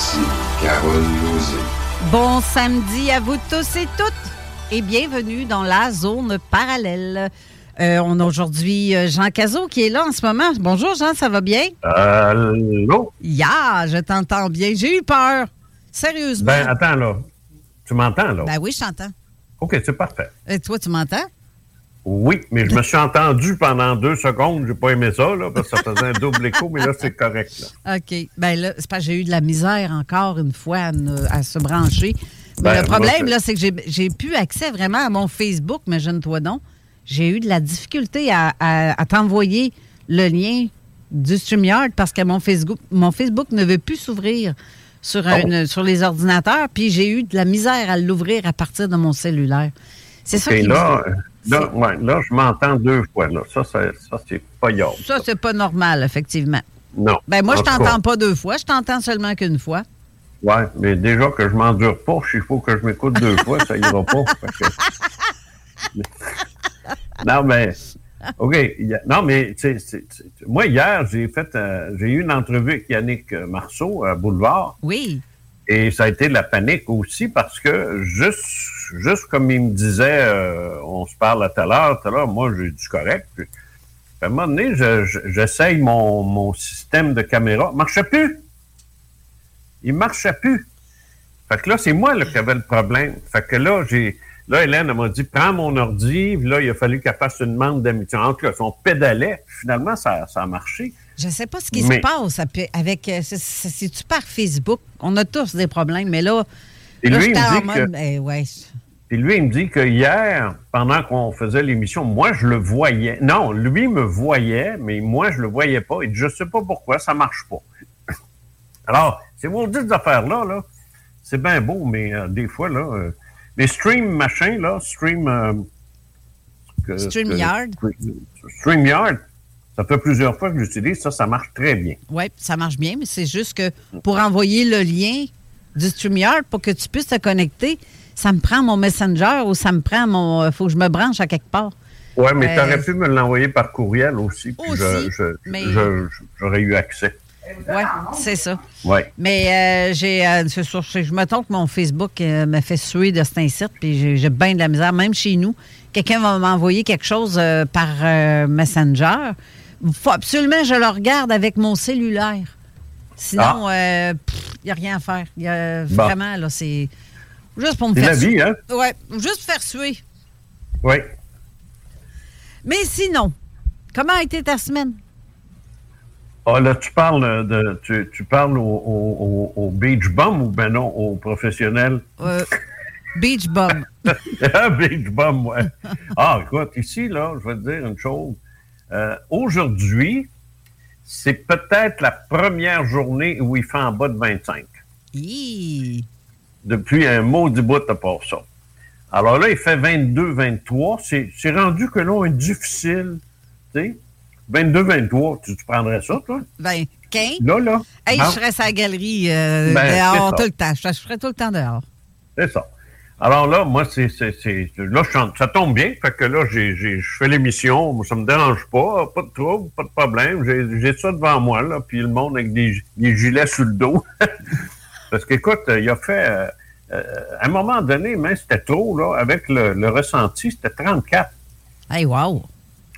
Voici Carole Lozé. Bon samedi à vous tous et toutes et bienvenue dans la zone parallèle. Euh, on a aujourd'hui euh, Jean Cazot qui est là en ce moment. Bonjour Jean, ça va bien? Allô? Ya, je t'entends bien. J'ai eu peur. Sérieusement. Ben, attends, là. Tu m'entends, là? Ben oui, je t'entends. OK, c'est parfait. Et toi, tu m'entends? Oui, mais je me suis entendu pendant deux secondes. J'ai pas aimé ça, là, parce que ça faisait un double écho, mais là, c'est correct. Là. OK. Ben là, c'est parce que j'ai eu de la misère encore une fois à, ne- à se brancher. Mais Ben, le problème, moi, là, c'est que j'ai- j'ai plus accès vraiment à mon Facebook, mais toi donc. J'ai eu de la difficulté à, à- à t'envoyer le lien du StreamYard parce que mon Facebook, mon Facebook ne veut plus s'ouvrir sur, Oh. sur les ordinateurs, puis j'ai eu de la misère à l'ouvrir à partir de mon cellulaire. C'est ça Et qui là, me- là, ouais, là, je m'entends deux fois. Là. Ça, c'est pas yard. Ça, c'est pas normal, effectivement. Non. Ben moi, je t'entends pas deux fois, je t'entends seulement qu'une fois. Ouais, mais déjà que je m'endure pas, il faut que je m'écoute deux fois, ça ira pas. Que- non, mais. OK. Non, mais tu sais, c'est- c'est- moi, hier, j'ai fait euh, j'ai eu une entrevue avec Yannick euh, Marceau à Boulevard. Oui. Et ça a été de la panique aussi parce que juste, juste comme il me disait, euh, on se parle à tout à l'heure, tout à l'heure, moi, j'ai du correct. À un moment donné, je- je- j'essaye mon, mon système de caméra. marchait plus. Il marchait plus. Fait que là, c'est moi qui avait le problème. Fait que là, j'ai. Là, Hélène, m'a dit, prends mon ordi. Là, il a fallu qu'elle fasse une demande d'amitié. En tout cas, on pédalait. Finalement, ça, ça a marché. Je sais pas ce qui Mais- se passe avec. euh, c'est- c'est- C'est-tu par Facebook? On a tous des problèmes, mais là. Et là, lui, il j'étais me en dit mode. que- ouais. Puis lui, il me dit que hier, pendant qu'on faisait l'émission, moi, je le voyais. Non, lui me voyait, mais moi, je le voyais pas. Et je sais pas pourquoi, ça marche pas. Alors, ces maudites affaires-là, là, c'est bien beau, mais euh, des fois, là, euh, les stream machin, là, stream... euh, que- StreamYard. que- StreamYard, ça fait plusieurs fois que j'utilise, ça, ça marche très bien. Oui, ça marche bien, mais c'est juste que pour envoyer le lien du StreamYard pour que tu puisses te connecter, ça me prend mon Messenger ou ça me prend mon. Il faut que je me branche à quelque part. Ouais, mais Euh, tu aurais pu me l'envoyer par courriel aussi, puis Aussi, j'aurais eu accès. Oui, c'est ça. Ouais. Mais euh, j'ai, euh, je me trompe que mon Facebook euh, me fait suer de cet incite, puis j'ai, bien de la misère. Même chez nous, quelqu'un va m'envoyer quelque chose euh, par euh, Messenger, faut absolument que je le regarde avec mon cellulaire. Sinon, Ah. il n'y a rien à faire. Y a, Bon. Vraiment, là, c'est juste pour me C'est faire la vie, hein? Ouais, juste faire suer. Oui. Mais sinon, comment a été ta semaine? Ah, là, tu parles de tu, tu parles au, au, au- au beach bum ou ben non, au professionnel? Euh, beach bum. Ah, beach bum, ouais. Ah, écoute, ici, là, je vais te dire une chose. Euh, Aujourd'hui, c'est peut-être la première journée où il fait en bas de 25. Hi. Depuis un maudit bout à part ça. Alors là, il fait 22, 23. C'est rendu que là, on est difficile. Tu sais? 22, 23, tu, tu prendrais ça, toi? Ben, 15. Là, là. Hey, je serais à la galerie euh, Ben, dehors tout le temps. Je, je ferais tout le temps dehors. C'est ça. Alors là, moi, c'est, c'est, c'est- là, je ça tombe bien. Fait que là, j'ai, j'ai- je fais l'émission. Ça me dérange pas. Pas de trouble, pas de problème. J'ai, j'ai ça devant moi, là. Puis le monde avec des, des gilets sur le dos. Parce qu'écoute, il a fait, euh, euh, à un moment donné, mais c'était trop, là. Avec le, le ressenti, c'était 34. Hey, wow.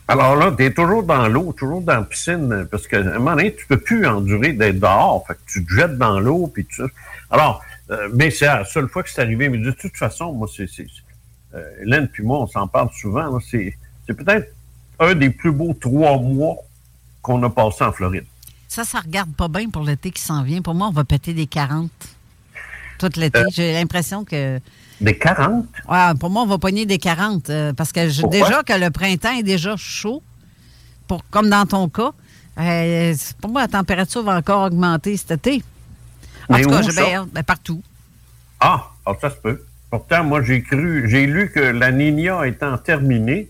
Alors là, tu es toujours dans l'eau, toujours dans la piscine, parce qu'à un moment donné, tu peux plus endurer d'être dehors. Fait que tu te jettes dans l'eau, puis tu... Alors, euh, mais c'est la seule fois que c'est arrivé. Mais de toute façon, moi, c'est... c'est- euh, Hélène puis moi, on s'en parle souvent. C'est c'est peut-être un des plus beaux trois mois qu'on a passé en Floride. Ça, ça regarde pas bien pour l'été qui s'en vient. Pour moi, on va péter des 40 tout l'été. Euh. J'ai l'impression que. Des 40? Ouais, pour moi, on va pogner des 40 euh, parce que je- déjà que le printemps est déjà chaud, pour, comme dans ton cas. euh, pour moi, la température va encore augmenter cet été. En Mais tout cas, hâte. Ben, partout. Ah, alors ça se peut. Pourtant, moi, j'ai cru, j'ai lu que la Nina étant terminée,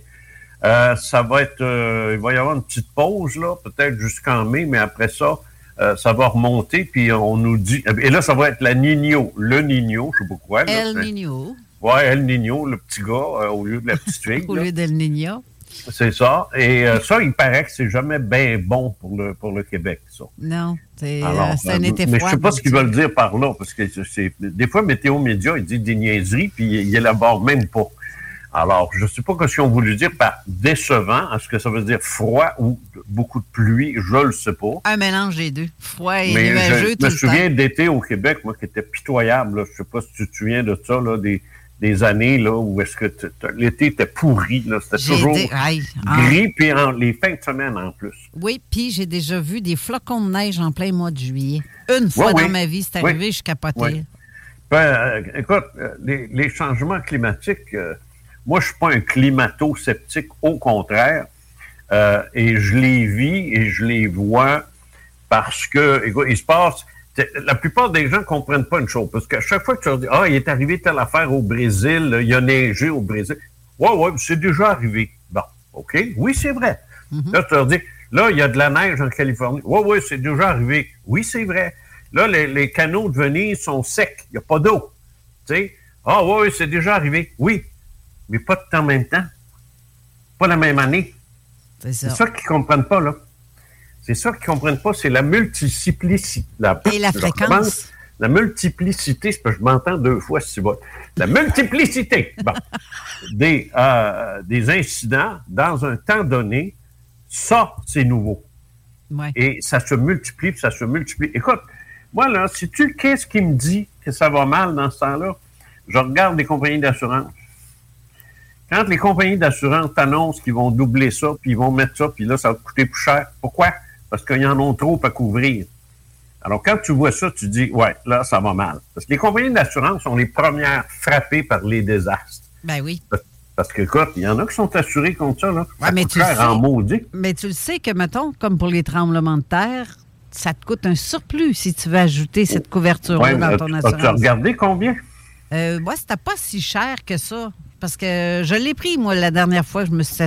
euh, ça va être, euh, il va y avoir une petite pause, là, peut-être jusqu'en mai, mais après ça, euh, ça va remonter, puis on nous dit, et là, ça va être la Nino, le Nino, je sais pas quoi. là, El Niño Ouais, El Nino, le petit gars, au lieu de la petite fille. au là. lieu d'El Niño. C'est ça. Et euh, ça, il paraît que c'est jamais bien bon pour le, pour le Québec, ça. Non, c'est euh, un euh, été mais je sais pas ce qu'ils veulent dire par là, parce que c'est des fois Météo Média, il dit des niaiseries, puis il élabore même pas. Alors, je sais pas ce qu'ils ont voulu dire par décevant. Est-ce que ça veut dire froid ou beaucoup de pluie? Je le sais pas. Un mélange des deux. Froid et Mais nuageux je tout me le souviens d'été au Québec, moi, qui était pitoyable. Là. Je sais pas si tu te souviens de ça, là, des, des années là, où est-ce que l'été était pourri. là. C'était toujours aïe, ah. gris, puis en- les fins de semaine en plus. Oui, puis j'ai déjà vu des flocons de neige en plein mois de juillet. Une fois Oui, dans oui. ma vie, c'est Oui. arrivé, je capotais. Ben, euh, écoute, euh, les, les changements climatiques, euh, moi, je suis pas un climato-sceptique, au contraire. Euh, et je les vis et je les vois parce que, écoute, il se passe. La plupart des gens comprennent pas une chose. Parce qu'à chaque fois que tu leur dis, ah, il est arrivé telle affaire au Brésil, il a neigé au Brésil. Ouais, ouais, c'est déjà arrivé. Bon, OK. Oui, c'est vrai. Là, tu leur dis, là, il y a de la neige en Californie. Oui, oui, c'est déjà arrivé. Oui, c'est vrai. Là, les, les canaux de Venise sont secs. Il n'y a pas d'eau. Tu sais? Ah, oui, oui, c'est déjà arrivé. Oui. Mais pas tout en même temps. Pas la même année. C'est C'est ça. ça qu'ils ne comprennent pas, là. C'est ça qu'ils ne comprennent pas, c'est la multiplicité. La, Et la fréquence. recommence. La multiplicité, parce que je m'entends deux fois si bon. La multiplicité bon, des, euh, des incidents dans un temps donné, ça, c'est nouveau. Ouais. Et ça se multiplie, puis ça se multiplie. Écoute, moi, là, si tu qu'est-ce qui me dit que ça va mal dans ce temps-là? Je regarde les compagnies d'assurance. Quand les compagnies d'assurance t'annoncent qu'ils vont doubler ça, puis ils vont mettre ça, puis là, ça va coûter plus cher. Pourquoi? Parce qu'ils en ont trop à couvrir. Alors, quand tu vois ça, tu dis, ouais, là, ça va mal. Parce que les compagnies d'assurance sont les premières frappées par les désastres. Ben oui. Parce que, écoute, il y en a qui sont assurés contre ça, là. Ça Ouais, mais coûte tu cher sais- en maudit. Mais tu le sais que, mettons, comme pour les tremblements de terre, ça te coûte un surplus si tu veux ajouter cette couverture-là Ouais, dans as- ton assurance. regardé combien? Euh, moi, c'était pas si cher que ça. Parce que je l'ai pris, moi, la dernière fois, je me suis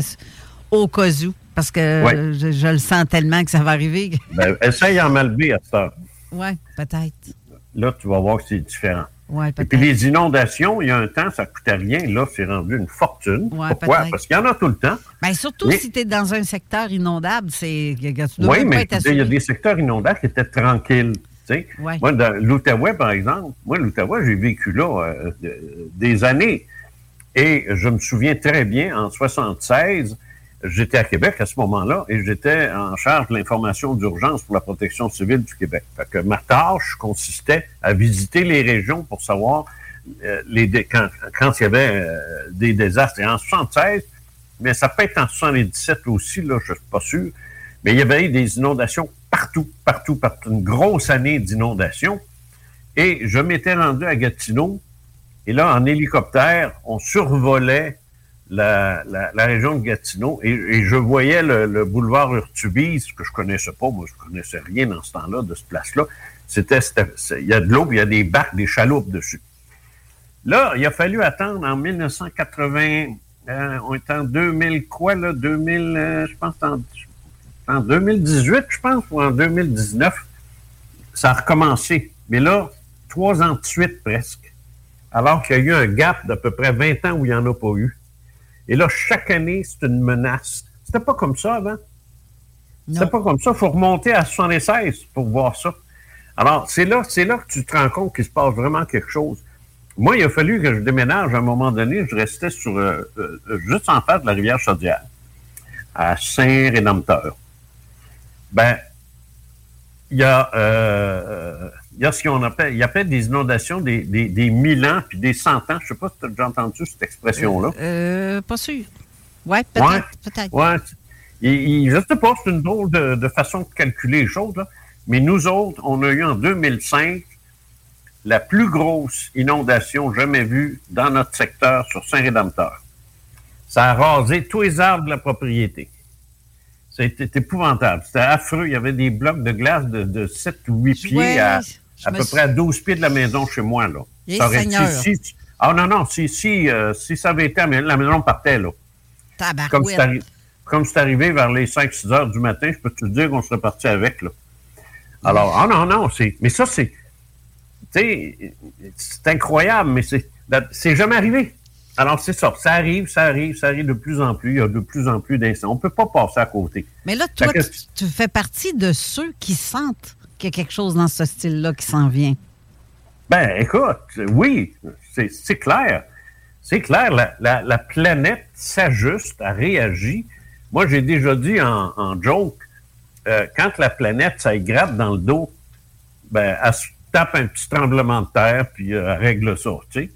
au cas où. Parce que Ouais. je, je le sens tellement que ça va arriver. Ben, essaye en Malbaie à ça. oui, peut-être. Là, tu vas voir que c'est différent. Oui, Et puis les inondations, il y a un temps, ça ne coûtait rien. Là, c'est rendu une fortune. Ouais, Pourquoi? Parce qu'il y en a tout le temps. Ben, surtout Mais- si tu es dans un secteur inondable, c'est. Oui, mais il y a des secteurs inondables qui étaient tranquilles. Ouais. Moi, dans l'Outaouais, par exemple, moi, l'Outaouais, j'ai vécu là euh, de- des années. Et je me souviens très bien, en 76, j'étais à Québec à ce moment-là et j'étais en charge de l'information d'urgence pour la protection civile du Québec. Ma tâche consistait à visiter les régions pour savoir euh, quand, il y avait euh, des désastres. Et en 76, mais ça peut être en 77 aussi, là, je suis pas sûr, mais il y avait eu des inondations partout, partout, partout. Une grosse année d'inondations. Et je m'étais rendu à Gatineau, et là, en hélicoptère, on survolait la, région de Gatineau et, je voyais le, boulevard Urtubise, que je connaissais pas, moi je connaissais rien dans ce temps-là, de ce place-là. C'était, il y a de l'eau, il y a des bacs, des chaloupes dessus. Là, il a fallu attendre en 1980, euh, on est en 2000 quoi, là, 2000, euh, je pense en, en 2018, je pense, ou en 2019, ça a recommencé. Mais là, trois ans de suite presque, alors qu'il y a eu un gap d'à peu près 20 ans où il n'y en a pas eu. Et là, chaque année, c'est une menace. C'était pas comme ça avant. C'était pas comme ça. Il faut remonter à 76 pour voir ça. Alors, c'est là, c'est là que tu te rends compte qu'il se passe vraiment quelque chose. Moi, il a fallu que je déménage à un moment donné. Je restais sur euh, euh, juste en face de la rivière Chaudière, à Saint-Rédempteur. Ben, il y a euh, il y a ce qu'on appelle, il y a des inondations des, des, des 1000 ans puis des 100 ans. Je ne sais pas si tu as déjà entendu cette expression-là. Euh, euh pas sûr. Oui, peut-être. peut-être. Ouais. je ne sais pas, c'est une drôle de, façon de calculer les choses, là. mais nous autres, on a eu en 2005 la plus grosse inondation jamais vue dans notre secteur sur Saint-Rédempteur. Ça a rasé tous les arbres de la propriété. C'était épouvantable. C'était affreux. Il y avait des blocs de glace de, de 7 ou 8 pieds à à peu près à 12 pieds de la maison chez moi. Là. ça aurait été, si, ah non, non, si, si, euh, si ça avait été la maison partait, là. Comme c'est, arrivé, vers les 5-6 heures du matin, je peux te dire qu'on serait parti avec, là. Alors, ah non, non, c'est. Mais ça, c'est. c'est incroyable, mais c'est, c'est jamais arrivé. Alors, c'est ça. Ça arrive, ça arrive, ça arrive de plus en plus. Il y a de plus en plus d'incidents. On ne peut pas passer à côté. Mais là, toi, tu, fais partie de ceux qui sentent qu'il y a quelque chose dans ce style-là qui s'en vient? Ben, écoute, oui, c'est clair. C'est clair, la, planète s'ajuste, a réagi. Moi, j'ai déjà dit en, joke, euh, quand la planète, ça gratte dans le dos, ben, elle se tape un petit tremblement de terre, puis euh, elle règle ça, tu sais.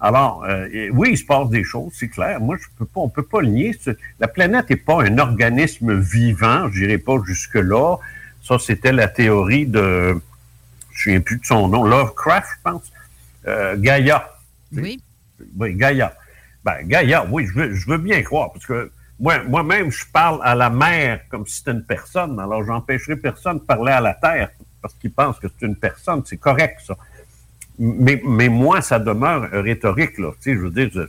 Alors, euh, oui, il se passe des choses, c'est clair. Moi, je peux pas, on peut pas le nier. La planète n'est pas un organisme vivant, je n'irai pas jusque-là. Ça, c'était la théorie de, je ne sais plus de son nom, Lovecraft, je pense. Euh, Gaïa. Oui. Oui, Gaïa. Ben, Gaïa, oui, je veux, je veux bien croire, parce que moi, moi-même, je parle à la mer comme si c'était une personne. Alors, j'empêcherai personne de parler à la terre parce qu'il pense que c'est une personne. C'est correct, ça. Mais, mais moi, ça demeure rhétorique, là. Tu sais, je veux dire,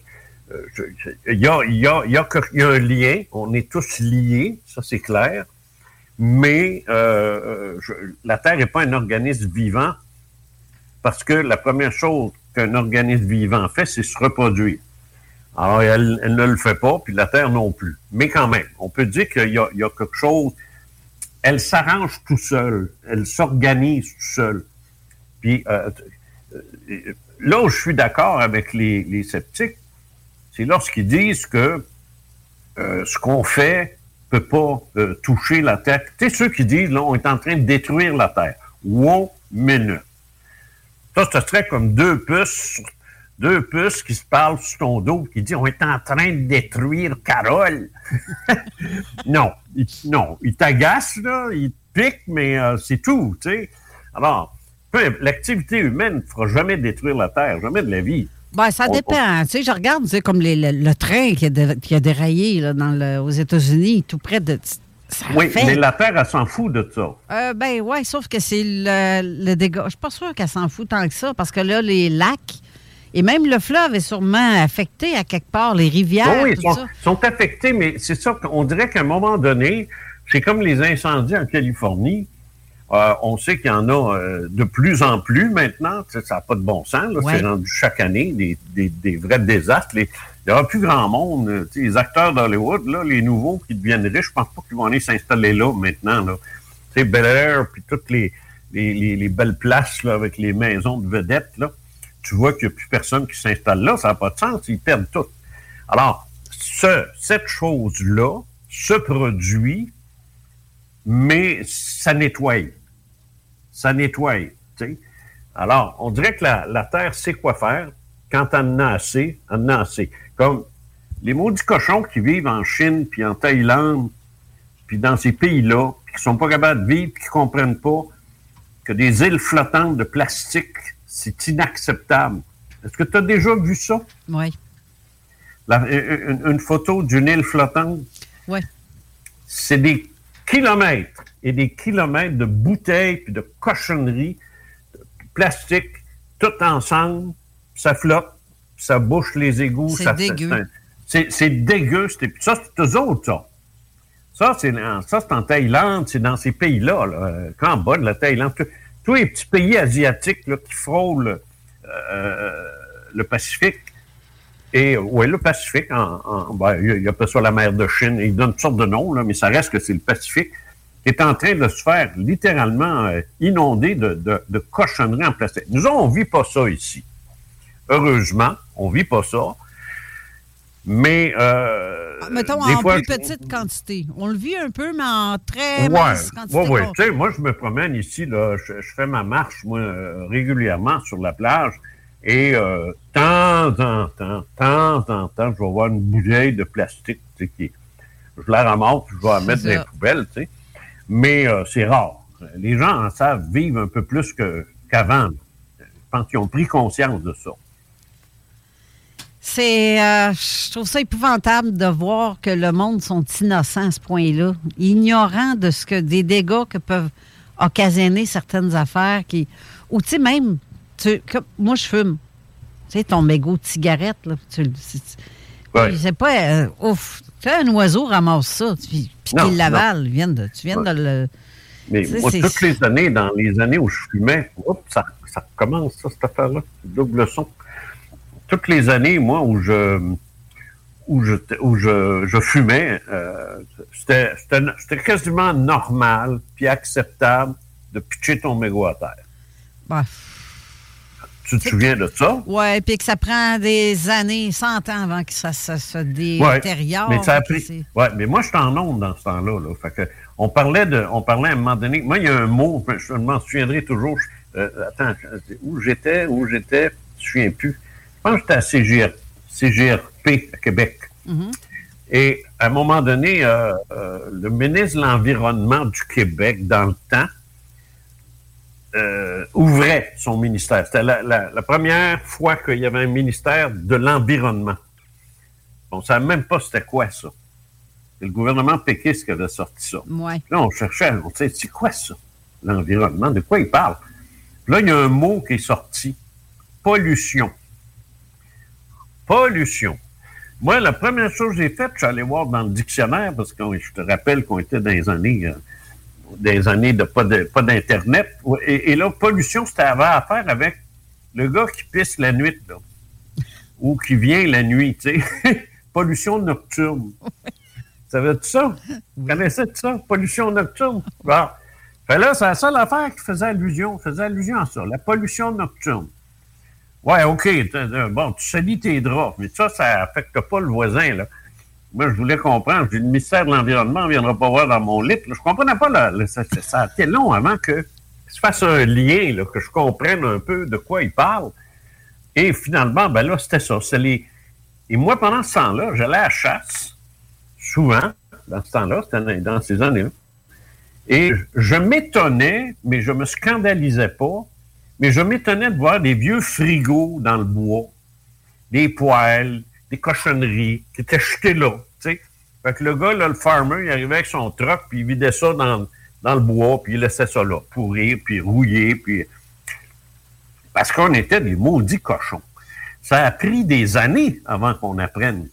il y a, y, a, y a un lien. On est tous liés, ça, c'est clair mais euh, euh, la Terre n'est pas un organisme vivant parce que la première chose qu'un organisme vivant fait, c'est se reproduire. Alors, elle, ne le fait pas, puis la Terre non plus. Mais quand même, on peut dire qu'il y, a quelque chose. Elle s'arrange tout seul, elle s'organise tout seul. Puis euh, là où je suis d'accord avec les, sceptiques, c'est lorsqu'ils disent que ce qu'on fait peut pas euh, toucher la Terre. Tu sais, ceux qui disent, là, on est en train de détruire la Terre. One minute. Ça, ce serait comme deux puces, deux puces qui se parlent sur ton dos, qui disent, on est en train de détruire Carole. non, non, il t'agace, là, il te pique, mais euh, c'est tout, tu sais. Alors, l'activité humaine ne fera jamais détruire la Terre, jamais de la vie. Ben, ça dépend. Tu sais, je regarde, c'est comme le, train qui a, déraillé là, dans aux États-Unis, tout près de. oui, mais la Terre, elle s'en fout de ça. Euh, ben oui, sauf que c'est le, dégât. Je suis pas sûr qu'elle s'en fout tant que ça, parce que là, les lacs et même le fleuve est sûrement affecté à quelque part, les rivières. Oui, ils sont, affectés, mais c'est ça qu'on dirait qu'à un moment donné, c'est comme les incendies en Californie. Euh, on sait qu'il y en a euh, de plus en plus maintenant. Ça n'a pas de bon sens. C'est rendu chaque année des, vrais désastres. il n'y aura plus grand monde. Euh, les acteurs d'Hollywood, les nouveaux qui deviennent riches, je pense pas qu'ils vont aller s'installer là maintenant. Là. Bel Air, puis toutes les, les, belles places là, avec les maisons de vedettes. Là. Tu vois qu'il n'y a plus personne qui s'installe là. Ça n'a pas de sens. Ils perdent tout. Alors, ce, cette chose-là, ce produit, mais ça nettoie. Ça nettoie. Alors, on dirait que la, la Terre sait quoi faire. Quand elle en a assez, elle en a assez. Comme les maudits cochons qui vivent en Chine, puis en Thaïlande, puis dans ces pays-là, puis qui sont pas capables de vivre, puis qui comprennent pas que des îles flottantes de plastique, c'est inacceptable. Est-ce que tu as déjà vu ça? Oui. La- une, une photo d'une île flottante? Oui. C'est des kilomètres et des kilomètres de bouteilles puis de cochonneries, de plastique, tout ensemble, ça flotte, ça bouche les égouts. C'est ça- dégueu. C'est dégueu. Ça, c'est eux autres, ça. Ça, c'est en- Thaïlande, c'est dans ces pays-là, là, euh, en bas de la Thaïlande. Tous- les petits pays asiatiques là, qui frôlent euh, le Pacifique. Et oui, le Pacifique, en, en- ben, il appelle ça la mer de Chine, il donne toutes sortes de noms, là, mais ça reste que c'est le Pacifique, est en train de se faire littéralement euh, inonder de, de, de cochonneries en plastique. Nous, on ne vit pas ça ici. Heureusement, on ne vit pas ça. Mais, euh, Ah, Mettons des en fois, plus je- petite quantité. On le vit un peu, mais en très Ouais, mince quantité. ouais. pas- Tu sais, moi, je me promène ici, là, je, je fais ma marche, moi, euh, régulièrement sur la plage. Et euh, temps en temps, temps en temps, je vais voir une bouteille de plastique, tu sais, qui, je la ramasse, puis je vais la mettre dans les poubelles, tu sais. Mais euh, c'est rare. Les gens en savent vivre un peu plus qu'avant. je pense qu'ils ont pris conscience de ça. C'est, euh, je trouve ça épouvantable de voir que le monde sont innocents à ce point-là, ignorants de ce que des dégâts que peuvent occasionner certaines affaires qui, ou tu sais même, tu, comme- moi je fume, tu sais ton mégot de cigarette là, tu, Ouais. sais pas, euh, ouf, un oiseau ramasse ça, puis, puis qu'il l'avale, de, tu viens Ouais. de le, Mais moi, toutes les années, dans les années où je fumais, ça, ça commence, ça, cette affaire-là, double son. Toutes les années, moi, où je où je, où je, je fumais, euh, c'était quasiment normal puis acceptable de pitcher ton mégot à terre. Tu te souviens de ça? ouais, puis que ça prend des années, 100 ans avant que ça, ça se Ouais, détériore. mais ça a pris. Ouais, mais moi, je suis en onde dans ce temps-là. Là. Fait que on parlait de, on parlait à un moment donné. Moi, il y a un mot, je m'en souviendrai toujours. euh, attends, où j'étais, où j'étais, je me souviens plus. Je pense que j'étais à CGR, CGRP à Québec. Mhm. Et à un moment donné, euh, euh, le ministre de l'Environnement du Québec, dans le temps, euh, ouvrait son ministère. C'était la, la- la première fois qu'il y avait un ministère de l'environnement. On ne savait même pas c'était quoi ça. C'est le gouvernement péquiste qui avait sorti ça. Ouais. Là, on cherchait, on disait, c'est quoi ça, l'environnement? De quoi il parle? Puis là, il y a un mot qui est sorti. Pollution. Pollution. Moi, la première chose que j'ai faite, je suis allé voir dans le dictionnaire, parce que je te rappelle qu'on était dans les années, des années de pas de- pas d'Internet. Et, et là, pollution, c'était avait affaire avec le gars qui pisse la nuit, là. Ou qui vient la nuit, tu sais. pollution nocturne. Savais-tu ça? Vous connaissez ça? Pollution nocturne? Bon. Fait là, c'est la seule affaire qui faisait allusion, faisait allusion à ça, la pollution nocturne. Ouais, OK. Bon, tu salis tes draps, mais ça, ça affecte pas le voisin, là. Moi, je voulais comprendre. J'ai le ministère de l'Environnement ne viendra pas voir dans mon lit. Je comprenais pas. ça, ça- a été long avant que je fasse un lien, que je comprenne un peu de quoi il parle. Et finalement, ben là, c'était ça. Et moi, pendant ce temps-là, j'allais à la chasse, souvent, dans ce temps-là, dans ces années-là. Et je m'étonnais, mais je me scandalisais pas, mais je m'étonnais de voir des vieux frigos dans le bois, des poêles, des cochonneries qui étaient jetées là. Fait que le gars, là, le farmer, il arrivait avec son truck, puis il vidait ça dans, dans le bois, puis il laissait ça là, pourrir, puis rouiller, puis... Parce qu'on était des maudits cochons. Ça a pris des années avant qu'on apprenne.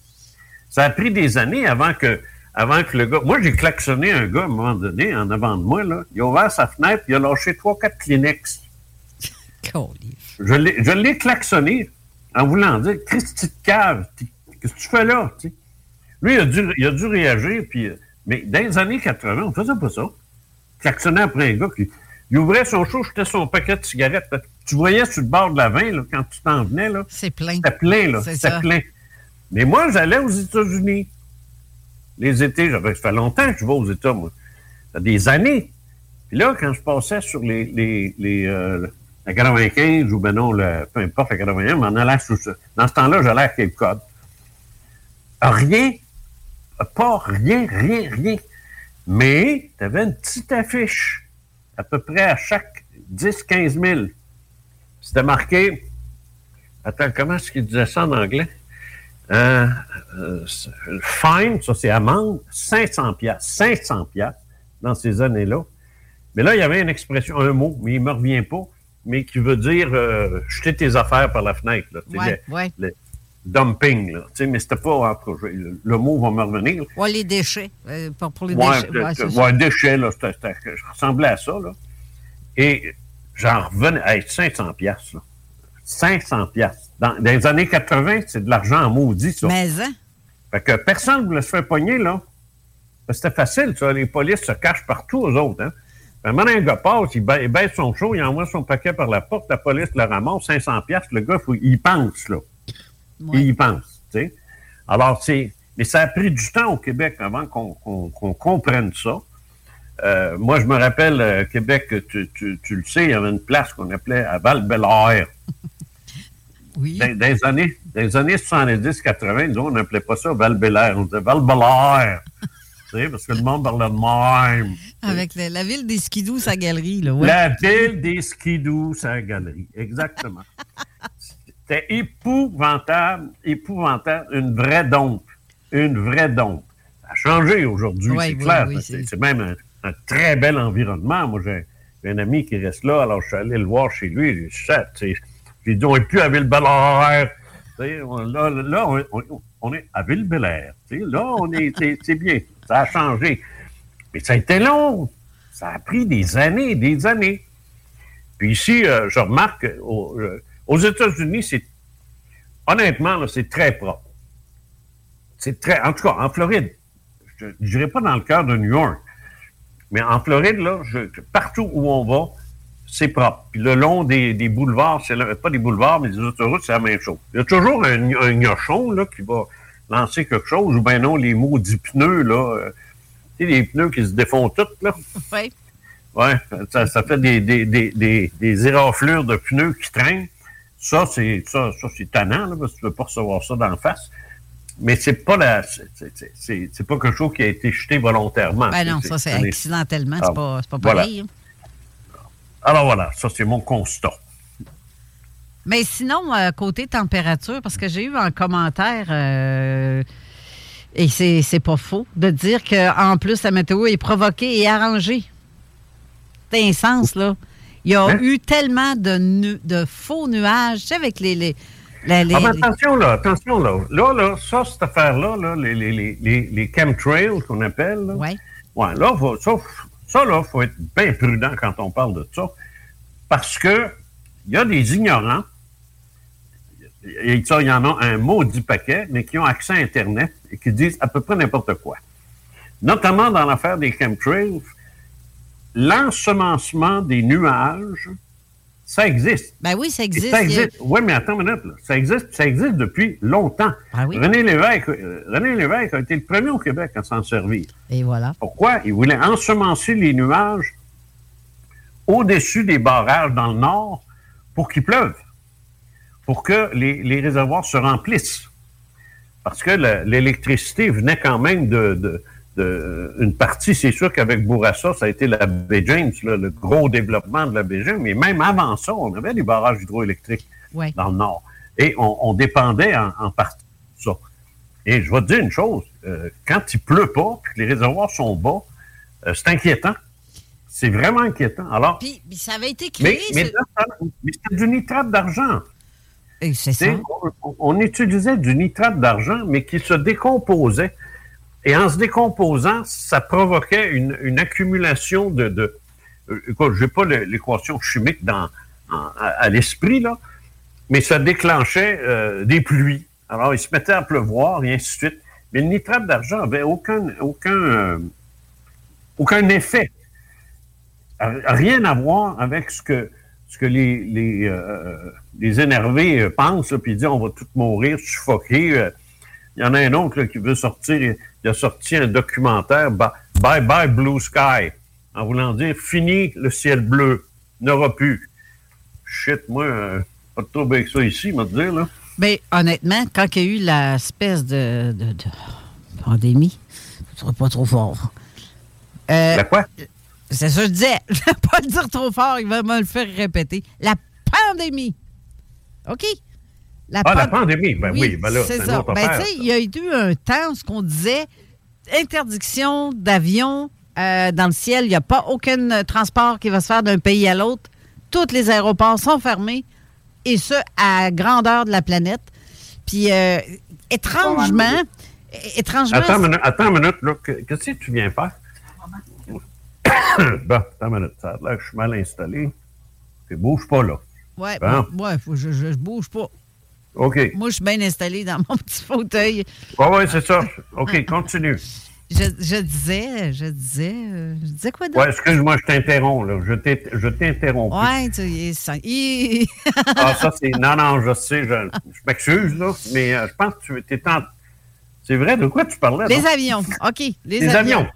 Ça a pris des années avant que, avant que le gars. Moi, j'ai klaxonné un gars à un moment donné, en avant de moi, là. Il a ouvert sa fenêtre, puis il a lâché trois, quatre Kleenex. Je l'ai klaxonné en voulant dire Christy de cave, qu'est-ce que tu fais là? Lui, il a, dû, il a dû réagir, puis. euh, Mais dans les années 80, on faisait pas ça. Klaxonner après un gars qui. Il ouvrait son show, jetait son paquet de cigarettes. Tu voyais sur le bord de la 20, là, quand tu t'en venais, là. C'est plein. C'était plein, là. C'est C'était plein. Mais moi, j'allais aux États-Unis. Les étés, ça fait longtemps que je vais aux États, moi. Ça fait des années. Puis là, quand je passais sur les, les, les euh, la 95 ou ben non, le, peu importe la 81, mais en allant sous ça. Dans ce temps-là, j'allais à Cape Cod. Rien, pas rien, rien, rien. Mais tu avais une petite affiche à peu près à chaque 10-15 000. C'était marqué. Attends, comment est-ce qu'il disait ça en anglais? Euh, euh, fine, ça c'est amende, 500 pièces, 500 pièces dans ces années-là. Mais là, il y avait une expression, un mot, mais il me revient pas, mais qui veut dire euh, jeter tes affaires par la fenêtre. Là, Ouais, le, ouais. le dumping, là. Tu sais, mais c'était pas entre le, le mot va me revenir. Ouais, les déchets. euh, pour, pour les Ouais, déchets. déchets, là, c'était, c'était- je ressemblais à ça, là. Et j'en revenais à 500 piastres, là. 500 piastres. Dans, dans les années 80, c'est de l'argent en maudit, ça. Mais, hein? Fait que personne ne voulait se faire pogner, là. C'était facile, ça. Les polices se cachent partout, aux autres, hein. Un gars passe, il, ba- il baisse son show, il envoie son paquet par la porte, la police le ramasse, 500 piastres, le gars, faut- il pense, là. Il y pense, tu sais. Alors, c'est... Mais ça a pris du temps au Québec avant qu'on comprenne ça. Euh, moi, je me rappelle, euh, Québec, tu, tu- tu le sais, il y avait une place qu'on appelait à Val-Bélair. Oui. Dans, dans les années, dans les années 70-80, nous, on n'appelait pas ça Val-Bélair, on disait Val-Bélair. tu sais, parce que le monde parlait de même. Avec la, la ville des skidous, sa galerie, là. Ouais. La ville des skidous, sa galerie. Exactement. C'était épouvantable, épouvantable. Une vraie dompe. Une vraie dompe. Ça a changé aujourd'hui, c'est oui, clair. oui, C'est- même un, un très bel environnement. Moi, j'ai un ami qui reste là, alors je suis allé le voir chez lui. J'ai j'ai dit, on n'est plus à Ville-Belair. Là, là on, on- on est à Ville-Belair. Tu sais, Là, on est, c'est- c'est bien. Ça a changé. Mais ça a été long. Ça a pris des années, des années. Puis ici, euh, je remarque, euh, aux, États-Unis, c'est honnêtement, c'est très propre. C'est très, en tout cas, en Floride, je ne dirais pas dans le cœur de New York, mais en Floride, là, partout où on va, c'est propre. Puis le long des, boulevards, c'est pas des boulevards, mais des autoroutes, c'est la même chose. Il y a toujours un, un gnochon là, qui va lancer quelque chose, ou bien non, les maudits pneus, là. euh, tu sais, les pneus qui se défont tous, là. Oui. Ouais, ça, ça fait des, des, des, des, des éraflures de pneus qui traînent. Ça, c'est ça, ça, c'est tannant, là, parce que tu ne veux pas recevoir ça d'en face. Mais c'est pas la. c'est- pas quelque chose qui a été jeté volontairement. Ben non, ça, c'est accidentellement. Ah, C'est pas, pas voilà. pareil. hein. Alors voilà, ça, c'est mon constat. Mais sinon, euh, côté température, parce que j'ai eu un commentaire, euh, et c'est pas faux, de dire qu'en plus, la météo est provoquée et arrangée. C'est un sens, là. Il y a Hein? eu tellement de, nu- de faux nuages, tu sais, avec les. les, la- les- Ah, les- attention, là, attention, là. Là, là, ça, cette affaire-là, là, les, les, les, les, les chemtrails qu'on appelle, là, Ouais. Ouais, là, faut- ça, ça, là, faut être bien prudent quand on parle de ça. Parce que il y a des ignorants, et ça, il y en a un maudit paquet, mais qui ont accès à Internet et qui disent à peu près n'importe quoi. Notamment dans l'affaire des chemtrails, l'ensemencement des nuages, ça existe. Ben oui, ça Et existe. Ça a- existe. Oui, mais attends une minute. Là. Ça existe, ça existe depuis longtemps. Ah oui. René Lévesque, euh, René Lévesque a été le premier au Québec à s'en servir. Et voilà. Pourquoi? Il voulait ensemencer les nuages au-dessus des barrages dans le nord pour qu'il pleuve, pour que les, les réservoirs se remplissent. Parce que le- l'électricité venait quand même de, de- de- une partie, c'est sûr qu'avec Bourassa, ça a été la baie James, là, le gros développement de la baie James, mais même avant ça, on avait des barrages hydroélectriques Ouais. dans le nord. Et on, on dépendait en, en partie de ça. Et je vais te dire une chose, euh, quand il pleut pas, puis que les réservoirs sont bas, euh, c'est inquiétant. C'est vraiment inquiétant. Alors, Puis, ça avait été mais, créé. mais, ça- mais c'est du nitrate d'argent. Et C'est Tu sais, ça. On, on utilisait du nitrate d'argent, mais qui se décomposait. Et en se décomposant, ça provoquait une, une accumulation de... de euh, écoute, je n'ai pas le- l'équation chimique dans, en- à, à l'esprit, là, mais ça déclenchait euh, des pluies. Alors, il se mettait à pleuvoir, et ainsi de suite. Mais le nitrate d'argent n'avait aucun, aucun, euh, aucun effet. Rien à voir avec ce que, ce que les, les, euh, les énervés euh, pensent, là, puis ils disent on va tous mourir, suffoquer. euh. il y en a un autre là, qui veut sortir, il a sorti un documentaire, Bye Bye Blue Sky, en voulant dire fini le ciel bleu, n'aura plus. Shit, moi, euh, pas de trouble avec ça ici, me dire, là. Mais honnêtement, quand il y a eu l'espèce de, de, de pandémie, ce sera pas trop fort. Euh, La quoi? C'est ça que je disais. Je vais pas le dire trop fort, il va me le faire répéter. La pandémie. OK? Ah, la pan- pandémie, ben oui, ben là, c'est ça. autre Ben, tu sais, il y a eu un temps ce qu'on disait interdiction d'avions euh, dans le ciel. Il n'y a pas aucun transport qui va se faire d'un pays à l'autre. Tous les aéroports sont fermés, et ce, à grandeur de la planète. Puis, euh, étrangement, étrangement, Attends une minute, attends une minute, là. Que- Qu'est-ce que tu viens faire? bon, attends une minute. Ça a l'air que je suis mal installé. Tu bouge pas, là. ouais, Bon. ouais, faut je, je, je bouge pas. OK. Moi, je suis bien installé dans mon petit fauteuil. Oui, oui, c'est ça. OK, continue. Je, je disais, je disais, euh, je disais quoi d'autre? Ouais, excuse-moi, je t'interromps, là. Je t'interromps. Ouais, tu sang- il- Ah, ça, c'est. Non, non, je sais, je, je m'excuse, là, mais euh, je pense que tu étais en. C'est vrai, de quoi tu parlais? Les avions. OK. Les, Les avions.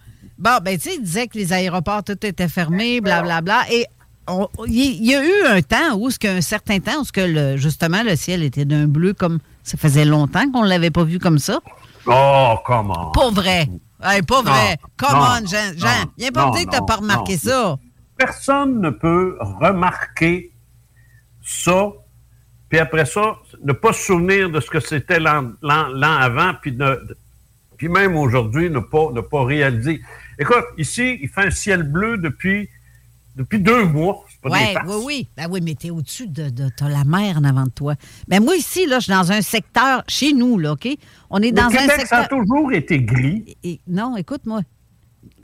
Bon, ben, tu sais, il disait que les aéroports, tout était fermé, blablabla. Et on- il il y a eu un temps où, qu'un certain temps, où ce que le, justement, le ciel était d'un bleu comme. Ça faisait longtemps qu'on ne l'avait pas vu comme ça. Oh, comment? Pas vrai. Hey, pas vrai. On, Jean. Jean, viens pas me dire que tu non, pas remarqué non. ça. Personne ne peut remarquer ça, puis après ça, ne pas se souvenir de ce que c'était l'an avant, puis, de- puis même aujourd'hui, ne pas, ne pas réaliser. Écoute, ici, il fait un ciel bleu depuis, depuis deux mois. Pas des Oui, oui, oui. Ben oui, mais t'es au-dessus de, de t'as la mer en avant de toi. Ben moi, ici, là, je suis dans un secteur, chez nous, là, OK? On est Le dans un Québec, ça secteur. a toujours été gris. Et- non, écoute-moi.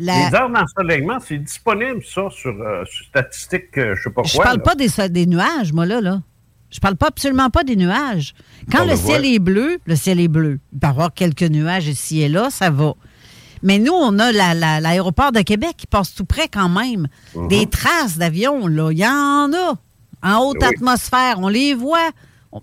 La- Les heures d'ensoleillement, c'est disponible, ça, sur, euh, sur statistique, euh, je sais pas Je quoi. parle là. pas des, des nuages, moi, là, là. Je parle pas absolument pas des nuages. Quand le le ciel est bleu, le ciel est bleu. Il peut y avoir quelques nuages ici et là, ça va. Mais nous, on a la- la- l'aéroport de Québec qui passe tout près quand même. Mhm. Des traces d'avions, là, il y en a. En haute Oui. atmosphère, on les voit.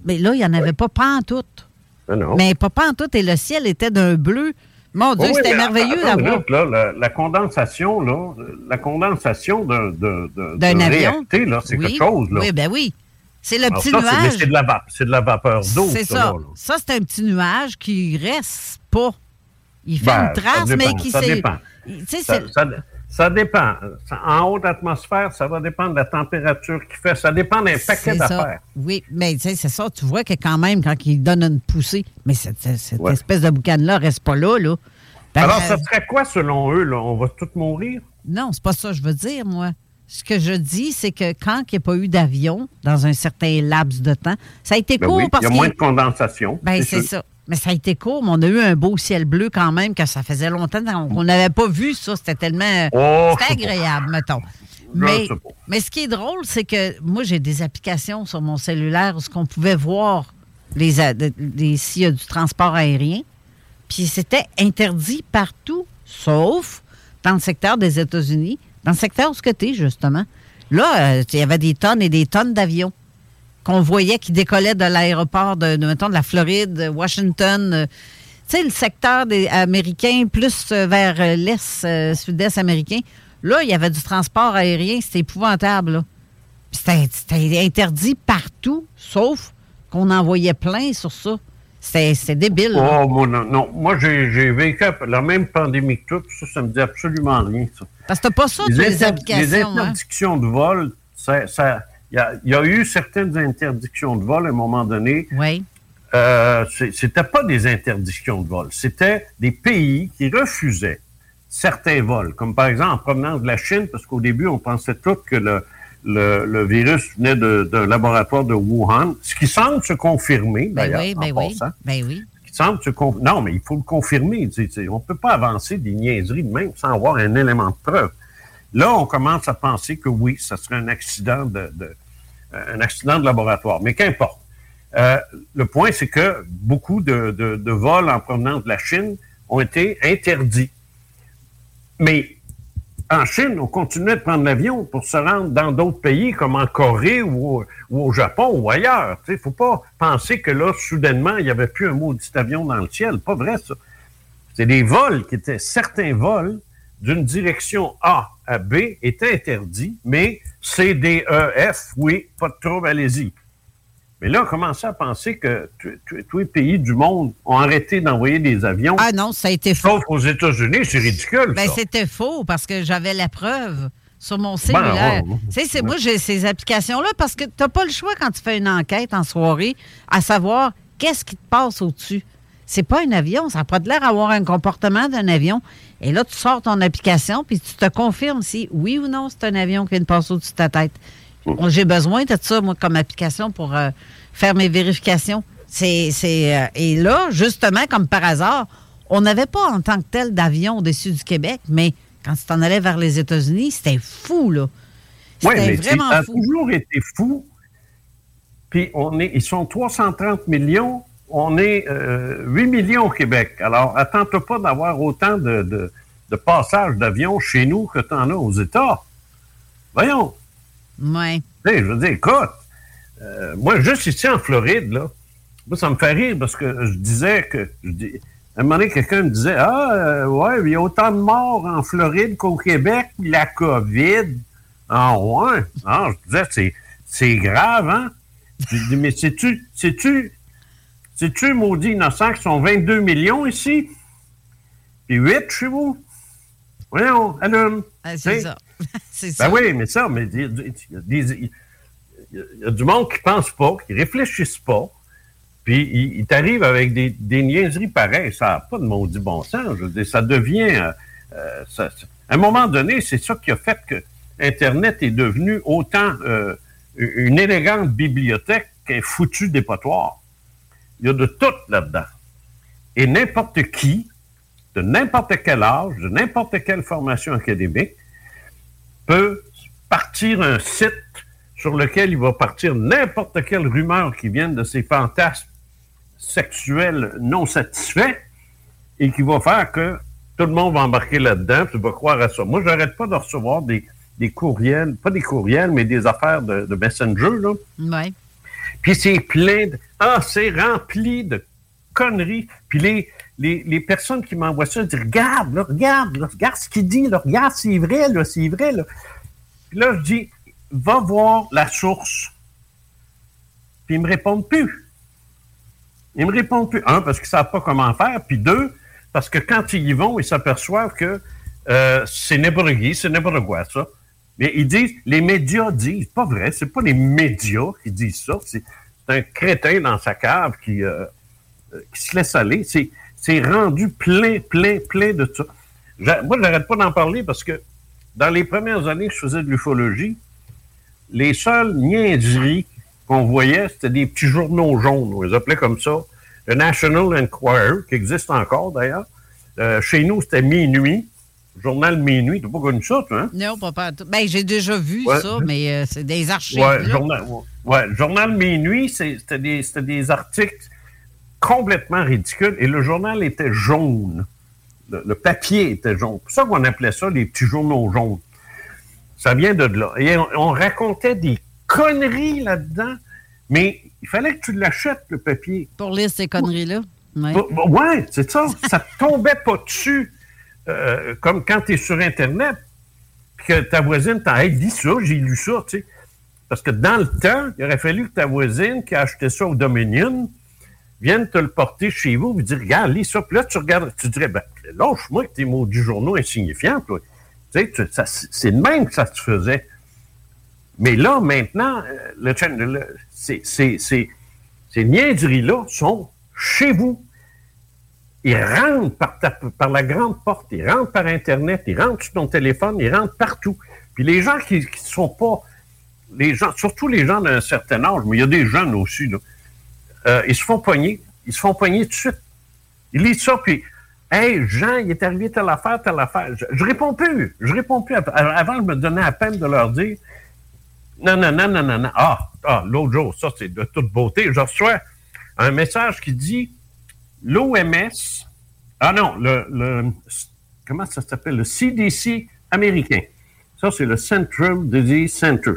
Mais là, il n'y en avait pas pantoute. Ah non. Mais pas pantoute, et le ciel était d'un bleu. Mon Dieu, Oui, c'était merveilleux d'avoir. la, la condensation, là, la condensation d'un de, de, D'un avion. c'est Oui. quelque chose. Là. Oui, ben oui. C'est le Alors petit ça, nuage. C'est de, la vap- c'est de la vapeur d'eau, C'est ça. ça. là, là. Ça, c'est un petit nuage qui reste pas. Il fait Ben, une trace, ça dépend, mais qui ça dépend. Ça, c'est- ça- ça dépend. En haute atmosphère, ça va dépendre de la température qu'il fait. Ça dépend d'un paquet d'affaires. Oui, mais tu sais, c'est ça. Tu vois que quand même, quand il donne une poussée, mais cette, cette- cette Ouais. espèce de boucan-là reste pas là, là. Ben, Alors, euh, ça serait quoi, selon eux? Là? On va tous mourir? Non, c'est pas ça que je veux dire, moi. Ce que je dis, c'est que quand il n'y a pas eu d'avion dans un certain laps de temps, ça a été Ben court oui, il parce y a qu'il- moins de condensation. Ben, c'est ça. Mais ça a été court, mais on a eu un beau ciel bleu quand même, que ça faisait longtemps qu'on n'avait pas vu ça. C'était tellement. Oh, C'était agréable, mettons. Mais, mais ce qui est drôle, c'est que moi, j'ai des applications sur mon cellulaire où ce qu'on pouvait voir les, les- s'il y a du transport aérien. Puis c'était interdit partout, sauf dans le secteur des États-Unis, dans le secteur où tu es, justement. Là, euh, il y avait des tonnes et des tonnes d'avions qu'on voyait qui décollaient de l'aéroport de, de, mettons, de la Floride, de Washington. euh, tu sais, le secteur des Américains, plus euh, vers euh, l'Est, sud-est américain. Là, il y avait du transport aérien, c'était épouvantable. C'était interdit partout, sauf qu'on en voyait plein sur ça. C'était c'était débile. là. Oh, moi, non, non. Moi, j'ai vécu la même pandémie que toi, puis ça, ça me dit absolument rien, ça. Parce que t'as pas ça les, hein. interdictions de vol, ça, ça- il y, a, il y a eu certaines interdictions de vol à un moment donné. Oui. Euh, c'était pas des interdictions de vol, c'était des pays qui refusaient certains vols, comme par exemple en provenance de la Chine, parce qu'au début, on pensait tous que le, le, le virus venait d'un laboratoire de Wuhan, ce qui semble se confirmer, Ben d'ailleurs, oui, en ben oui. passant. Ben oui. qui semble se con- Non, mais il faut le confirmer. on ne peut pas avancer des niaiseries de même sans avoir un élément de preuve. Là, on commence à penser que oui, ça serait un accident de, de- un accident de laboratoire. Mais qu'importe. Euh, le point, c'est que beaucoup de, de- de vols en provenance de la Chine ont été interdits. Mais en Chine, on continuait de prendre l'avion pour se rendre dans d'autres pays comme en Corée ou, au- ou au Japon ou ailleurs. Il ne faut pas penser que là, soudainement, il n'y avait plus un maudit avion dans le ciel. Pas vrai, ça. C'est des vols qui étaient, certains vols d'une direction A à B étaient interdits, mais C, D, E, F, oui, pas de trouble, allez-y. Mais là, on commençait à penser que tous- les pays du monde ont arrêté d'envoyer des avions. Ah non, ça a été faux. Sauf aux États-Unis, c'est ridicule. Ben, c'était faux parce que j'avais la preuve sur mon cellulaire. Ben, ouais, ouais. Tu sais, c'est moi, j'ai ces applications-là parce que tu n'as pas le choix quand tu fais une enquête en soirée à savoir qu'est-ce qui te passe au-dessus. C'est pas un avion, ça n'a pas de l'air d'avoir un comportement d'un avion. Et là, tu sors ton application puis tu te confirmes si oui ou non c'est un avion qui vient de passer au-dessus de ta tête. J'ai besoin de ça, moi, comme application pour euh, faire mes vérifications. C'est, euh, et là, justement, comme par hasard, on n'avait pas en tant que tel d'avion au-dessus du Québec, mais quand tu t'en allais vers les États-Unis, c'était fou, là. Oui, C'était mais vraiment ça a fou. toujours été fou. Puis on est, ils sont 330 millions, on est euh, 8 millions au Québec. Alors, attends-toi pas d'avoir autant de, de, de passages d'avions chez nous que tu en as aux États. Voyons. Sais, je veux dire, écoute, euh, moi, juste ici en Floride, là, moi, ça me fait rire parce que je disais que. Je dis, à un moment donné, quelqu'un me disait Ah, euh, ouais, il y a autant de morts en Floride qu'au Québec, la COVID. Ah, ouais. Ah, je disais, c'est, c'est grave, hein? Je dis, mais sais-tu, sais-tu, sais-tu, maudit innocent, qui sont 22 millions ici? Puis 8 chez vous? Voyons, allume. Ah, c'est ça. c'est ça. ben oui, mais ça, mais il y a- y du monde qui pense pas, qui réfléchissent pas, puis il, il t'arrive avec des, des niaiseries pareilles. Ça n'a pas de maudit bon sens. Je veux dire, ça devient... euh, euh, ça- à un moment donné, c'est ça qui a fait que Internet est devenu autant euh, une élégante bibliothèque qu'un foutu dépotoir. Il y a de tout là-dedans. Et n'importe qui, de n'importe quel âge, de n'importe quelle formation académique, peut partir un site sur lequel il va partir n'importe quelle rumeur qui vienne de ses fantasmes sexuels non satisfaits et qui va faire que tout le monde va embarquer là-dedans, puis va croire à ça. Moi, j'arrête pas de recevoir des, courriels, pas des courriels, mais des affaires de, Messenger, là. Puis c'est plein de... Ah, c'est rempli de conneries. Puis les, personnes qui m'envoient ça disent Regarde, regarde, regarde ce qu'il dit, regarde, c'est vrai, là, c'est vrai. Là. Puis là, je dis Va voir la source. Puis ils me répondent plus. Ils me répondent plus. Un, parce qu'ils ne savent pas comment faire. Puis deux, parce que quand ils y vont, ils s'aperçoivent que euh, c'est n'importe c'est n'importe ça. Mais ils disent, les médias disent, pas vrai, c'est pas les médias qui disent ça, c'est un crétin dans sa cave qui, euh, euh, qui se laisse aller. C'est rendu plein, plein, plein de ça. Moi, j'arrête pas d'en parler parce que dans les premières années que je faisais de l'ufologie, les seules niaiseries qu'on voyait, c'était des petits journaux jaunes. On les appelait comme ça. Le National Enquirer, qui existe encore d'ailleurs. Euh, chez nous, c'était Minuit. Journal Minuit. Tu n'as pas connu ça, toi, hein? Non, pas, pas. Ben, j'ai déjà vu Ouais. ça, mais euh, c'est des archives. Ouais, là. journal, ouais, ouais, journal Minuit, c'était des, des articles complètement ridicules et le journal était jaune. Le, le papier était jaune. C'est pour ça qu'on appelait ça les petits journaux jaunes. Ça vient de là. Et on, on racontait des conneries là-dedans, mais il fallait que tu l'achètes, le papier. Pour lire ces conneries-là. Ouais. Bah, ouais, c'est ça. ça te tombait pas dessus. Euh, comme quand tu es sur Internet, puis que ta voisine t'a hey, ça, j'ai lu ça, tu sais. Parce que dans le temps, il aurait fallu que ta voisine qui a acheté ça au Dominion vienne te le porter chez vous et dire Regarde, lis ça. Puis là, tu regardes, tu dirais ben, lâche-moi tes mots du journaux insignifiants. Tu sais, c'est de même que ça se faisait. Mais là, maintenant, euh, le, le- c'est- ces niaiseries-là sont chez vous. Ils rentrent par, la grande porte, ils rentrent par Internet, ils rentrent sur ton téléphone, ils rentrent partout. Puis les gens qui ne sont pas, les gens, surtout les gens d'un certain âge, mais il y a des jeunes aussi, euh, ils se font pogner. Ils se font pogner tout de suite. Ils lisent ça, puis Hey, Jean, il est arrivé telle affaire, telle affaire. Je, je réponds plus. Je réponds plus. Avant, je me donnais à peine de leur dire non, non, non, non, non, non. Ah, ah l'autre jour, ça, c'est de toute beauté. Je reçois un message qui dit l'OMS, ah non, le, le- comment ça s'appelle? Le CDC américain. Ça, c'est le Central Disease Center.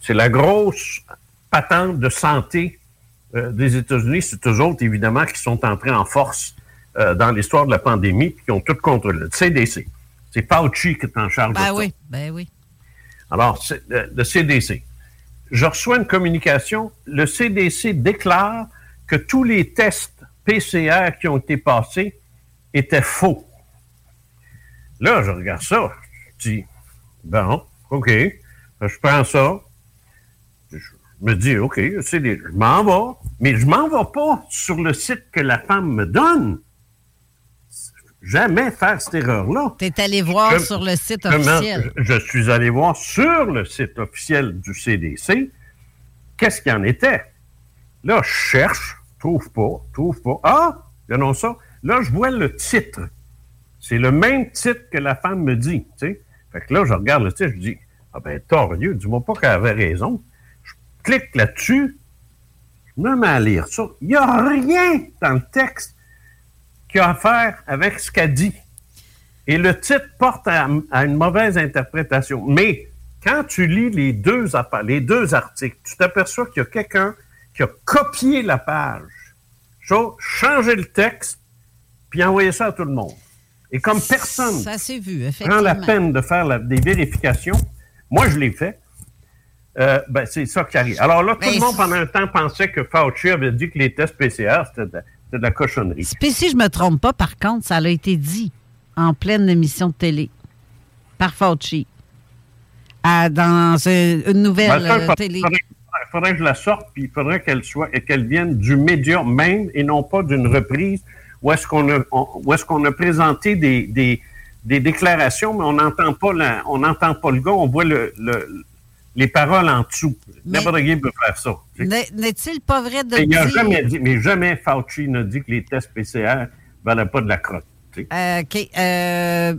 C'est la grosse patente de santé euh, des États-Unis. C'est eux autres, évidemment, qui sont entrés en force euh, dans l'histoire de la pandémie puis qui ont tout contrôlé. Le CDC. C'est Fauci qui est en charge de Ben ça. oui, ben oui. Alors, le CDC. Je reçois une communication. Le CDC déclare que tous les tests PCR qui ont été passés étaient faux. Là, je regarde ça. Je dis, bon, OK, je prends ça. Je me dis, OK, je m'en vais. Mais je m'en vais pas sur le site que la femme me donne. Jamais faire cette erreur-là. Tu es allé voir sur le site officiel. Je, je suis allé voir sur le site officiel du CDC qu'est-ce qu'il y en était? Là, je cherche, trouve pas, trouve pas. Ah, il annonce ça. Là, je vois le titre. C'est le même titre que la femme me dit. Fait que là, je regarde le titre, je dis Ah ben, torieux, dis-moi pas qu'elle avait raison. Je clique là-dessus, je me mets à lire ça. Il n'y a rien dans le texte qui a à faire avec ce qu'elle dit. Et le titre porte à, une mauvaise interprétation. Mais quand tu lis les deux, les deux articles, tu t'aperçois qu'il y a quelqu'un qui a copié la page, changé le texte, puis envoyé ça à tout le monde. Et comme personne Ça vu, prend la peine de faire la- des vérifications, moi je l'ai fait, euh, ben, c'est ça qui arrive. Alors là, tout Mais le monde pendant un temps pensait que Fauci avait dit que les tests PCR, c'était de, la- c'était de la cochonnerie. Si je me trompe pas, par contre, ça a été dit en pleine émission de télé par Fauci. À- dans une nouvelle Ben, ça, euh, télé. Faudrait- Il faudrait que je la sorte, puis il faudrait qu'elle soit et qu'elle vienne du média même et non pas d'une reprise où est-ce qu'on a, où est-ce qu'on a présenté des, des, des déclarations, mais on n'entend pas la- on n'entend pas le gars, on voit le, le- les paroles en dessous. N'importe qui peut faire ça. N'est- N'est-il pas vrai de dire... jamais dit, mais jamais Fauci n'a dit que les tests PCR valaient pas de la crotte. tu sais. Euh, OK. euh,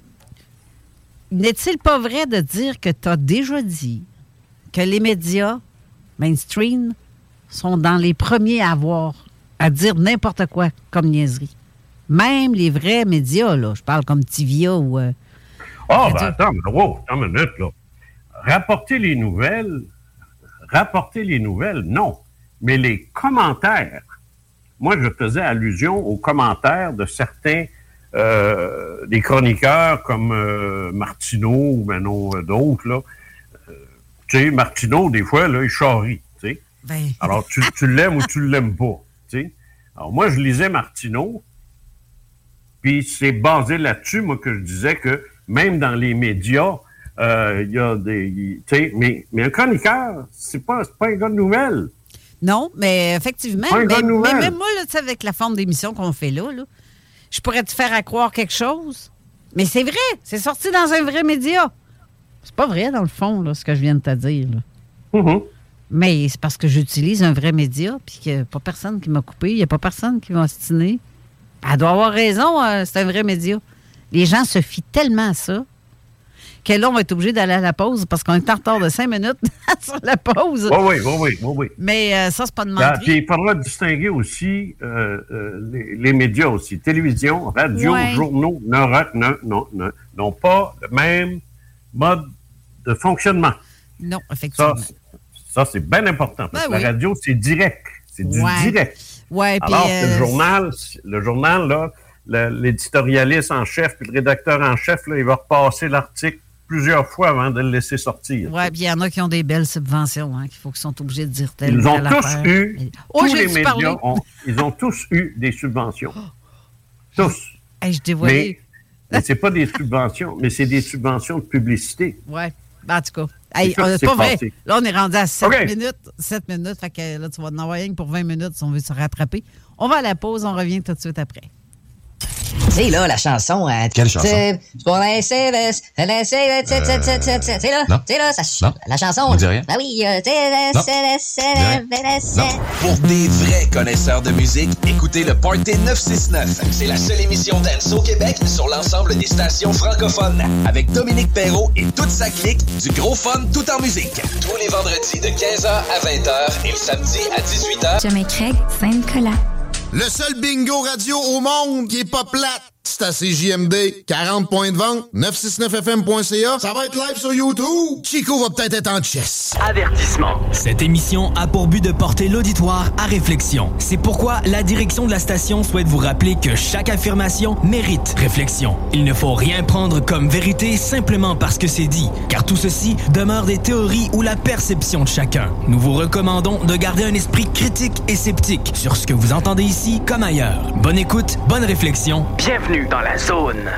N'est-il pas vrai de dire que tu as déjà dit que les médias mainstream sont dans les premiers à avoir à dire n'importe quoi comme niaiserie? Même les vrais médias, là, je parle comme Tivia ou... euh, Ah, ben attends, mais wow, attends une minute, là. Rapporter les nouvelles, rapporter les nouvelles, non. Mais les commentaires, moi, je faisais allusion aux commentaires de certains euh, des chroniqueurs comme euh, Martineau ou ben euh, d'autres, là. Tu sais, Martineau, des fois, là, il charrie, tu sais. ben, Alors, tu, tu l'aimes ou tu l'aimes pas. tu sais. Alors, moi, je lisais Martineau, puis c'est basé là-dessus, moi, que je disais que même dans les médias, euh, il y a des. sais, mais, mais un chroniqueur, c'est pas, pas un gars de nouvelles. Non, mais effectivement. Pas une mais, bonne nouvelle. mais même moi, là, tu sais, avec la forme d'émission qu'on fait là, là, je pourrais te faire à croire quelque chose. Mais c'est vrai, c'est sorti dans un vrai média. C'est pas vrai, dans le fond, là, ce que je viens de te dire. là. Mhm. Mais c'est parce que j'utilise un vrai média, puis qu'il n'y a pas personne qui m'a coupé, il n'y a pas personne qui m'a ostiné. Elle doit avoir raison, euh, c'est un vrai média. Les gens se fient tellement à ça que là, on va être obligé d'aller à la pause parce qu'on est en retard de cinq minutes sur la pause. Oui, oui, oui, oui, oui. Mais euh, ça, c'est pas de mentir. Puis il faudra distinguer aussi euh, euh, les, les médias aussi. Télévision, radio, Ouais. journaux n'ont pas le même mode de fonctionnement. Non, effectivement. ça c'est bien important. Parce Ben que oui. la radio, c'est direct. C'est du Ouais. direct. Ouais, puis, Alors que euh, le journal, le journal, là, l'éditorialiste en chef puis le rédacteur en chef, là, il va repasser l'article plusieurs fois avant de le laisser sortir. Ouais, puis il y en a qui ont des belles subventions, hein, qu'il faut qu'ils sont obligés de dire tel Ils ont tous eu, Mais- Oh, tous les médias, ont, ils ont tous eu des subventions. Tous. Hey, je dévoilais. Mais, mais c'est pas des subventions, mais c'est des subventions de publicité. Ouais. Ben, en tout cas. Hey, pas vrai. Là, on est rendu à 7 OK. minutes. 7 minutes. Fait que là, tu vas en une pour 20 minutes si on veut se rattraper. On va à la pause. On revient tout de suite après. Tu sais, là, la chanson. euh, Quelle chanson? c'est Pour la CVS, la CVS, tu sais, tu sais, tu sais, tu sais, tu sais, là, non. tu sais, là, ça, Non. la chanson. On dit rien. Ben oui, euh, tu sais, la Non. Pour des vrais connaisseurs de musique, écoutez le Party 969. C'est la seule émission dance au Québec sur l'ensemble des stations francophones. Avec Dominique Perrault et toute sa clique, du gros fun tout en musique. Tous les vendredis de 15h à 20h et le samedi à 18h. Je m'écris Saint-Nicolas. Le seul bingo radio au monde qui est pas plate. C'est à CJMD, 40 points de vente, 969fm.ca. Ça va être live sur YouTube. Chico va peut-être être en chess. Avertissement. Cette émission a pour but de porter l'auditoire à réflexion. C'est pourquoi la direction de la station souhaite vous rappeler que chaque affirmation mérite réflexion. Il ne faut rien prendre comme vérité simplement parce que c'est dit, car tout ceci demeure des théories ou la perception de chacun. Nous vous recommandons de garder un esprit critique et sceptique sur ce que vous entendez ici comme ailleurs. Bonne écoute, bonne réflexion. Bienvenue dans la zone.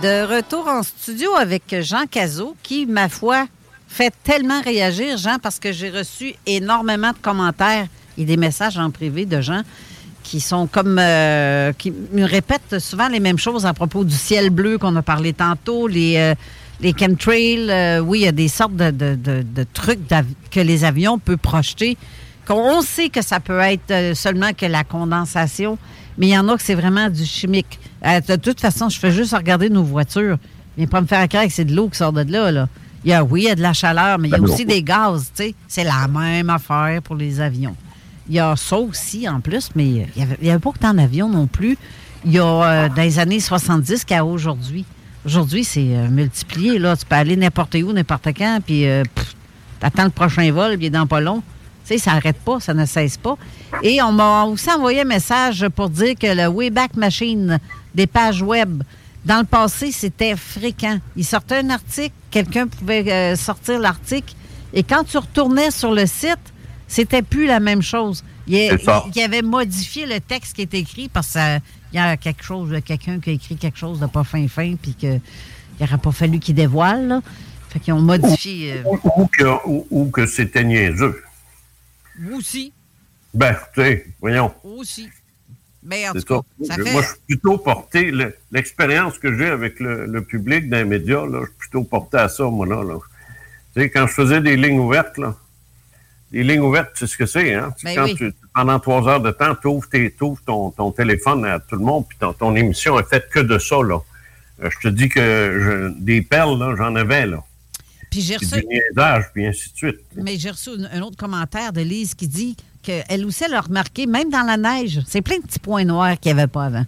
De retour en studio avec Jean Cazot, qui, ma foi, fait tellement réagir, Jean, parce que j'ai reçu énormément de commentaires et des messages en privé de gens qui sont comme. euh, qui me répètent souvent les mêmes choses à propos du ciel bleu qu'on a parlé tantôt, les. euh, les chemtrails, euh, oui, il y a des sortes de, de- trucs que les avions peuvent projeter. qu'on- On sait que ça peut être seulement que la condensation, mais il y en a que c'est vraiment du chimique. De toute façon, je fais juste regarder nos voitures. Mais pas me faire croire que c'est de l'eau qui sort de là. là. Il y a, oui, il y a de la chaleur, mais il y a Ben aussi des gaz. tu sais. C'est la même affaire pour les avions. Il y a ça aussi en plus, mais il n'y avait, pas autant d'avions non plus. Il y a euh, dans les années 70 qu'à aujourd'hui. Aujourd'hui, c'est euh, multiplié. Là. Tu peux aller n'importe où, n'importe quand, puis euh, t'attends le prochain vol, puis il est dans pas long. Tu sais, ça n'arrête pas, ça ne cesse pas. Et on m'a aussi envoyé un message pour dire que le Wayback Machine des pages web, dans le passé, c'était fréquent. Il sortait un article, quelqu'un pouvait euh, sortir l'article, et quand tu retournais sur le site, c'était plus la même chose. Il, il avait modifié le texte qui est écrit parce qu'il y a quelque chose, quelqu'un qui a écrit quelque chose de pas fin fin, puis qu'il n'aurait pas fallu qu'il dévoile. Là. Fait qu'ils ont modifié. euh, Ou, ou que, ou- ou que c'était niaiseux. aussi. Ben, tu sais, voyons. Aussi. Mais en C'est tout ça. cas, ça Moi, fait. je suis plutôt porté, le- l'expérience que j'ai avec le, le public d'un média, là, je suis plutôt porté à ça, moi, là. là. Tu sais, quand je faisais des lignes ouvertes, là, des lignes ouvertes, c'est ce que c'est, hein? Ben quand oui. tu, pendant trois heures de temps, tu ouvres, ton, ton téléphone à tout le monde, puis ton, ton émission est faite que de ça, là. Euh, je te dis que je- des perles, là, j'en avais, là. Puis j'ai reçu, du niaisage, puis ainsi de suite. mais j'ai reçu un, un autre commentaire de Lise qui dit qu'elle aussi, elle a remarqué, même dans la neige, c'est plein de petits points noirs qu'il n'y avait pas avant.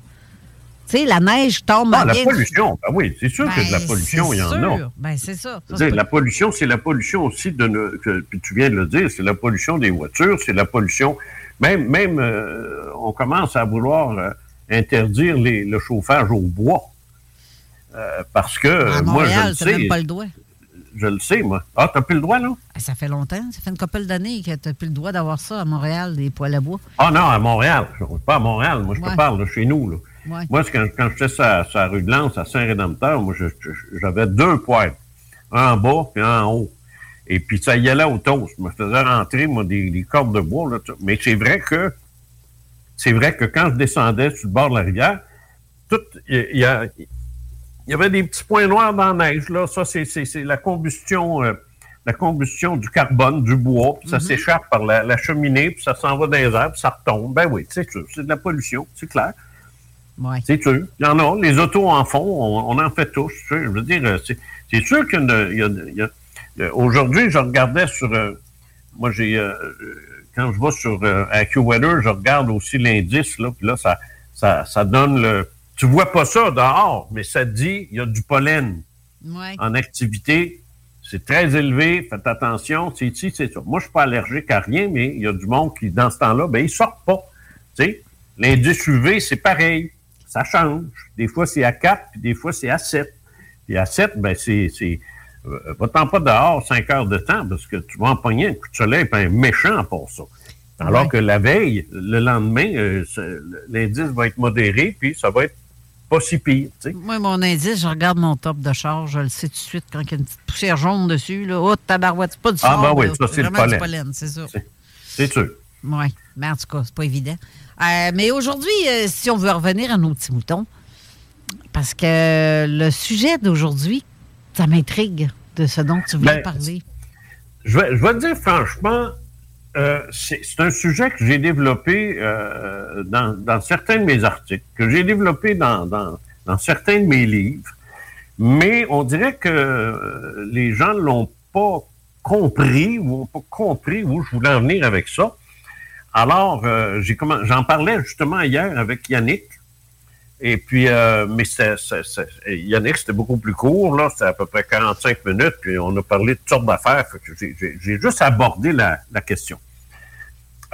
Tu sais, la neige tombe Ah, la pollution, ben oui, c'est sûr que de la Ben, pollution, il y en sûr. a. Ben, c'est ça. Ça, pas- la pollution, c'est la pollution aussi de ne- que, puis tu viens de le dire, c'est la pollution des voitures, c'est la pollution. Même, même euh, on commence à vouloir euh, interdire les- le chauffage au bois. Euh, parce que à moi, je le même sais. pas le droit. Je le sais, moi. Ah, t'as plus le droit, là? Ben, Ça fait longtemps, ça fait une couple d'années que tu n'as plus le droit d'avoir ça à Montréal, des poêles à bois. Ah non, à Montréal. Je ne pas à Montréal. Moi, je Ouais. te parle de chez nous. Là. Ouais. Moi, quand, quand j'étais sur, la- sur la rue de Lens, à Saint-Rédempteur, moi, j'avais deux poêles. Un en bas et un en haut. Et puis, ça y allait au toast. Je me faisais rentrer, moi, des, des cordes de bois. Là. Mais c'est vrai que c'est vrai que quand je descendais sur le bord de la rivière, tout, il y, a- il y avait des petits points noirs dans la neige. Là. Ça, c'est, c'est- c'est la combustion, euh, la combustion du carbone, du bois, puis ça s'échappe par la, la cheminée, puis ça s'en va dans les airs, puis ça retombe. Ben oui, c'est sûr, c'est de la pollution, c'est clair. Ouais. C'est sûr. Il y en a. Les autos en font, on, on en fait tous. tu sais. Je veux dire, euh, c'est, c'est sûr qu'il y a... a- a- a- Aujourd'hui, je regardais sur... euh, moi, j'ai... euh, euh, quand je vais sur euh, AccuWeather, je regarde aussi l'indice, là, puis là, ça, ça, ça donne le... Tu vois pas ça dehors, mais ça dit il y a du pollen Ouais. en activité. C'est très élevé, faites attention, c'est ici, c'est ça. Moi, je suis pas allergique à rien, mais il y a du monde qui, dans ce temps-là, ben, ils sortent pas. Tu sais, l'indice UV, c'est pareil. Ça change. Des fois, c'est à 4, puis des fois, c'est à 7. Puis à 7, ben, c'est, c'est, euh, va-t'en pas dehors 5 heures de temps, parce que tu vas empoigner un coup de soleil, puis un méchant pour ça. Alors Ouais. que la veille, le lendemain, euh, l'indice va être modéré, puis ça va être pas si pire, tu sais. Moi, mon indice, je regarde mon top de charge, je le sais tout de suite quand il y a une petite poussière jaune dessus. Là. Oh, tabarouette, c'est pas du Ah, ben oui, ça, c'est le pollen. pollen, c'est ça. C'est sûr. Oui, mais en tout cas, c'est pas évident. Euh, mais aujourd'hui, euh, si on veut revenir à nos petits moutons, parce que le sujet d'aujourd'hui, ça m'intrigue de ce dont tu voulais Ben, parler. Je vais, je vais te dire franchement, euh, c'est un sujet que j'ai développé euh, dans, dans certains de mes articles, que j'ai développé dans, dans, dans certains de mes livres, mais on dirait que les gens ne l'ont pas compris ou n'ont pas compris où je voulais en venir avec ça. Alors, euh, j'en parlais justement hier avec Yannick. Et puis, euh, mais c'est- Yannick, c'était beaucoup plus court, là, c'était à peu près 45 minutes, puis on a parlé de toutes sortes d'affaires. J'ai juste abordé la, la question.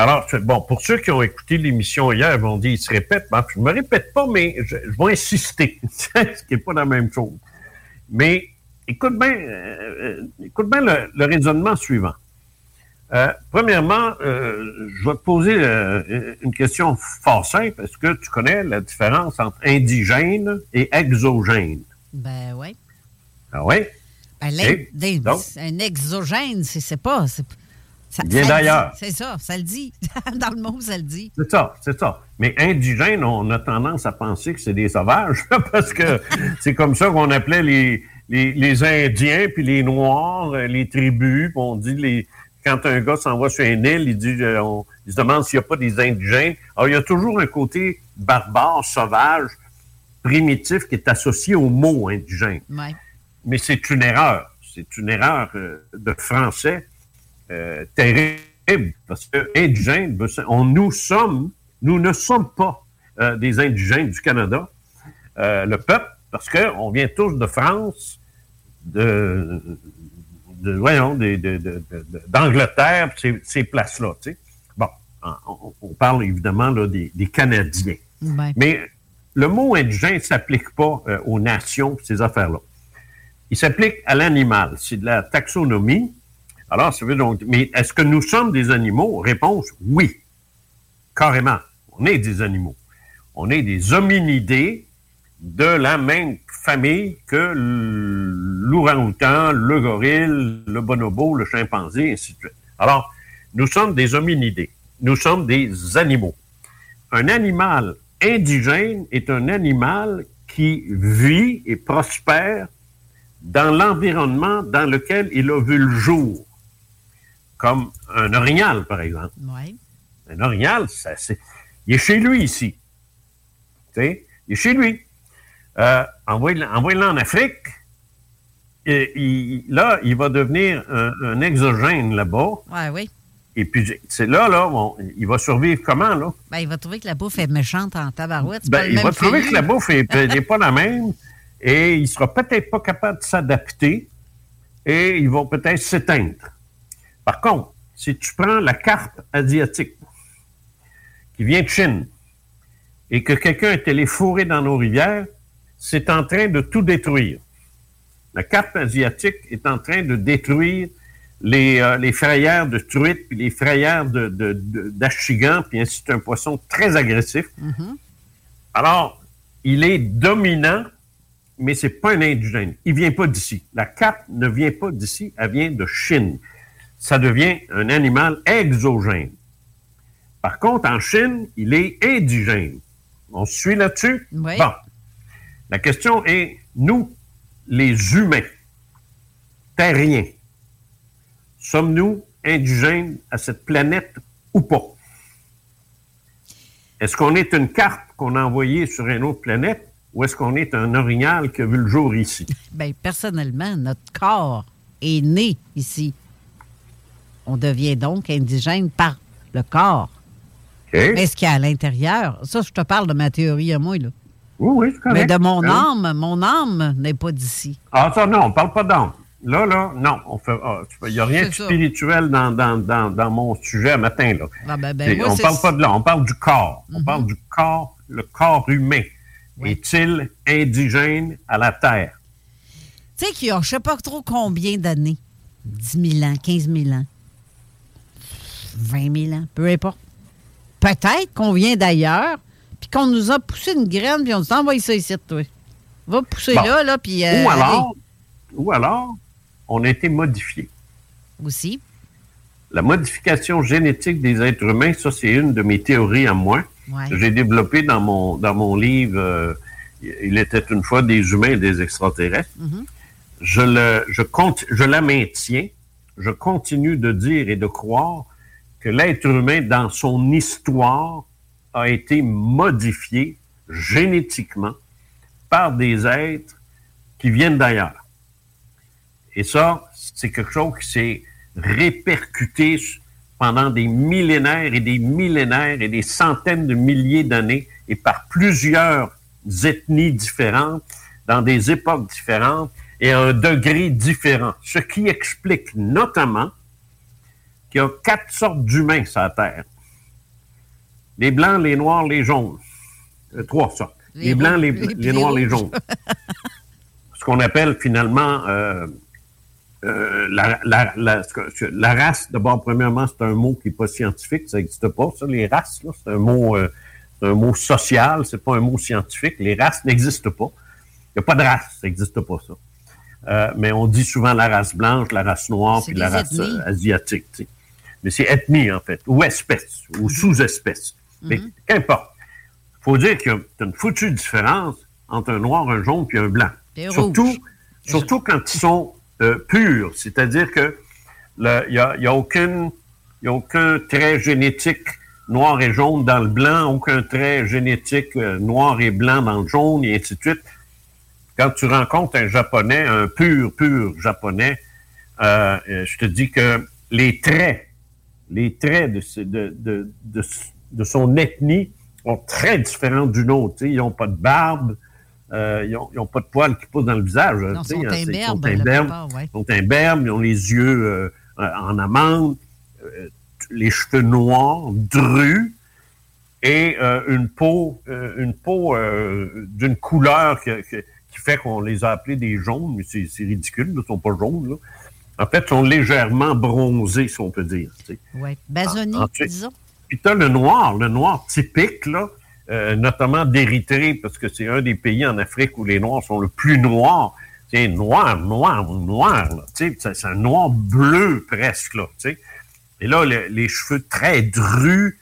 Alors, bon, pour ceux qui ont écouté l'émission hier, ils vont dire, il se répète. Ben, je me répète pas, mais je, je vais insister, ce qui n'est pas la même chose. Mais écoute bien, euh, euh, écoute bien le, le raisonnement suivant. Euh, premièrement, euh, je vais te poser une question fort simple. Est-ce que tu connais la différence entre indigène et exogène? Ben oui. Ah oui? Ben, des- un exogène, c'est c'est pas. c'est- Ça, Bien d'ailleurs. C'est ça, ça le dit. Dans le mot, ça le dit. C'est ça, c'est ça. Mais indigène, on a tendance à penser que c'est des sauvages, parce que c'est comme ça qu'on appelait les, les, les Indiens, puis les Noirs, euh, les tribus, puis on dit les. Quand un gars s'en va sur une île, il dit, euh, on, il se demande s'il n'y a pas des indigènes. Alors, il y a toujours un côté barbare, sauvage, primitif qui est associé au mot indigène. Ouais. Mais c'est une erreur. C'est une erreur euh, de français euh, terrible. Parce que indigène, ben, on, nous sommes, nous ne sommes pas euh, des indigènes du Canada, euh, le peuple, parce qu'on vient tous de France, de, de voyons, d'Angleterre, ces, ces places-là. tu sais. Bon, on, parle évidemment là, des, des Canadiens. Ouais. Mais le mot indigène ne s'applique pas aux nations, ces affaires-là. Il s'applique à l'animal. C'est de la taxonomie. Alors, ça veut donc. Mais est-ce que nous sommes des animaux? Réponse oui. Carrément. On est des animaux. On est des hominidés de la même famille que l'ourang-outan, le gorille, le bonobo, le chimpanzé, ainsi de suite. Alors, nous sommes des hominidés. Nous sommes des animaux. Un animal indigène est un animal qui vit et prospère dans l'environnement dans lequel il a vu le jour, comme un orignal, par exemple. Ouais. Un orignal, ça, c'est, il est chez lui ici. Tu sais, il est chez lui. Euh, envoyez-le envoyez-le en Afrique. Et, il- là, il va devenir un, un exogène là-bas. Ouais, oui. Et puis, c'est là, là, il va survivre comment, là? Ben, il va trouver que la bouffe est méchante en tabarouette. Ben, il va trouver que la bouffe n'est pas la même et il sera peut-être pas capable de s'adapter et il va peut-être s'éteindre. Par contre, si tu prends la carpe asiatique qui vient de Chine et que quelqu'un est allé fourrer dans nos rivières, c'est en train de tout détruire. La carpe asiatique est en train de détruire les, euh, les frayères de truite, puis les frayères de, de, de- d'achigan, puis ainsi c'est un poisson très agressif. Mhm. Alors, il est dominant, mais c'est pas un indigène. Il vient pas d'ici. La carpe ne vient pas d'ici, elle vient de Chine. Ça devient un animal exogène. Par contre, en Chine, il est indigène. On se suit là-dessus? Oui. Bon. La question est, nous, les humains, terriens, sommes-nous indigènes à cette planète ou pas? Est-ce qu'on est une carte qu'on a envoyée sur une autre planète ou est-ce qu'on est un orignal qui a vu le jour ici? Ben, personnellement, notre corps est né ici. On devient donc indigène par le corps. Mais ce qu'il y a à l'intérieur, ça, je te parle de ma théorie à moi, là. Oui, oui, c'est Mais correct. de mon Hein? âme, mon âme n'est pas d'ici. Ah, ça, non, on parle pas d'âme. Là, là, non. on fait, ah, Il n'y a rien de spirituel dans, dans, dans, dans mon sujet à matin, là. Ah, ben, ben, moi, on c'est- parle pas de là, on parle du corps. On Mhm. parle du corps, le corps humain. Est-il indigène à la Terre? Tu sais qu'il y a je sais pas trop combien d'années. 10 000 ans, 15 000 ans, 20 000 ans, peu importe. Peut-être qu'on vient d'ailleurs, puis qu'on nous a poussé une graine, puis on dit envoie ça ici, toi. Va pousser Bon. là, là, puis. euh, ou alors, ou alors, on a été modifié. Aussi. La modification génétique des êtres humains, ça, c'est une de mes théories à moi. Ouais. J'ai développé dans mon, dans mon livre euh, Il était une fois des humains et des extraterrestres. Mhm. Je, le, je, compte, je la maintiens. Je continue de dire et de croire que l'être humain, dans son histoire, a été modifié génétiquement par des êtres qui viennent d'ailleurs. Et ça, c'est quelque chose qui s'est répercuté pendant des millénaires et des millénaires et des centaines de milliers d'années et par plusieurs ethnies différentes, dans des époques différentes et à un degré différent. Ce qui explique notamment qu'il y a quatre sortes d'humains sur la Terre. Les blancs, les noirs, les jaunes. Euh, trois sortes. Les, blancs, les, les noirs, les jaunes. Ce qu'on appelle finalement euh, euh, la, la, la, la, race, d'abord, premièrement, c'est un mot qui n'est pas scientifique, ça n'existe pas, ça, les races, c'est un mot un mot social, c'est pas un mot scientifique. Les races n'existent pas. Il n'y a pas de race, ça n'existe pas, ça. Euh, mais on dit souvent la race blanche, la race noire, puis la race euh, asiatique. T'sais. Mais c'est ethnie, en fait, ou espèce, ou Mhm. sous-espèce. Mais qu'importe. Il faut dire qu'il y a une foutue différence entre un noir, un jaune, puis un blanc. Surtout, rouge. surtout quand ils sont euh, purs, c'est-à-dire que il n'y a, y a aucune, y a aucun trait génétique noir et jaune dans le blanc, aucun trait génétique euh, noir et blanc dans le jaune, et ainsi de suite. Quand tu rencontres un japonais, un pur, pur japonais, euh, je te dis que les traits, les traits de, ce- de, de, de, de son ethnie sont très différents d'une autre. tu sais. Ils n'ont pas de barbe, euh, ils n'ont pas de poils qui poussent dans le visage. Non, sais. sont imberbes, Ils sont imberbes, ouais. ils sont imberbes, ils ont les yeux euh, euh, en amande, euh, les cheveux noirs, drus, et une peau, une peau d'une couleur que- que- qui fait qu'on les a appelés des jaunes, mais c'est c'est ridicule, ils ne sont pas jaunes. Là. En fait, ils sont légèrement bronzés, si on peut dire. Oui. Basonie, Ensuite- disons. Puis tu as le noir, le noir typique, là, euh, notamment d'Érythrée, parce que c'est un des pays en Afrique où les noirs sont le plus noirs. C'est noir, noir, noir. C'est un noir bleu presque. Là. Et là, le- les cheveux très drus,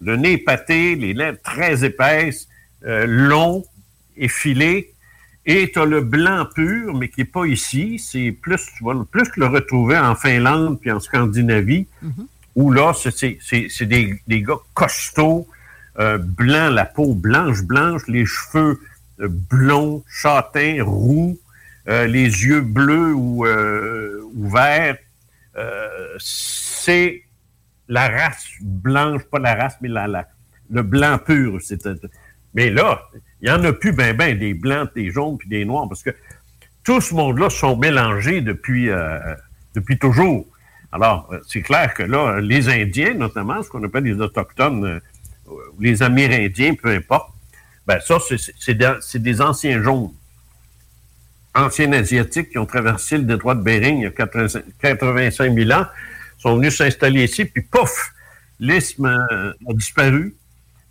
le nez épaté, les lèvres très épaisses, euh, longs, effilés. Et tu as le blanc pur, mais qui n'est pas ici. C'est plus, tu vas le- plus le retrouver en Finlande puis en Scandinavie où là, c'est- c'est c'est- c'est des, des gars costauds, euh, blancs, la peau blanche, blanche, les cheveux euh, blonds, châtains, roux, euh, les yeux bleus ou, euh, ou verts. Euh, c'est la race blanche, pas la race, mais la, la- le blanc pur. c'est- Mais là, il n'y en a plus ben ben des blancs, des jaunes, puis des noirs, parce que tout ce monde-là sont mélangés depuis, euh, depuis toujours. Alors, euh, c'est clair que là, les Indiens, notamment, ce qu'on appelle les Autochtones, euh, les Amérindiens, peu importe, ben ça, c'est- des, anciens jaunes. Anciens Asiatiques qui ont traversé le détroit de Bering il y a 85 85 000 ans, sont venus s'installer ici, puis pouf, l'isthme euh, a disparu,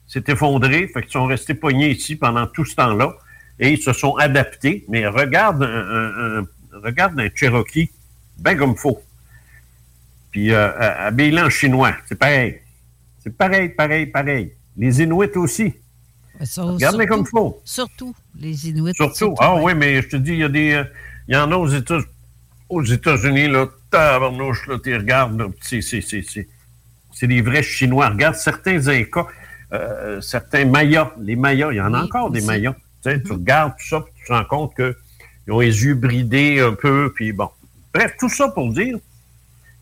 s'est effondré, fait qu'ils sont restés poignés ici pendant tout ce temps-là, et ils se sont adaptés. Mais regarde un, un- un- regarde un Cherokee, bien comme faut. Puis euh, en chinois, c'est pareil. C'est pareil, pareil, pareil. Les Inuits aussi. Regarde-les surtout- comme faut. Surtout, les Inuits. Surtout. Ah oui, mais je te dis, il y a des. Il y en a aux États- aux États-Unis, là, tabarnouche, là, tu regardes, là, c'est, c'est, c'est, c'est, c'est des vrais Chinois. Regarde certains Incas, euh, certains Mayas. Les Mayas, il y en a encore des. Mayas. Tu sais, Tu regardes tout ça, puis tu te rends compte qu'ils ont les yeux bridés un peu, puis bon. Bref, tout ça pour dire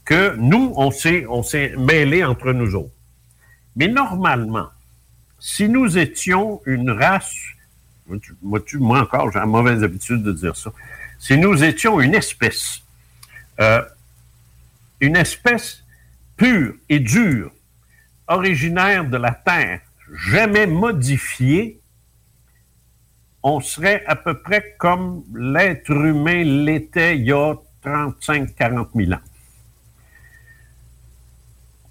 que nous, on s'est, on s'est mêlés entre nous autres. Mais normalement, si nous étions une race, moi, tu- moi encore, j'ai la mauvaise habitude de dire ça, si nous étions une espèce, euh, une espèce pure et dure, originaire de la Terre, jamais modifiée, on serait à peu près comme l'être humain l'était il y a 35-40 000 ans.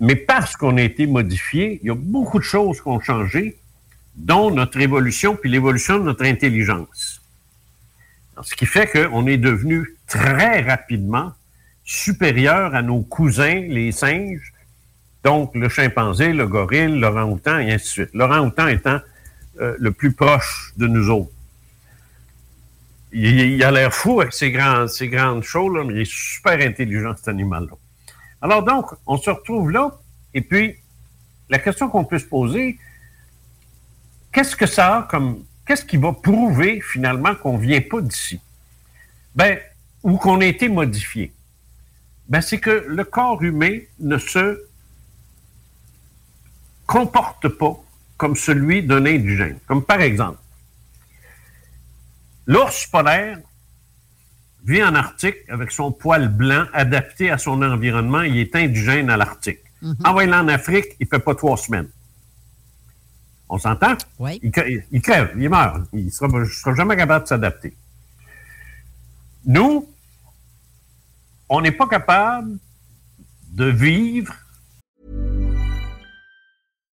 Mais parce qu'on a été modifié, il y a beaucoup de choses qui ont changé, dont notre évolution puis l'évolution de notre intelligence. Ce qui fait qu'on est devenu très rapidement supérieur à nos cousins, les singes, donc le chimpanzé, le gorille, l'orang-outan, et ainsi de suite. L'orang-outan étant euh, le plus proche de nous autres. Il, a l'air fou avec ses, grands, grandes choses, là, mais il est super intelligent, cet animal-là. Alors donc, on se retrouve là, Et puis, la question qu'on peut se poser, qu'est-ce que ça a comme. Qu'est-ce qui va prouver finalement qu'on ne vient pas d'ici? Ben, ou qu'on a été modifié? Ben, c'est que le corps humain ne se comporte pas comme celui d'un indigène. Comme par exemple, l'ours polaire vit en Arctique avec son poil blanc adapté à son environnement. Il est indigène à l'Arctique. Envoyez-le en Afrique, il ne fait pas trois semaines. On s'entend? Oui. Il, crève, il meurt. Il ne sera, sera jamais capable de s'adapter. Nous, on n'est pas capable de vivre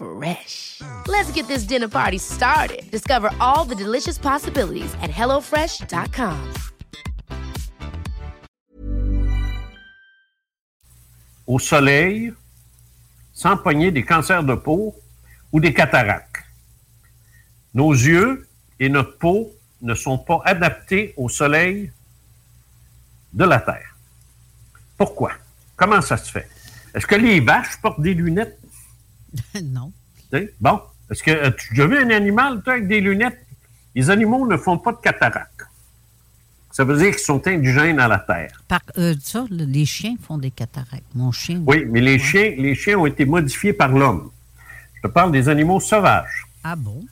Fresh. Let's get this dinner party started. Discover all the delicious possibilities at hellofresh.com. au soleil sans pogner des cancers de peau ou des cataractes. Nos yeux et notre peau ne sont pas adaptés au soleil de la Terre. Pourquoi? Comment ça se fait? Est-ce que les vaches portent des lunettes? non. Bon. Est-ce que as tu déjà vu un animal, toi, avec des lunettes? Les animaux ne font pas de cataractes. Ça veut dire qu'ils sont indigènes à la Terre. Par, euh, ça, le- les chiens font des cataractes. Mon chien. Oui, mais les chiens, les chiens ont été modifiés par l'homme. Je te parle des animaux sauvages. Ah bon?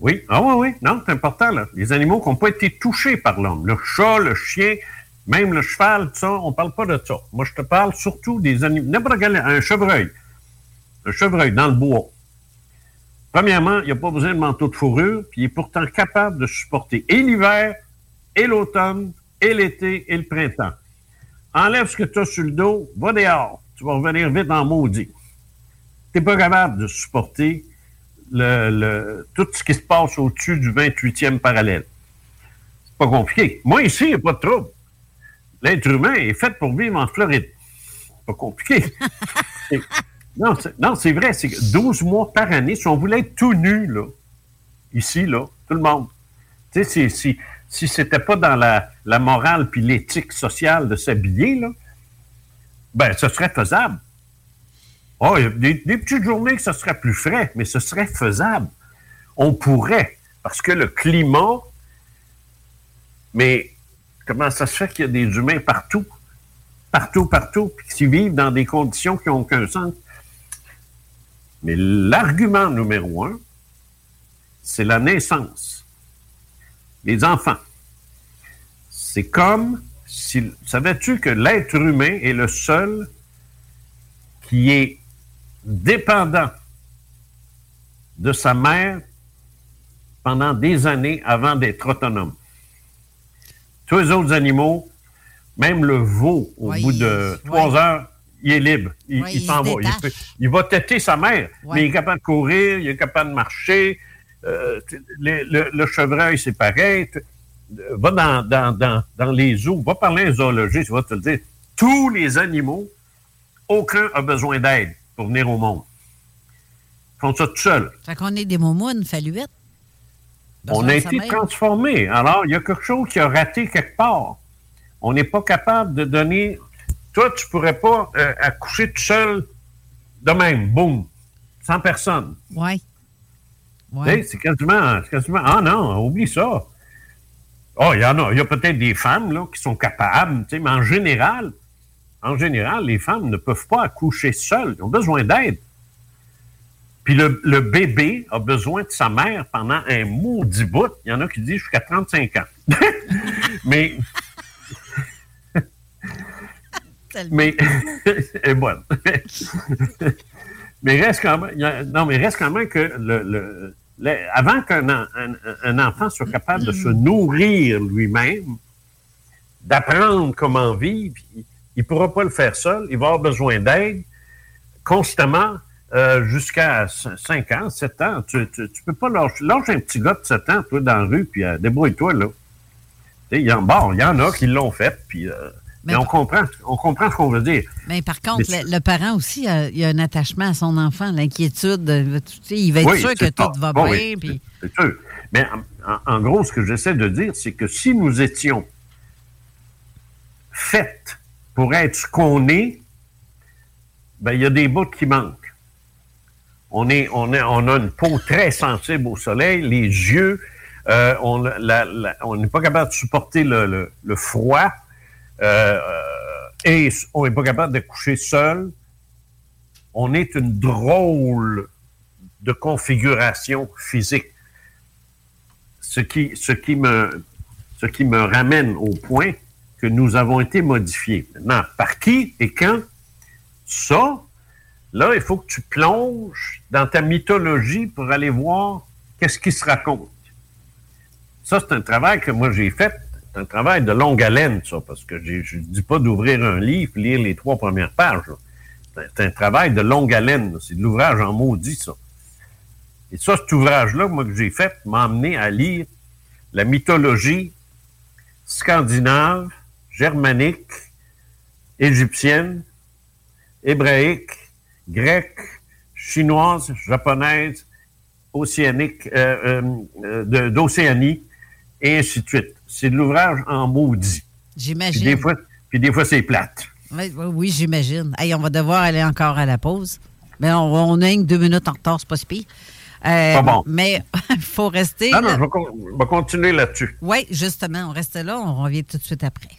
Oui, ah oui, oui, non, c'est important, là. Les animaux qui n'ont pas été touchés par l'homme. Le chat, le chien, même le cheval, ça, on ne parle pas de ça. Moi, je te parle surtout des animaux. N'importe quel, un chevreuil. Un chevreuil dans le bois. Premièrement, il n'a pas besoin de manteau de fourrure, puis il est pourtant capable de supporter et l'hiver, et l'automne, et l'été, et le printemps. Enlève ce que tu as sur le dos, va dehors. Tu vas revenir vite en maudit. Tu n'es pas capable de supporter le, tout ce qui se passe au-dessus du 28e parallèle. C'est pas compliqué. Moi, ici, il n'y a pas de trouble. L'être humain est fait pour vivre en Floride. C'est pas compliqué. Non, c'est, vrai. C'est que 12 mois par année, si on voulait être tout nu, ici, là, tout le monde. Tu sais, si, si, c'était pas dans la, morale puis l'éthique sociale de s'habiller, là, ben, ce serait faisable. Oh, il y a des, des petites journées que ce serait plus frais, mais ce serait faisable. On pourrait, parce que le climat, mais comment ça se fait qu'il y a des humains partout, partout, partout, puis qui vivent dans des conditions qui n'ont aucun sens? Mais l'argument numéro un, c'est la naissance. Les enfants. C'est comme si. Savais-tu que l'être humain est le seul qui est dépendant de sa mère pendant des années avant d'être autonome? Tous les autres animaux, même le veau, au bout de trois heures, il est libre. Il, Ouais, il il s'en se va. Il, va têter sa mère, Ouais. mais il est capable de courir, il est capable de marcher. Euh, le, chevreuil, c'est pareil. Euh, Va dans, dans, dans, dans les zoos, va parler à un zoologiste, il va te le dire. Tous les animaux, aucun a besoin d'aide pour venir au monde. Ils font ça tout seuls. Fait qu'on est des momounes faluettes. On a été transformés. Alors, il y a quelque chose qui a raté quelque part. On n'est pas capable de donner. Toi, tu pourrais pas euh, accoucher tout seul de même, boum, sans personne. Oui. Tu sais, C'est quasiment, quasiment. Ah non, oublie ça. Oh, il y en a. Il y a peut-être des femmes là, qui sont capables, mais en général, en général, les femmes ne peuvent pas accoucher seules. Ils ont besoin d'aide. Puis le, le bébé a besoin de sa mère pendant un maudit bout. Il y en a qui disent jusqu'à 35 ans. mais. Mais. est bonne. mais reste quand même. non, mais reste quand même que le. le- le- avant qu'un un, un enfant soit capable de se nourrir lui-même, d'apprendre comment vivre, il ne pourra pas le faire seul. Il va avoir besoin d'aide constamment euh, jusqu'à 5 ans, 7 ans. Tu ne peux pas lâcher, lâche un petit gars de 7 ans, toi, dans la rue, puis euh, débrouille-toi, là. Tu sais, Il y, en, bon, il y en a qui l'ont fait, puis euh, mais on comprend, on comprend ce qu'on veut dire. Mais par contre, Mais le, le parent aussi, euh, il a un attachement à son enfant, l'inquiétude. euh, Il va être Oui, sûr que tout va Bon, bien. oui, puis- c'est sûr. Mais en, gros, ce que j'essaie de dire, c'est que si nous étions faits pour être ce qu'on est, ben, il y a des bouts qui manquent. On, est, on, est- on a une peau très sensible au soleil, les yeux, euh, on n'est pas capable de supporter le, le- le froid et on n'est pas capable de coucher seul. On est une drôle de configuration physique. Ce qui, ce qui, me, ce qui me ramène au point que nous avons été modifiés. Maintenant, par qui et quand? Ça, là, il faut que tu plonges dans ta mythologie pour aller voir qu'est-ce qui se raconte. Ça, c'est un travail que moi j'ai fait. C'est un travail de longue haleine, ça, parce que je ne dis pas d'ouvrir un livre lire les trois premières pages. C'est- un travail de longue haleine. C'est de l'ouvrage en maudit, ça. Et ça, cet ouvrage-là, moi, que j'ai fait, m'a amené à lire la mythologie scandinave, germanique, égyptienne, hébraïque, grecque, chinoise, japonaise, océanique, euh, euh, euh, d'Océanie, et ainsi de suite. C'est de l'ouvrage en maudit. Puis J'imagine. des fois, puis des fois c'est plate. Oui, oui, oui, j'imagine. Hey, on va devoir aller encore à la pause. Mais on, on a une deux minutes en retard, c'est pas si pire. Euh, Pas bon. Mais il faut rester. Non, non, là. je vais, vais continuer là-dessus. Oui, justement, on reste là. On revient tout de suite après.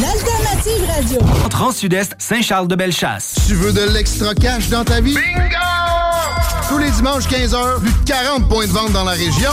L'alternative radio. Trans-Sud-Est, Saint-Charles-de-Bellechasse. Tu veux de l'extra cash dans ta vie? Bingo! Tous les dimanches 15h, plus de 40 points de vente dans la région.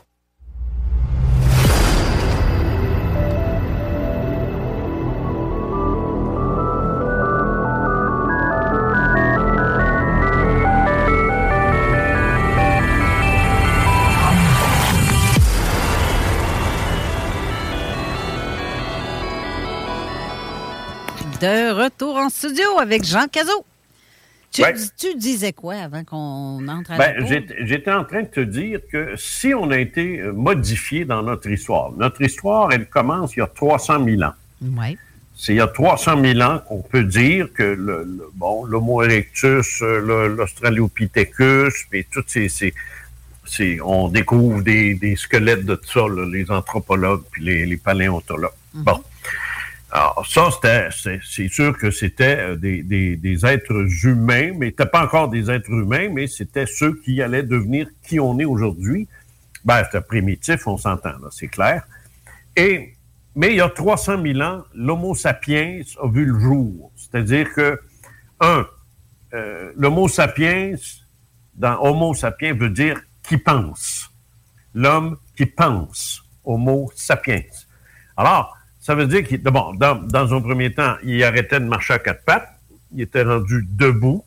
De retour en studio avec Jean Cazot. Tu, Ouais. tu disais quoi avant qu'on entre à la Ben, j'étais en train de te dire que si on a été euh, modifié dans notre histoire, notre histoire, elle commence il y a 300 000 ans. Ouais. C'est il y a 300 000 ans qu'on peut dire que le, le- bon, l'Homo erectus, euh, l'Australopithecus, puis toutes ces, ces- on découvre des, des squelettes de ça, là, les anthropologues puis les, les paléontologues. Bon. Alors, ça, c'était, c'est, sûr que c'était euh, des, des- des êtres humains, mais c'était pas encore des êtres humains, mais c'était ceux qui allaient devenir qui on est aujourd'hui. Ben, c'était primitif, on s'entend, c'est clair. Et, mais il y a 300 000 ans, l'Homo sapiens a vu le jour. C'est-à-dire que, un, euh, l'Homo sapiens, dans Homo sapiens veut dire qui pense. L'homme qui pense. Homo sapiens. Alors, ça veut dire qu'il, bon, dans, dans un premier temps, il arrêtait de marcher à quatre pattes. Il était rendu debout.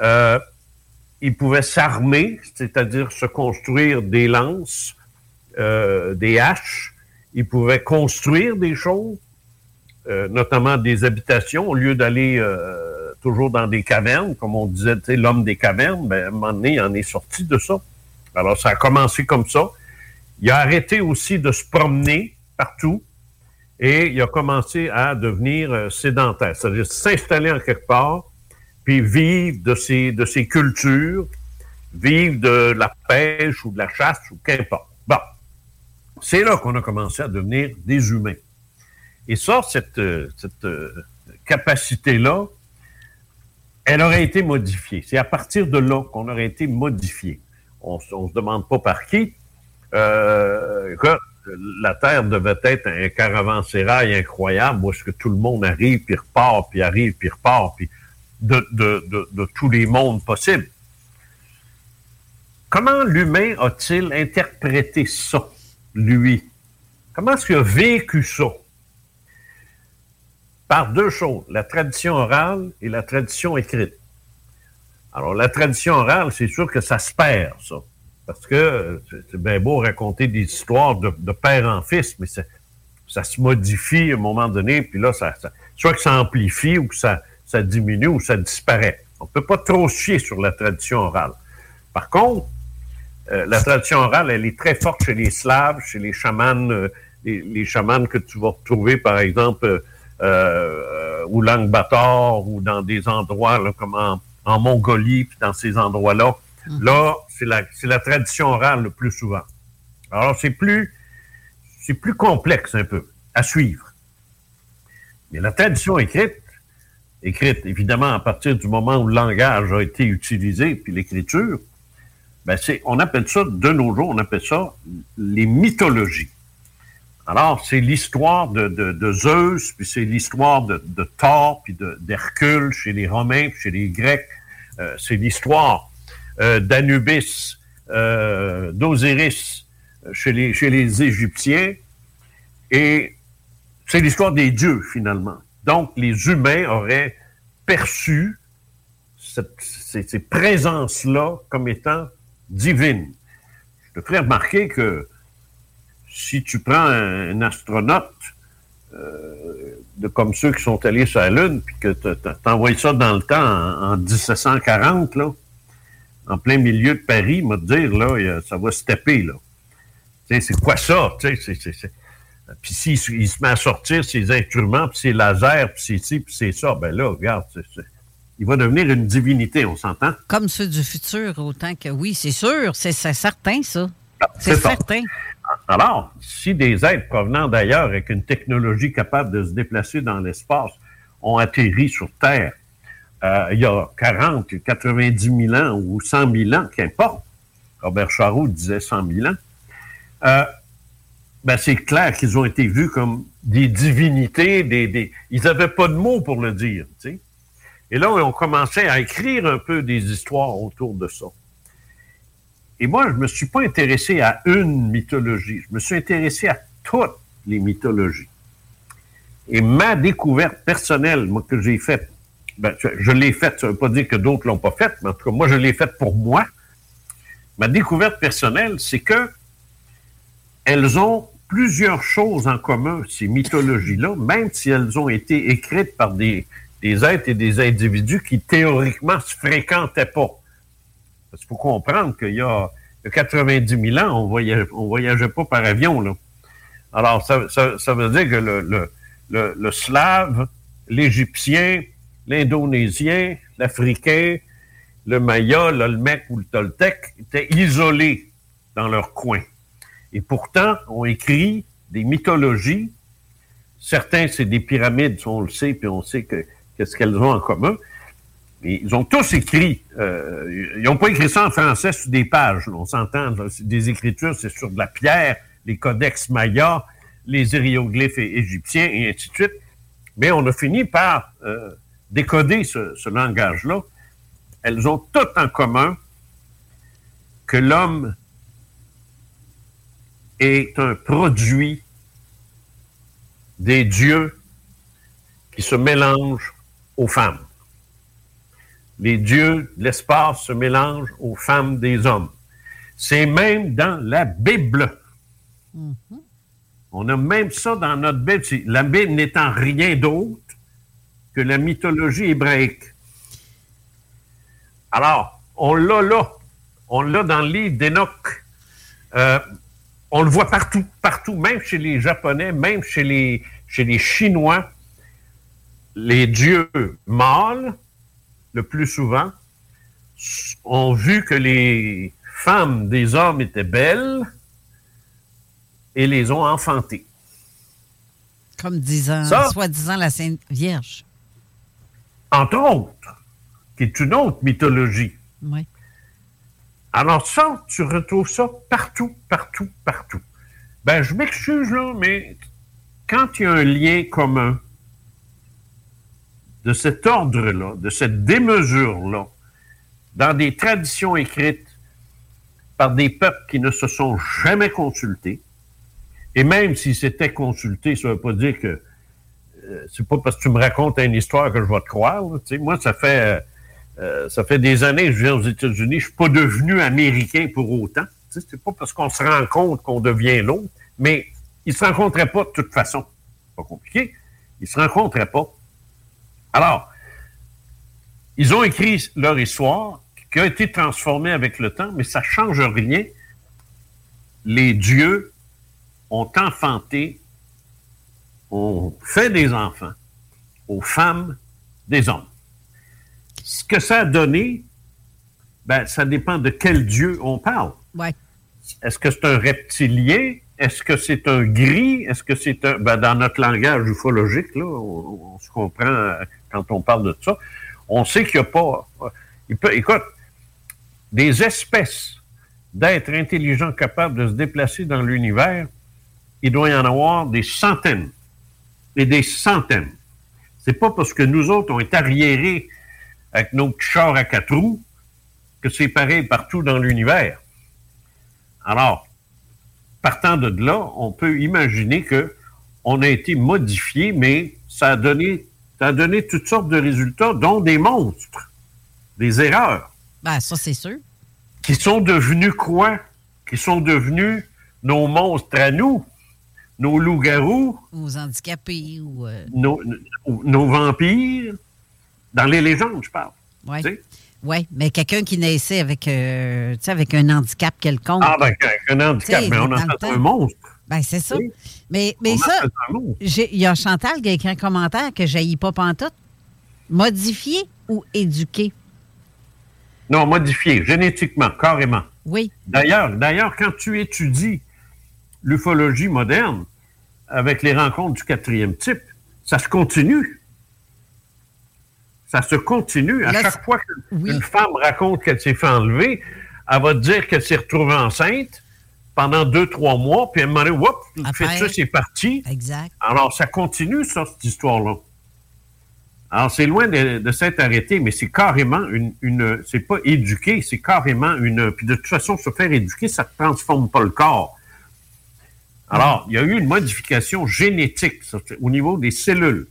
Euh, il pouvait s'armer, c'est-à-dire se construire des lances, euh, des haches. Il pouvait construire des choses, euh, notamment des habitations, au lieu d'aller toujours dans des cavernes, comme on disait, l'homme des cavernes, ben, à un moment donné, il en est sorti de ça. Alors, ça a commencé comme ça. Il a arrêté aussi de se promener partout et il a commencé à devenir euh, sédentaire, c'est-à-dire s'installer en quelque part, puis vivre de ses, de ses cultures, vivent de la pêche ou de la chasse ou qu'importe. Bon, c'est là qu'on a commencé à devenir des humains. Et ça, cette, euh, cette euh, capacité-là, elle aurait été modifiée. C'est à partir de là qu'on aurait été modifié. On ne se demande pas par qui. La Terre devait être un caravansérail incroyable où est-ce que tout le monde arrive, puis repart, puis arrive, puis repart, puis de, de, tous les mondes possibles. Comment l'humain a-t-il interprété ça, lui? Comment est-ce qu'il a vécu ça? Par deux choses, la tradition orale et la tradition écrite. Alors, la tradition orale, c'est sûr que ça se perd, ça. Parce que c'est bien beau raconter des histoires de, de père en fils, mais ça, ça se modifie à un moment donné, puis là, ça, ça, soit que ça amplifie ou que ça, ça diminue ou ça disparaît. On ne peut pas trop se fier sur la tradition orale. Par contre, euh, la tradition orale, elle est très forte chez les Slaves, chez les chamans, euh, les, les, chamans que tu vas retrouver, par exemple, euh, ou Bator, ou dans des endroits là, comme en, en Mongolie, puis dans ces endroits-là. Mm-hmm. Là, c'est la, tradition orale le plus souvent. Alors, c'est plus, complexe un peu à suivre. Mais la tradition écrite, écrite évidemment à partir du moment où le langage a été utilisé, puis l'écriture, ben on appelle ça, de nos jours, on appelle ça les mythologies. Alors, c'est l'histoire de, Zeus, puis c'est l'histoire de, de Thor, puis d'Hercule chez les Romains, puis chez les Grecs. Euh, c'est l'histoire d'Anubis, euh, d'Osiris chez les, chez les Égyptiens. Et c'est l'histoire des dieux, finalement. Donc, les humains auraient perçu ces, ces présences-là comme étant divines. Je te ferai remarquer que si tu prends un, astronaute euh, de, comme ceux qui sont allés sur la Lune, puis que tu envoies ça dans le temps en, en 1740, là, en plein milieu de Paris, me dire, là, ça va se taper, là. C'est quoi ça? Puis s'il il se met à sortir ses instruments, puis ses lasers, puis c'est ci, puis c'est ça, ben là, regarde, il va devenir une divinité, on s'entend? Comme ceux du futur, autant que oui, c'est sûr, c'est certain, ça. Ah, c'est certain. Alors, si des êtres provenant d'ailleurs avec une technologie capable de se déplacer dans l'espace ont atterri sur Terre euh, il y a 40, 90 000 ans ou 100 000 ans, qu'importe, Robert Charroux disait 100 000 ans, euh, ben c'est clair qu'ils ont été vus comme des divinités, des, des... ils n'avaient pas de mots pour le dire. Tu sais. Et là, on commençait à écrire un peu des histoires autour de ça. Et moi, je ne me suis pas intéressé à une mythologie, je me suis intéressé à toutes les mythologies. Et ma découverte personnelle, moi, que j'ai faite, ben, je l'ai faite, ça ne veut pas dire que d'autres ne l'ont pas faite, mais en tout cas, moi, je l'ai faite pour moi. Ma découverte personnelle, c'est que elles ont plusieurs choses en commun, ces mythologies-là, même si elles ont été écrites par des, des êtres et des individus qui théoriquement se fréquentaient pas. Parce qu'il faut comprendre qu'il y a 90 000 ans, on voyageait, on voyageait pas par avion. Là. Alors, ça, ça, veut dire que le, le, le slave, l'égyptien, l'indonésien, l'africain, le maya, l'olmec ou le toltec étaient isolés dans leur coin. Et pourtant, on écrit des mythologies. Certains, c'est des pyramides, on le sait, puis on sait que qu'est-ce qu'elles ont en commun. Ils ont tous écrit. Euh, ils n'ont pas écrit ça en français sur des pages. On s'entend. Des écritures, c'est sur de la pierre, les codex mayas, les hiéroglyphes égyptiens et ainsi de suite. Mais on a fini par euh, décoder ce, ce langage-là. Elles ont toutes en commun que l'homme est un produit des dieux qui se mélangent aux femmes les dieux de l'espace se mélangent aux femmes des hommes. C'est même dans la Bible. Mm -hmm. On a même ça dans notre Bible. La Bible n'étant rien d'autre que la mythologie hébraïque. Alors, on l'a là. On l'a dans le livre d'Enoch. Euh, on le voit partout, partout, même chez les Japonais, même chez les, chez les Chinois. Les dieux mâles le plus souvent, ont vu que les femmes des hommes étaient belles et les ont enfantées. Comme disant, soi-disant la Sainte Vierge. Entre autres, qui est une autre mythologie. Oui. Alors ça, tu retrouves ça partout, partout, partout. Ben, je m'excuse là, mais quand il y a un lien commun de cet ordre-là, de cette démesure-là, dans des traditions écrites par des peuples qui ne se sont jamais consultés, et même s'ils s'étaient consultés, ça ne veut pas dire que c'est pas parce que tu me racontes une histoire que je vais te croire. moi, ça fait euh, euh, ça fait des années que je viens aux États-Unis. Je suis pas devenu américain pour autant. C'est pas parce qu'on se rend compte qu'on devient l'autre, mais ils se rencontraient pas de toute façon. Pas compliqué. Ils se rencontraient pas. Alors, ils ont écrit leur histoire qui a été transformée avec le temps, mais ça change rien. Les dieux ont enfanté, ont fait des enfants aux femmes des hommes. Ce que ça a donné, ben, ça dépend de quel dieu on parle. Ouais. Est-ce que c'est un reptilien? Est-ce que c'est un gris? Est-ce que c'est un... Ben, dans notre langage ufologique, là, on, on se comprend euh, quand on parle de ça. On sait qu'il n'y a pas... euh, il peut, écoute, des espèces d'êtres intelligents capables de se déplacer dans l'univers, il doit y en avoir des centaines et des centaines. C'est pas parce que nous autres, on est arriérés avec nos petits chars à quatre roues que c'est pareil partout dans l'univers. Alors, partant de là, on peut imaginer que on a été modifié, mais ça a donné, ça a donné toutes sortes de résultats, dont des monstres, des erreurs, Ben, ça, c'est sûr. qui sont devenus quoi? Qui sont devenus nos monstres à nous, nos loups-garous, Aux handicapés ou. euh, nos, nos- nos vampires, dans les légendes, je parle. sais? Oui, mais quelqu'un qui naissait avec, euh, avec un handicap quelconque. Ah, ben, avec un handicap, mais on fait temps. un monstre. Ben, c'est ça. Mais, mais On ça, il y a Chantal qui a écrit un commentaire que j'ai pas pantoute. Modifié ou éduqué? Non, modifié, génétiquement, carrément. Oui. D'ailleurs, d'ailleurs, quand tu étudies l'ufologie moderne avec les rencontres du quatrième type, ça se continue. Ça se continue. À Là, chaque fois qu'une femme raconte qu'elle s'est fait enlever, elle va te dire qu'elle s'est retrouvée enceinte pendant deux, trois mois, puis un moment donné, whoop, le Après. fœtus est parti. Exact. Alors, ça continue, ça, cette histoire-là. Alors, c'est loin de, de s'être arrêté, mais c'est carrément une, une c'est pas éduqué, c'est carrément une, puis de toute façon, se faire éduquer, ça ne transforme pas le corps. Alors, il y a eu une modification génétique au niveau des cellules.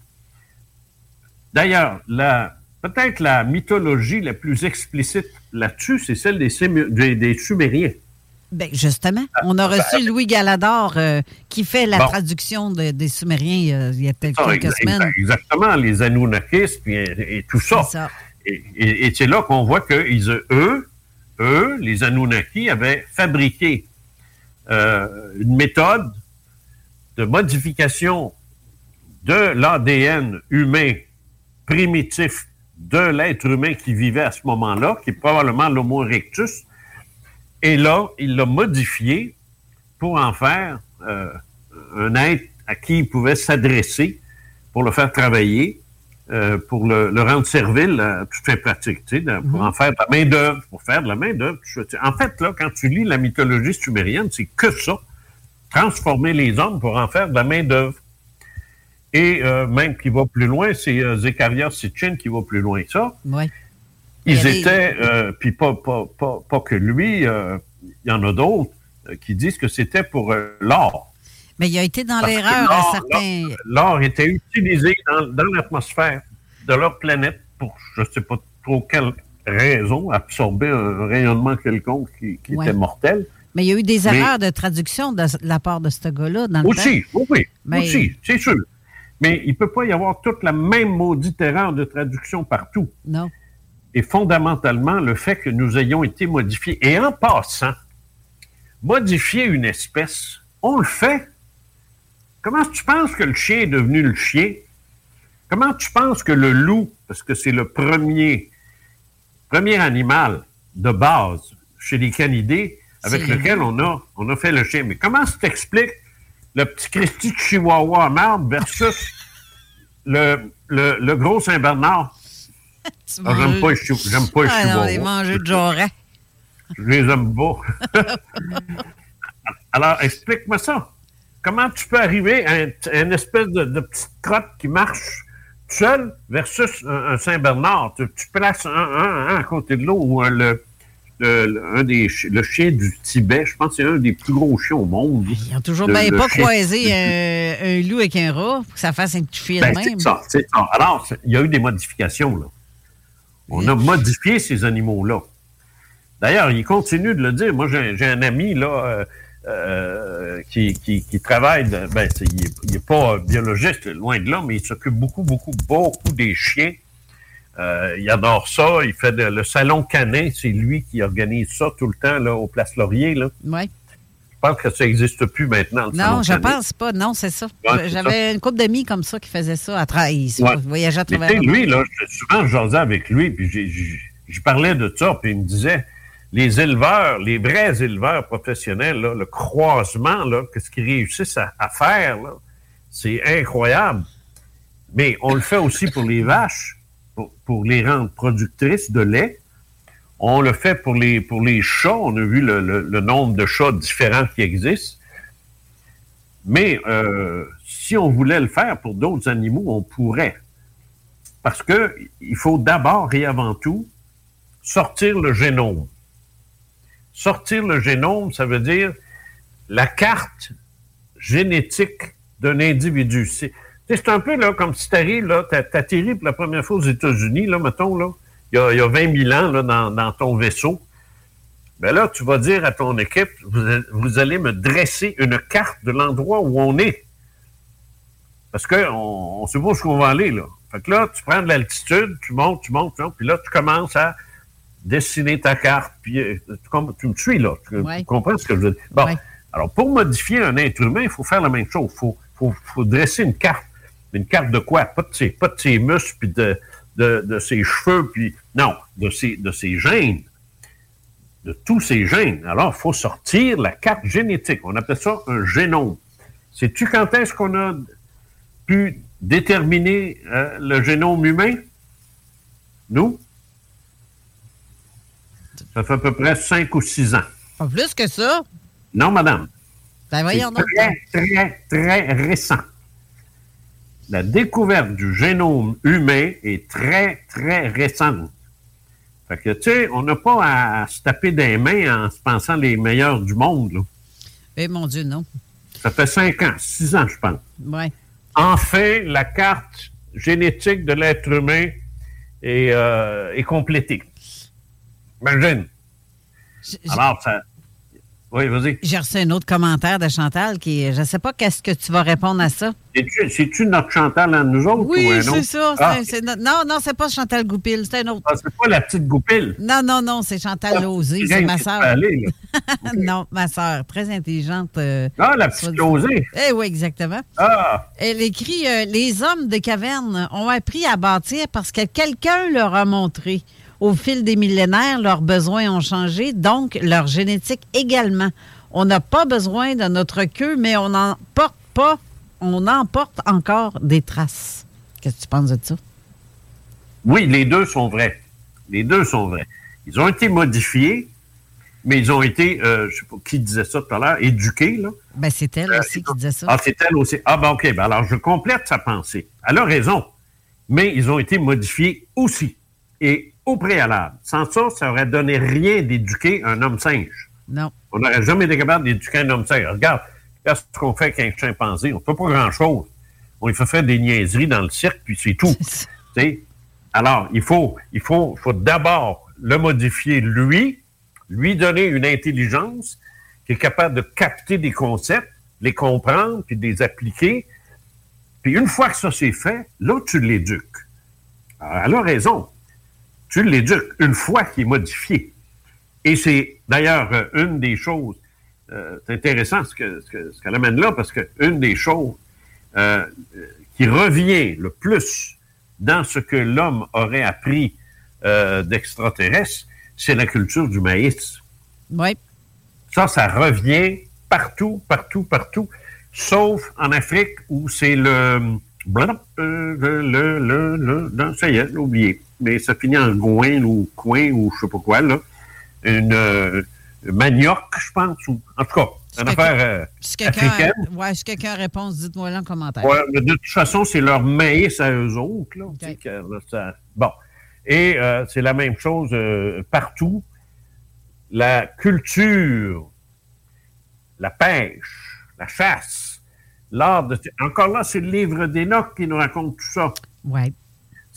D'ailleurs, peut-être la mythologie la plus explicite là-dessus, c'est celle des, Sému- des, des Sumériens. Ben, justement, on a reçu Louis Galador euh, qui fait la Bon. traduction de- des Sumériens euh, il y a peut-être Ah, quelques semaines. Exactement, les Anunnakis puis, et, et tout ça. Et, et- et c'est là qu'on voit que ils, eux, eux, les Anunnaki, avaient fabriqué une méthode de modification de l'ADN humain primitif de l'être humain qui vivait à ce moment-là, qui est probablement l'Homo erectus. Et là, il l'a modifié pour en faire euh, un être à qui il pouvait s'adresser pour le faire travailler, euh, pour le, le rendre servile à toute fin pratique, tu sais, pour en faire de la main-d'œuvre, pour faire de la main-d'œuvre. En fait, là, quand tu lis la mythologie sumérienne, c'est que ça. Transformer les hommes pour en faire de la main-d'œuvre. Et euh, même qui va plus loin, c'est euh, Zechariah Sitchin qui va plus loin que ça. Oui. Ils étaient, euh, puis pas, pas, pas, pas que lui, il y en a d'autres qui disent que c'était pour l'or. Mais il a été dans l'erreur à certains. l'or- était utilisé dans, dans l'atmosphère de leur planète pour, je ne sais pas trop quelle raison, absorber un rayonnement quelconque qui, qui Ouais. était mortel. Mais il y a eu des Mais- erreurs de traduction de, la part de ce gars-là dans le Aussi, temps. oui, oui, Mais- aussi, c'est sûr. Mais il ne peut pas y avoir toute la même maudite erreur de traduction partout. Non. Et fondamentalement, le fait que nous ayons été modifiés. Et en passant, modifier une espèce, on le fait. Comment tu penses que le chien est devenu le chien? Comment tu penses que le loup, parce que c'est le premier premier animal de base chez les canidés avec lequel on a, on a fait le chien. Mais comment tu t'expliques le petit Christy de Chihuahua à marde versus le, le, le gros Saint-Bernard? Ah, j'aime pas les j'aime pas les Ah non, les de Joran. Je les aime pas. Alors, explique-moi ça. Comment tu peux arriver à un- une espèce de, de petite crotte qui marche seule versus un, un Saint-Bernard? Tu, tu places un, un- un à côté de l'autre ou un, le, le- un des, le chien du Tibet. Je pense que c'est un des plus gros chiens au monde. Ils ont toujours Le- bien le pas croisé un, un loup avec un rat pour que ça fasse un petit fil Ben, même. ça. Alors, il y a eu des modifications, là. On a modifié ces animaux-là. D'ailleurs, il continue de le dire. Moi, j'ai j'ai un ami, là, euh, qui, qui, qui travaille, de- ben, il n'est pas biologiste, loin de là, mais il s'occupe beaucoup, beaucoup, beaucoup des chiens. Euh, il adore ça. Il fait de- le salon canin. C'est lui qui organise ça tout le temps, là, au Place Laurier, là. Ouais. Je pense que ça n'existe plus maintenant, le salon Non, je canin. pense pas. Non, c'est ça. Ouais, J'avais une couple d'amis comme ça qui faisaient ça à travers. Ouais. Voyageaient à Mais travers. le lui, là, souvent, je jasais avec lui, puis j'ai- je parlais de ça, puis il me disait, les éleveurs, les vrais éleveurs professionnels, là, le croisement, là, que ce qu'ils réussissent à, faire, c'est incroyable. Mais on le fait aussi pour les vaches, pour, les rendre productrices de lait. On le fait pour les, pour les chats. On a vu le, le- le nombre de chats différents qui existent. Mais euh, si on voulait le faire pour d'autres animaux, on pourrait. Parce que il faut d'abord et avant tout sortir le génome. Sortir le génome, ça veut dire la carte génétique d'un individu. C'est un peu comme si tu arrives, là, t'atterris pour la première fois aux États-Unis, là, mettons, il y a, il y a 20 000 ans, dans, ton vaisseau. Ben là, tu vas dire à ton équipe, vous allez me dresser une carte de l'endroit où on est. Parce qu'on on sait pas où on va aller, là. Fait que là, tu prends de l'altitude, tu montes, tu montes, tu montes, puis là, tu commences à dessiner ta carte, puis euh, tu, me suis, là. Tu, Ouais. tu comprends ce que je veux dire? Bon. Ouais. Alors, pour modifier un être humain, il faut faire la même chose. Il faut, faut, faut dresser une carte. Une carte de quoi? Pas de ses, pas de ses muscles, puis de, de, de ses cheveux, puis... Non, de ses, de ses gènes de tous ces gènes. Alors, il faut sortir la carte génétique. On appelle ça un génome. Sais-tu quand est-ce qu'on a pu déterminer euh, le génome humain? Nous? Ça fait à peu près 5 ou 6 ans. Pas plus que ça? Non, madame. Ben C'est voyons donc. très, très, très récent. La découverte du génome humain est très, très récente. Fait que, tu sais, on n'a pas à se taper des mains en se pensant les meilleurs du monde. là. Eh mon Dieu, non. Ça fait cinq ans, six ans, je pense. Ouais. Enfin, la carte génétique de l'être humain est, euh, est complétée. Imagine. Alors, ça... Oui, vas-y. J'ai reçu un autre commentaire de Chantal qui, je ne sais pas qu'est-ce que tu vas répondre à ça. C'est-tu notre Chantal à nous autres Oui, ou un c'est autre? ça. c'est- Ah, c'est notre- non, non, c'est pas Chantal Goupil, c'est un autre. ah, c'est pas la petite goupille. Non, non, non, c'est Chantal Lozé, c'est ma sœur. aller, non, ma sœur, très intelligente. euh, Ah, la petite Lozé. Eh oui, exactement. Ah, Elle écrit euh, Les hommes de caverne ont appris à bâtir parce que quelqu'un leur a montré. Au fil des millénaires, leurs besoins ont changé, donc leur génétique également. On n'a pas besoin de notre queue, mais on n'en porte pas, on emporte encore des traces. Qu'est-ce que tu penses de ça? oui, les deux sont vrais. Les deux sont vrais. Ils ont été modifiés, mais ils ont été, euh, je sais pas qui disait ça tout à l'heure, éduqués, là? Ben, c'est elle aussi qui disait ça. Ah, c'est elle aussi. Ah, ben, OK. Ben, alors, je complète sa pensée. Elle a raison. Mais ils ont été modifiés aussi. Et au préalable. Sans ça, ça aurait donné rien d'éduquer un homme singe. Non. On n'aurait jamais été capable d'éduquer un homme singe. Regarde, qu'est-ce qu'on fait avec un chimpanzé? On ne fait pas grand-chose. On lui fait faire des niaiseries dans le cirque, puis c'est tout. Alors, il faut, il faut, faut d'abord le modifier lui, lui donner une intelligence qui est capable de capter des concepts, les comprendre, puis de les appliquer. Puis une fois que ça c'est fait, là, tu l'éduques. Alors, elle a raison. Tu l'éduques une fois qu'il est modifié. Et c'est d'ailleurs euh, une des choses, euh, c'est intéressant ce que- ce que- ce qu'elle amène là, parce qu'une des choses euh, qui revient le plus dans ce que l'homme aurait appris euh, d'extraterrestres, c'est la culture du maïs. Oui. Ça, ça revient partout, partout, partout, sauf en Afrique où c'est le, le, le, le, le- non, ça y est, j'ai oublié. Mais ça finit en goin ou coin ou je sais pas quoi, là. Une euh, manioc, je pense. Ou, en tout cas, une affaire euh, Si quelqu'un africaine. ouais, si quelqu'un a réponse, dites-moi là en commentaire. Ouais, mais de toute façon, c'est leur maïs à eux autres. Là, Tu sais que, là, ça- Bon. Et euh, c'est la même chose euh, partout. La culture, la pêche, la chasse, l'art de... Encore là, c'est le livre d'Enoch qui nous raconte tout ça. Ouais.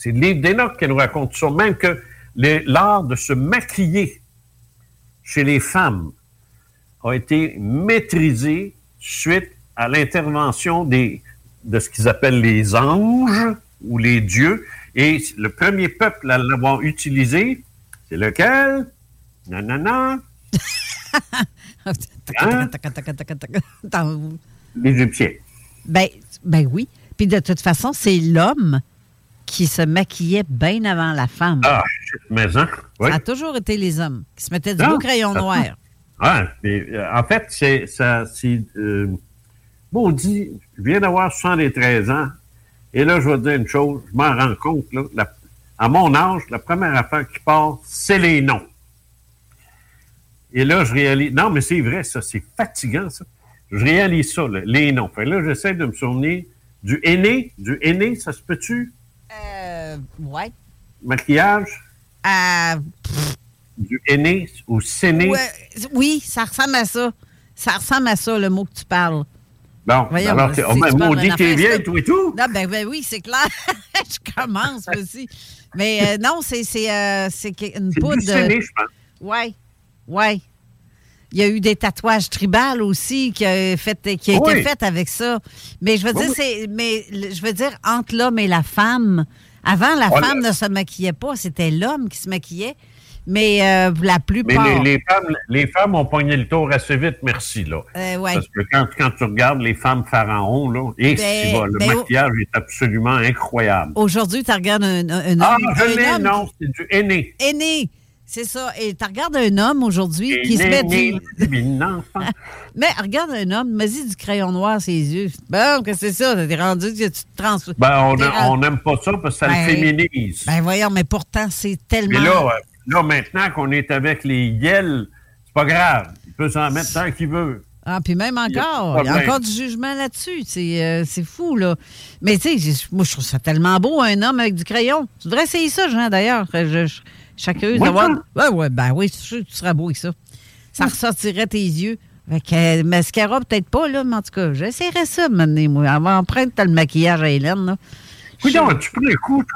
C'est le livre d'Enoch qui nous raconte ça. Même que l'art de se maquiller chez les femmes a été maîtrisé suite à l'intervention de ce qu'ils appellent les anges ou les dieux. Et le premier peuple à l'avoir utilisé, c'est lequel? Non. Hein? L'Égyptien. Ben, ben oui. Puis de toute façon, c'est l'homme qui se maquillait bien avant la femme. Ah, mais hein? Oui. Ça a toujours été les hommes qui se mettaient du Ah, beau crayon noir. Ah, mais, euh, en fait, c'est ça, c'est euh, maudit. Je viens d'avoir 73 ans, et là, je vais te dire une chose, je m'en rends compte, là, la- à mon âge, la première affaire qui part, c'est les noms. Et là, je réalise. Non, mais c'est vrai, ça, c'est fatigant, ça. Je réalise ça, là, les noms. Fait là, j'essaie de me souvenir du aîné, du aîné, ça se peut-tu? Euh, ouais. Maquillage? Euh, Du aîné ou séné? ouais, oui, ça ressemble à ça. Ça ressemble à ça, le mot que tu parles. Bon, Voyons, alors, si oh, tu parles maudit, d'une t'es vieille, c'est- toi et tout. Non, ben, ben oui, c'est clair. je commence aussi. Mais euh, non, c'est c'est euh, c'est que- une C'est poudre. du séné, je pense. Oui, oui. Il y a eu des tatouages tribales aussi qui a, fait, qui a Oui. été fait avec ça. Mais je veux Oui, dire, c'est mais le- je veux dire entre l'homme et la femme. Avant, la Oh, femme ne se maquillait pas, c'était l'homme qui se maquillait. Mais euh, la Mais plupart. les, les femmes, les femmes ont pogné le tour assez vite, merci, là. Euh, ouais. Parce que quand, quand tu regardes les femmes pharaons, là, et Ben, va, le ben, oh. maquillage est absolument incroyable. Aujourd'hui, tu regardes un, un Ah, homme non, c'est du aîné. Aîné. C'est ça. Et tu regardes un homme aujourd'hui qui se met du. Mais regarde un homme, mets-y du crayon noir ses yeux. Bon, que c'est ça? T'es rendu que tu te trans. Ben, on n'aime pas ça parce que ça Ben, le féminise. Ben voyons, mais pourtant, c'est tellement. Mais là, euh, là, maintenant qu'on est avec les yels, c'est pas grave. Il peut s'en mettre tant qu'il veut. Ah, puis même encore, il y a encore du jugement là-dessus. C'est euh, c'est fou, là. Mais tu sais, moi, je trouve ça tellement beau, un homme avec du crayon. Tu devrais essayer ça, Jean, d'ailleurs. Je, je, Moi, d'avoir. Ouais, ouais, ben oui, je suis sûr que tu seras beau avec ça. Ça ressortirait tes yeux. Avec euh, mascara, peut-être pas, là, mais en tout cas, j'essaierais ça maintenant, moi. Avant empreinte, t'as le maquillage à Hélène, là. Oui, donc, tu prends le coup.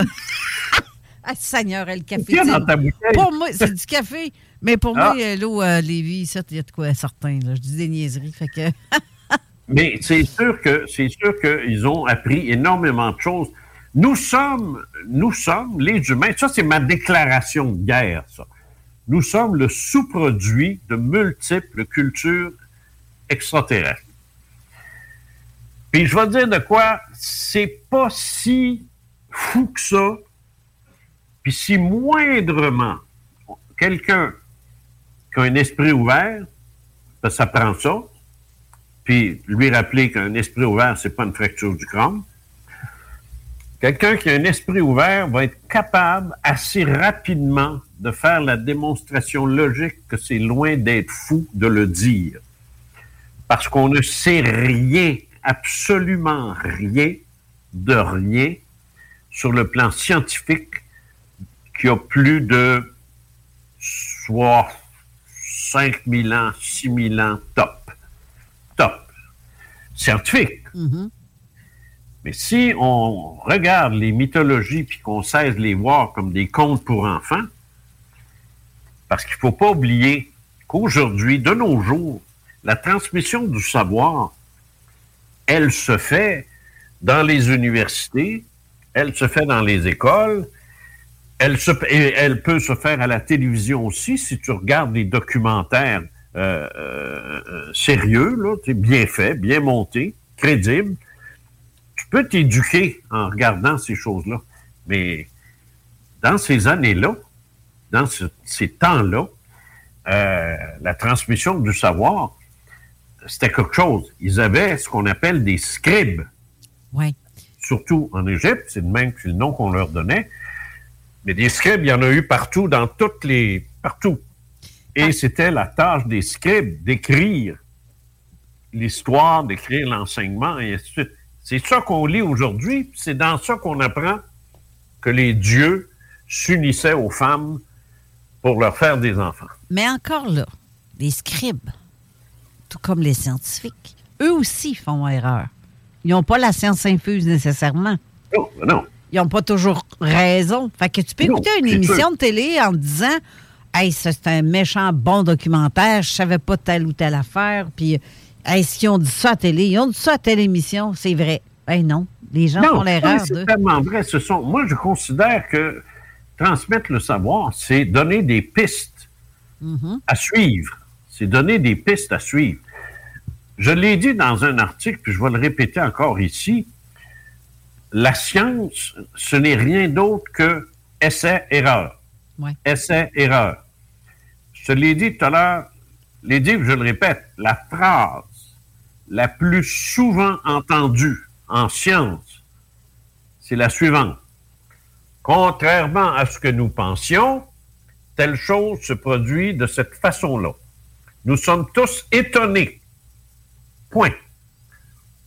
Ah, Seigneur, le café. Tiens dans ta bouteille. Pour moi, c'est du café. Mais pour Ah. moi, euh, l'eau à Lévis, ça, il y a de quoi certain. Là. Je dis des niaiseries. Fait que. Mais c'est sûr que c'est sûr qu'ils ont appris énormément de choses. Nous sommes, nous sommes les humains. Ça, c'est ma déclaration de guerre, ça. Nous sommes le sous-produit de multiples cultures extraterrestres. Puis je vais te dire de quoi, c'est pas si fou que ça. Puis si moindrement quelqu'un qui a un esprit ouvert, ben, ça prend ça, puis lui rappeler qu'un esprit ouvert, c'est pas une fracture du crâne. Quelqu'un qui a un esprit ouvert va être capable assez rapidement de faire la démonstration logique que c'est loin d'être fou de le dire. Parce qu'on ne sait rien, absolument rien de rien sur le plan scientifique qui a plus de soit 5000 ans, 6000 ans top. Top. Scientifique. Mais si on regarde les mythologies puis qu'on cesse de les voir comme des contes pour enfants, parce qu'il ne faut pas oublier qu'aujourd'hui, de nos jours, la transmission du savoir, elle se fait dans les universités, elle se fait dans les écoles, elle, se, elle peut se faire à la télévision aussi si tu regardes des documentaires euh, euh, sérieux, là, bien faits, bien montés, crédibles. Peux t'éduquer en regardant ces choses-là. Mais dans ces années-là, dans ce- ces temps-là, euh, la transmission du savoir, c'était quelque chose. Ils avaient ce qu'on appelle des scribes. Oui. Surtout en Égypte, c'est le même c'est le nom qu'on leur donnait. Mais des scribes, il y en a eu partout, dans toutes les. partout. Et c'était la tâche des scribes d'écrire l'histoire, d'écrire l'enseignement, et ainsi de suite. C'est ça qu'on lit aujourd'hui, puis c'est dans ça qu'on apprend que les dieux s'unissaient aux femmes pour leur faire des enfants. Mais encore là, les scribes, tout comme les scientifiques, eux aussi font erreur. Ils n'ont pas la science infuse nécessairement. Non, non. Ils n'ont pas toujours raison. Fait que tu peux Non, écouter une émission sûr. de télé en te disant Hey, c'est un méchant bon documentaire, je savais pas telle ou telle affaire, puis est-ce qu'ils ont dit ça à télé? Ils ont dit ça à telle émission, c'est vrai. Ben non, les gens font Non, l'erreur c'est tellement vrai. Ce sont, moi, je considère que transmettre le savoir, c'est donner des pistes Mhm. à suivre. C'est donner des pistes à suivre. Je l'ai dit dans un article, puis je vais le répéter encore ici. La science, ce n'est rien d'autre que essai-erreur. Ouais. Essai-erreur. Je te l'ai dit tout à l'heure, les dit, je le répète, la phrase la plus souvent entendue en science, c'est la suivante. Contrairement à ce que nous pensions, telle chose se produit de cette façon-là. Nous sommes tous étonnés. Point.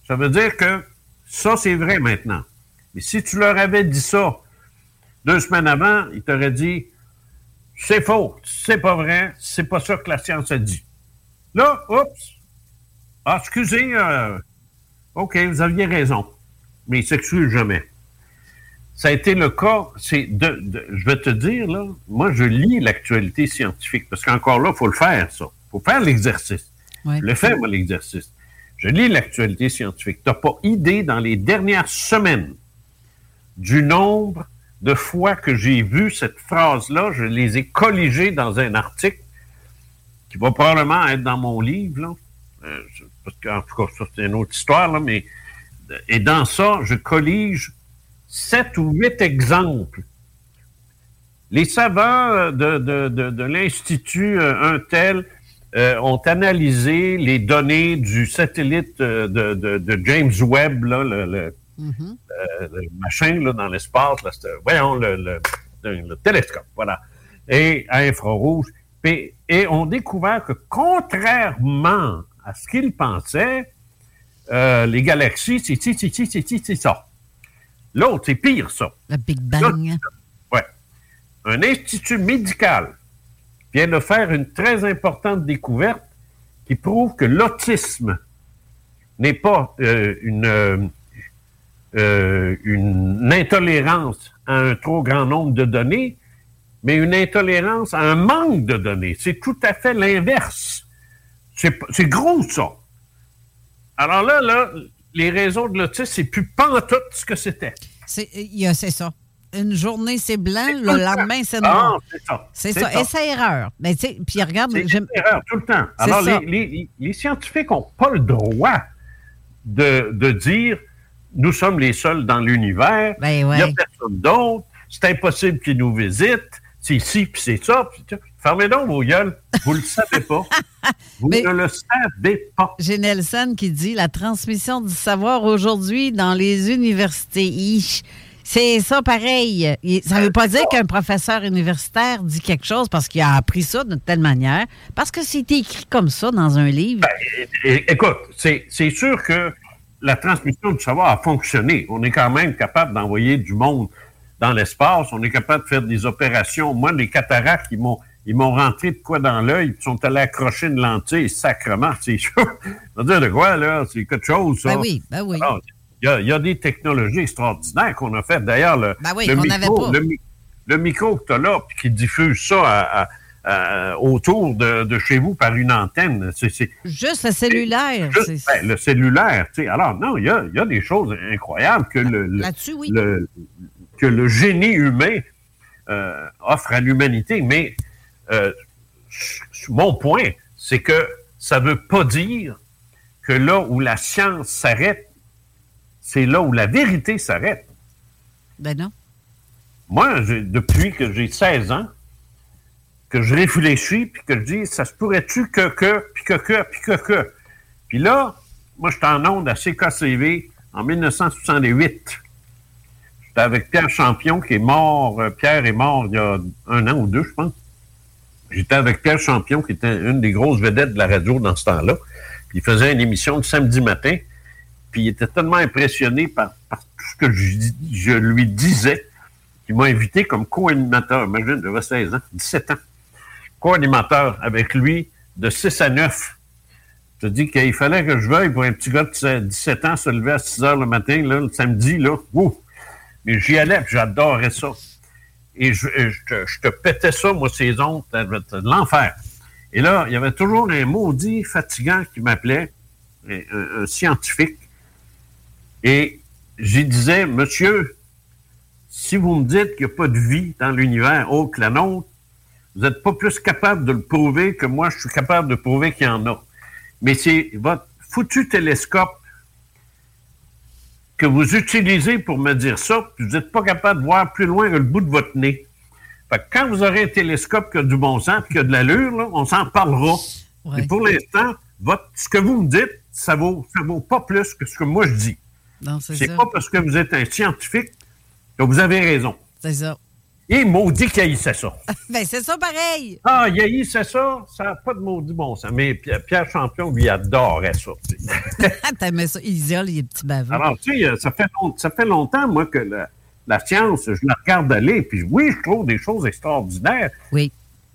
Ça veut dire que ça, c'est vrai maintenant. Mais si tu leur avais dit ça deux semaines avant, ils t'auraient dit c'est faux, c'est pas vrai, c'est pas ça que la science a dit. Là, oups, ah, excusez, euh, OK, vous aviez raison, mais ils s'excusent jamais. Ça a été le cas, c'est de, de- je vais te dire, là, moi, je lis l'actualité scientifique, parce qu'encore là, il faut le faire, ça. Il faut faire l'exercice. Je le fais, moi, l'exercice. Je lis l'actualité scientifique. Tu n'as pas idée, dans les dernières semaines, du nombre de fois que j'ai vu cette phrase-là, je les ai colligées dans un article qui va probablement être dans mon livre, là. Euh, je- parce qu'en tout cas, ça, c'est une autre histoire, là, mais et dans ça, je collige sept ou huit exemples. Les savants de, de, de, de l'Institut euh, un tel euh, ont analysé les données du satellite euh, de, James Webb, là, le, le- euh, le machin là, dans l'espace, voyons, le, le- le- le télescope, voilà, et à infrarouge. Et on découvert que contrairement à ce qu'ils pensaient, euh, les galaxies, c'est c'est- c'est- c'est- c'est ça. L'autre, c'est pire, ça. Le Big Bang. Ouais. Un institut médical vient de faire une très importante découverte qui prouve que l'autisme n'est pas euh, une, euh, euh, une intolérance à un trop grand nombre de données, mais une intolérance à un manque de données. C'est tout à fait l'inverse. C'est gros, ça. Alors là, là, les raisons de l'autisme, c'est plus pantoute ce que c'était. C'est il ça. Une journée, c'est blanc, le lendemain, c'est Ah, noir. c'est ça. C'est ça. Et c'est erreur. Mais tu sais, puis regarde, C'est erreur tout le temps. Alors, les, les- les scientifiques n'ont pas le droit de, de dire nous sommes les seuls dans l'univers, il Ben n'y a personne d'autre, c'est impossible qu'ils nous visitent, c'est ici, puis c'est ça. puis ça. Fermez donc vos gueules, vous ne le savez pas. Vous Mais- ne le savez pas. J'ai Nelson qui dit la transmission du savoir aujourd'hui dans les universités. C'est ça pareil. Ça ne veut pas dire qu'un professeur universitaire dit quelque chose parce qu'il a appris ça de telle manière, parce que c'est écrit comme ça dans un livre. É- écoute, c'est c'est sûr que la transmission du savoir a fonctionné. On est quand même capable d'envoyer du monde dans l'espace. On est capable de faire des opérations. Moi, les cataractes, ils m'ont ils m'ont rentré de quoi dans l'œil, ils sont allés accrocher une lentille, sacrement, c'est sûr. Ça veut dire de quoi, là? C'est quelque chose, ça. Ben oui, ben oui. Il y, a, il y a des technologies extraordinaires qu'on a faites. D'ailleurs, le, Ben oui, le qu'on micro, le, mi- le micro que tu as là, puis qui diffuse ça à- à- à- autour de, de chez vous par une antenne, Juste le cellulaire. Juste, c'est- ben, le cellulaire, tu sais. Alors, non, il y a, il y a des choses incroyables que oui. le- que le génie humain euh, offre à l'humanité. Mais euh, mon point, c'est que ça ne veut pas dire que là où la science s'arrête, c'est là où la vérité s'arrête. Ben non. Moi, depuis que j'ai 16 ans, que je réfléchis, puis que je dis, ça se pourrait-tu que, que, puis que, que, puis que, que? Puis là, moi, j'étais en onde à CKCV en 1968. J'étais avec Pierre Champion, qui est mort. euh, Pierre est mort il y a un an ou deux, je pense. J'étais avec Pierre Champion, qui était une des grosses vedettes de la radio dans ce temps-là. Puis il faisait une émission le samedi matin. Puis il était tellement impressionné par, par tout ce que je, lui disais qu'il m'a invité comme co-animateur. Imagine, j'avais 16 ans, 17 ans. Co-animateur avec lui de 6 à 9. Je te dis qu'il fallait que je veuille pour un petit gars de 17 ans se lever à 6 heures le matin, là, le samedi, là. Ouh! Mais j'y allais, j'adorais ça. Et je, je te, pétais ça, moi, ces ondes, de l'enfer. Et là, il y avait toujours un maudit fatigant qui m'appelait, un, un- un scientifique. Et j'y disais, monsieur, si vous me dites qu'il n'y a pas de vie dans l'univers autre que la nôtre, vous n'êtes pas plus capable de le prouver que moi, je suis capable de prouver qu'il y en a. Mais c'est votre foutu télescope que vous utilisez pour me dire ça, puis vous n'êtes pas capable de voir plus loin que le bout de votre nez. Fait que quand vous aurez un télescope qui a du bon sens et qui a de l'allure, là, on s'en parlera. Et pour l'instant, votre- ce que vous me dites, ça vaut, ça vaut pas plus que ce que moi je dis. Non, c'est C'est pas parce que vous êtes un scientifique que vous avez raison. C'est ça. Et maudit qu'il haïssait ça. Ben, c'est ça pareil. Ah, il haïssait ça, ça n'a pas de maudit bon sens. Mais Pierre, Champion, lui, adorait ça. sais. T'aimais ça. Il isole, il est petit baveux. Alors, tu sais, ça fait, long- ça fait longtemps, moi, que la, la science, je la regarde aller, puis oui, je trouve des choses extraordinaires. Oui.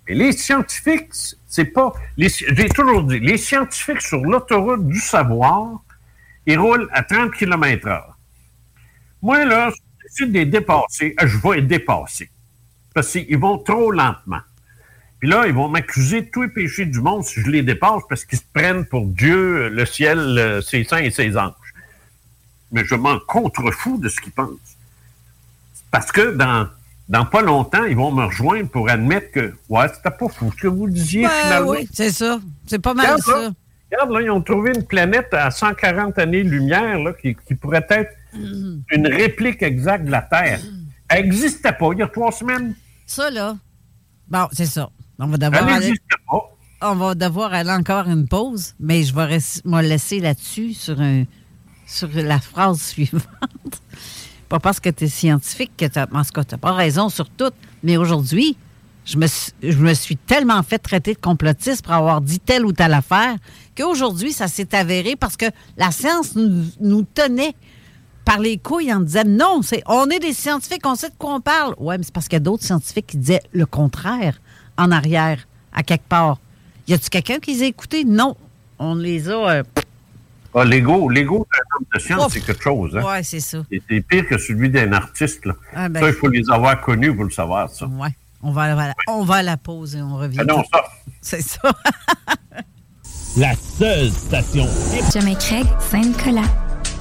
Mais les scientifiques, c'est pas. les J'ai toujours dit, les scientifiques sur l'autoroute du savoir, ils roulent à 30 km h Moi, là, si je décide de les dépasser, euh, je vais les dépasser. Parce qu'ils vont trop lentement. Puis là, ils vont m'accuser de tous les péchés du monde si je les dépasse parce qu'ils se prennent pour Dieu, le ciel, ses saints et ses anges. Mais je m'en contrefous de ce qu'ils pensent. Parce que dans, dans pas longtemps, ils vont me rejoindre pour admettre que, ouais, c'était pas fou ce que vous disiez Ben finalement. oui, c'est ça. C'est pas mal Regarde, ça. là, regarde, là, ils ont trouvé une planète à 140 années-lumière qui, qui pourrait être une réplique exacte de la Terre. Elle n'existait pas il y a trois semaines. Ça, là. Bon, c'est ça. On va devoir aller. On va devoir aller encore une pause, mais je vais me laisser là-dessus sur, un, sur la phrase suivante. pas parce que tu es scientifique que tu n'as pas raison sur tout, mais aujourd'hui, je me, suis- je me suis tellement fait traiter de complotiste pour avoir dit telle ou telle affaire qu'aujourd'hui, ça s'est avéré parce que la science nous, nous tenait par les couilles en disant non, c'est, on est des scientifiques, on sait de quoi on parle. Ouais, mais c'est parce qu'il y a d'autres scientifiques qui disaient le contraire en arrière, à quelque part. Y a-tu quelqu'un qui les a écoutés? Non. On les a. euh, Ah, L'ego, l'ego d'un homme de science, c'est quelque chose. Hein? Ouais, c'est ça. Et C'est pire que celui d'un artiste. Là. Ah, ben. Ça, il faut les avoir connus pour le savoir, ça. Ouais. On va, à la- on va à la pause et on revient. Ah non, ça. C'est ça. La seule station Jamais Craig, Saint-Nicolas.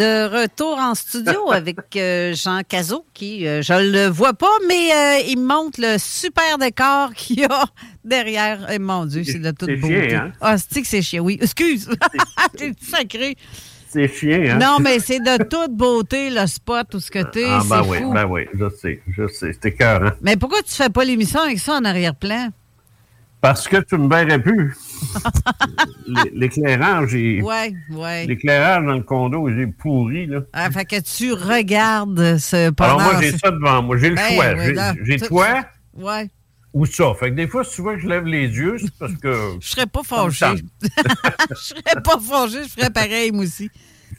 De retour en studio avec euh, Jean Cazot, qui, euh, je le vois pas, mais euh, il me montre le super décor qu'il y a derrière. Eh, mon Dieu, c'est de toute c'est beauté. hein? Ah, c'est que c'est chien, oui. Excuse. T'es sacré. C'est chien, hein? Non, mais c'est de toute beauté, le spot, tout ce que t'es. Ah, ben c'est oui, fou. ben oui, je sais, je sais. C'était cœur, hein? Mais pourquoi tu fais pas l'émission avec ça en arrière-plan? Parce que tu me verrais plus. L'é- L'éclairage, est- Ouais, ouais. l'éclairage dans le condo, j'ai pourri, là. Ah, fait que tu regardes ce Alors pendant- moi, j'ai ça devant moi. J'ai le Ben, choix. oui, J'ai- toi Ouais. ou ça. Fait que des fois, si tu vois que je lève les yeux, c'est parce que... Je serais pas fâché. je serais pas fâché, je ferais pareil, moi aussi.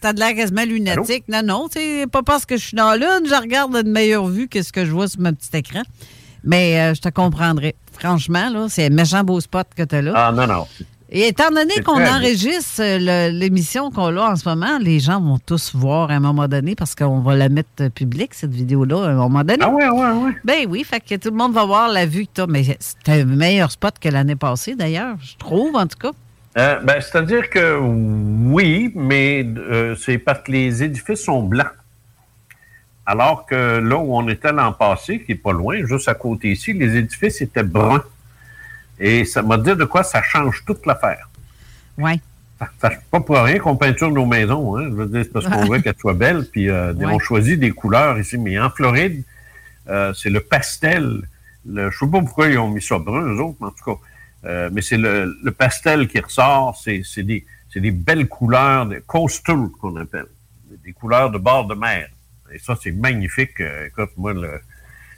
T'as de l'air quasiment lunatique. Non, non, c'est pas parce que je suis dans l'une, je regarde une meilleure vue que ce que je vois sur mon petit écran. Mais euh, je te comprendrai. Franchement, là, c'est un méchant beau spot que tu as là. Ah, non, non. Et étant donné qu'on enregistre euh, l'émission qu'on a en ce moment, les gens vont tous voir à un moment donné parce qu'on va la mettre publique, cette vidéo-là, à un moment donné. Ah ouais, ouais, ouais. Ben oui, fait que tout le monde va voir la vue que tu as. Mais c'est un meilleur spot que l'année passée, d'ailleurs, je trouve, en tout cas. Euh, ben, C'est-à-dire que oui, mais euh, c'est parce que les édifices sont blancs. Alors que là où on était l'an passé, qui n'est pas loin, juste à côté ici, les édifices étaient bruns. Et ça m'a dit de quoi ça change toute l'affaire. Oui. Ça, c'est pas pour rien qu'on peinture nos maisons. Hein. Je veux dire, c'est parce qu'on veut qu'elles soient belles. Puis euh, Ouais. on choisit des couleurs ici. Mais en Floride, euh, c'est le pastel. Le, je sais pas pourquoi ils ont mis ça brun, eux autres, mais en tout cas. Euh, mais c'est le, le pastel qui ressort. C'est c'est des, c'est des belles couleurs, des coastal qu'on appelle. Des couleurs de bord de mer. Et ça, c'est magnifique. Euh, écoute, moi,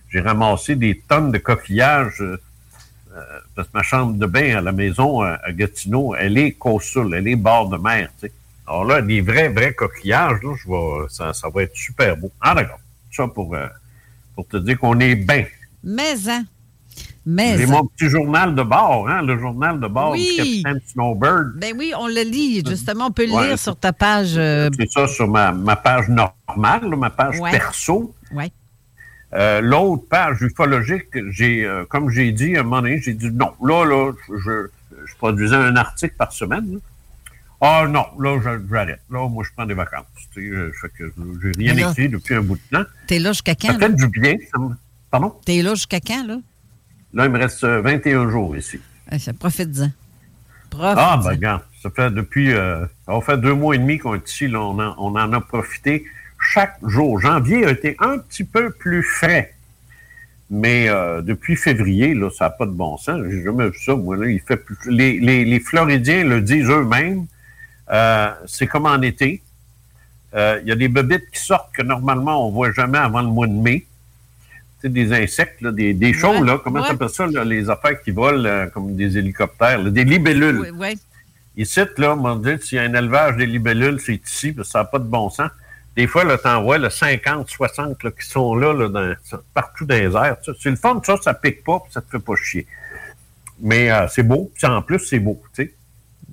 j'ai ramassé des tonnes de coquillages. euh, euh, parce que ma chambre de bain à la maison à, Gatineau, elle est coastal, elle est bord de mer. tu. Alors là, des vrais, vrais coquillages, là, ça, va être super beau. Ah d'accord. Ça pour, pour te dire qu'on est bien. Mais, hein. Mais, J'ai mon petit journal de bord, hein, le journal de bord Oui. du capitaine Snowbird. Ben oui, on le lit, justement. On peut le Ouais, lire sur ta page. euh, C'est ça sur ma, ma page normale, là, ma page Ouais. perso. ouais. Euh, L'autre page ufologique, j'ai, euh, comme j'ai dit à un moment donné, j'ai dit non. Là, là, je, je, produisais un article par semaine. là. Ah non, là, je- j'arrête. Là, moi, je prends des vacances. Tu sais, fait que j'ai rien là- écrit depuis un bout de temps. T'es là jusqu'à quand? Ça là? fait du bien. ça me- Pardon? T'es là jusqu'à quand, là? Là, il me reste euh, 21 jours ici. Eh, ça Profite-en. Profite Ah, ben, regarde, ça fait depuis. euh, ça va faire deux mois et demi qu'on est ici. Là, on, en, on en a profité chaque jour. Janvier a été un petit peu plus frais. Mais euh, depuis février, là, ça n'a pas de bon sens. J'ai jamais vu ça. Moi, là, il fait plus- les, les, les Floridiens le disent eux-mêmes. Euh, c'est comme en été. Euh, Il y a des bebites qui sortent que normalement on ne voit jamais avant le mois de mai. Des insectes, là, des, des choses, là, comment ouais. ça s'appelle ça, là, les affaires qui volent euh, comme des hélicoptères, là, des libellules. Oui, oui. Ici, là, s'il y a un élevage des libellules, c'est ici, parce que ça n'a pas de bon sens. Des fois, là, t'en vois, le 50, 60, là, qui sont là, là dans- partout dans les airs. C'est le fun, ça, ça pique pas, puis ça te fait pas chier. Mais euh, c'est beau, puis en plus, c'est beau, tu sais.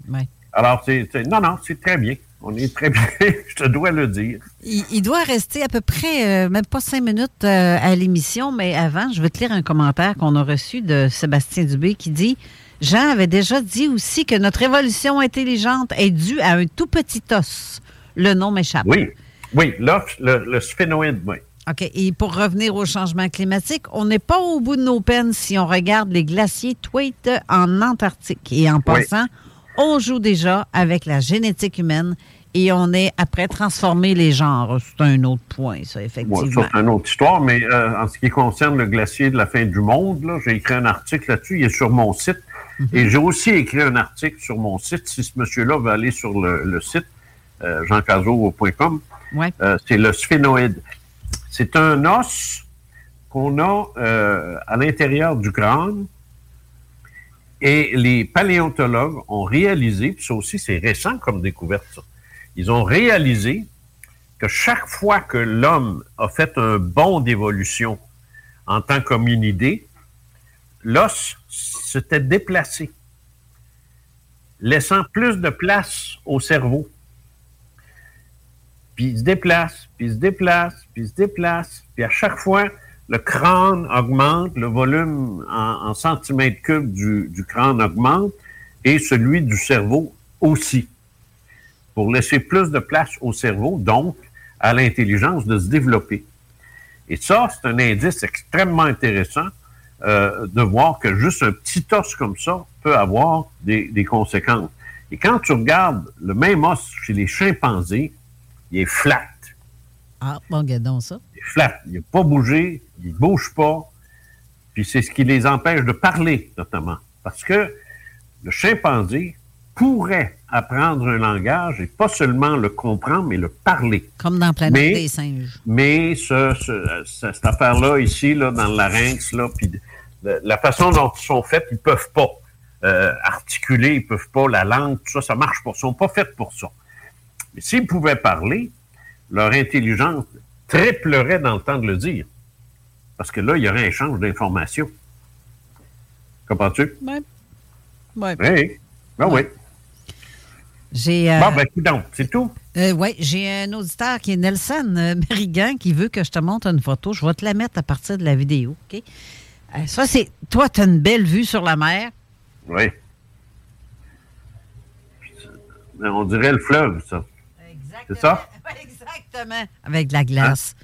Ouais. Alors, c'est- non, non, c'est très bien. On est très bien, je te dois le dire. Il, il doit rester à peu près, euh, même pas cinq minutes euh, à l'émission, mais avant, je vais te lire un commentaire qu'on a reçu de Sébastien Dubé qui dit Jean avait déjà dit aussi que notre évolution intelligente est due à un tout petit os. Le nom m'échappe. Oui, oui, là, le, le sphénoïde, oui. OK. Et pour revenir au changement climatique, on n'est pas au bout de nos peines si on regarde les glaciers Thwaite en Antarctique. Et en Oui. On joue déjà avec la génétique humaine et on est après transformer les genres. C'est un autre point, ça, effectivement. c'est une autre histoire, mais euh, en ce qui concerne le glacier de la fin du monde, là, j'ai écrit un article là-dessus, il est sur mon site. Et j'ai aussi écrit un article sur mon site, si ce monsieur-là veut aller sur le, le site, euh, Ouais. euh, c'est le sphénoïde. C'est un os qu'on a euh, à l'intérieur du crâne et les paléontologues ont réalisé, puis ça aussi c'est récent comme découverte, ça. ils ont réalisé que chaque fois que l'homme a fait un bond d'évolution en tant qu'hominidé, l'os s'était déplacé, laissant plus de place au cerveau. Puis il se déplace, puis il se déplace, puis il se déplace, puis à chaque fois, le crâne augmente, le volume en, en centimètres cubes du, du crâne augmente, et celui du cerveau aussi, pour laisser plus de place au cerveau, donc à l'intelligence de se développer. Et ça, c'est un indice extrêmement intéressant euh, de voir que juste un petit os comme ça peut avoir des, des conséquences. Et quand tu regardes le même os chez les chimpanzés, il est flat. Ah, bon, regardons ça. Il est flat. Il n'a pas bougé, il ne bouge pas. Puis c'est ce qui les empêche de parler, notamment. Parce que le chimpanzé pourrait apprendre un langage et pas seulement le comprendre, mais le parler. Comme dans Planète Mais- des singes. Mais ce, ce- ce- cette affaire-là, ici, là, dans le larynx, là, puis la façon dont ils sont faits, ils peuvent pas euh, articuler, ils peuvent pas, la langue, tout ça, ça marche pas. Ils sont pas faits pour ça. Mais s'ils pouvaient parler, leur intelligence triplerait dans le temps de le dire. Parce que là, il y aurait un échange d'informations. Comprends-tu? Oui. Ouais. Oui. Ben oui. J'ai. euh, Bon, ben, écoute donc, c'est tout. euh, ouais, j'ai un auditeur qui est Nelson euh, qui veut que je te montre une photo. Je vais te la mettre à partir de la vidéo, OK? Euh, ça, c'est. Toi, tu as une belle vue sur la mer. Oui. On dirait le fleuve, ça. C'est ça? Exactement. Avec de la glace.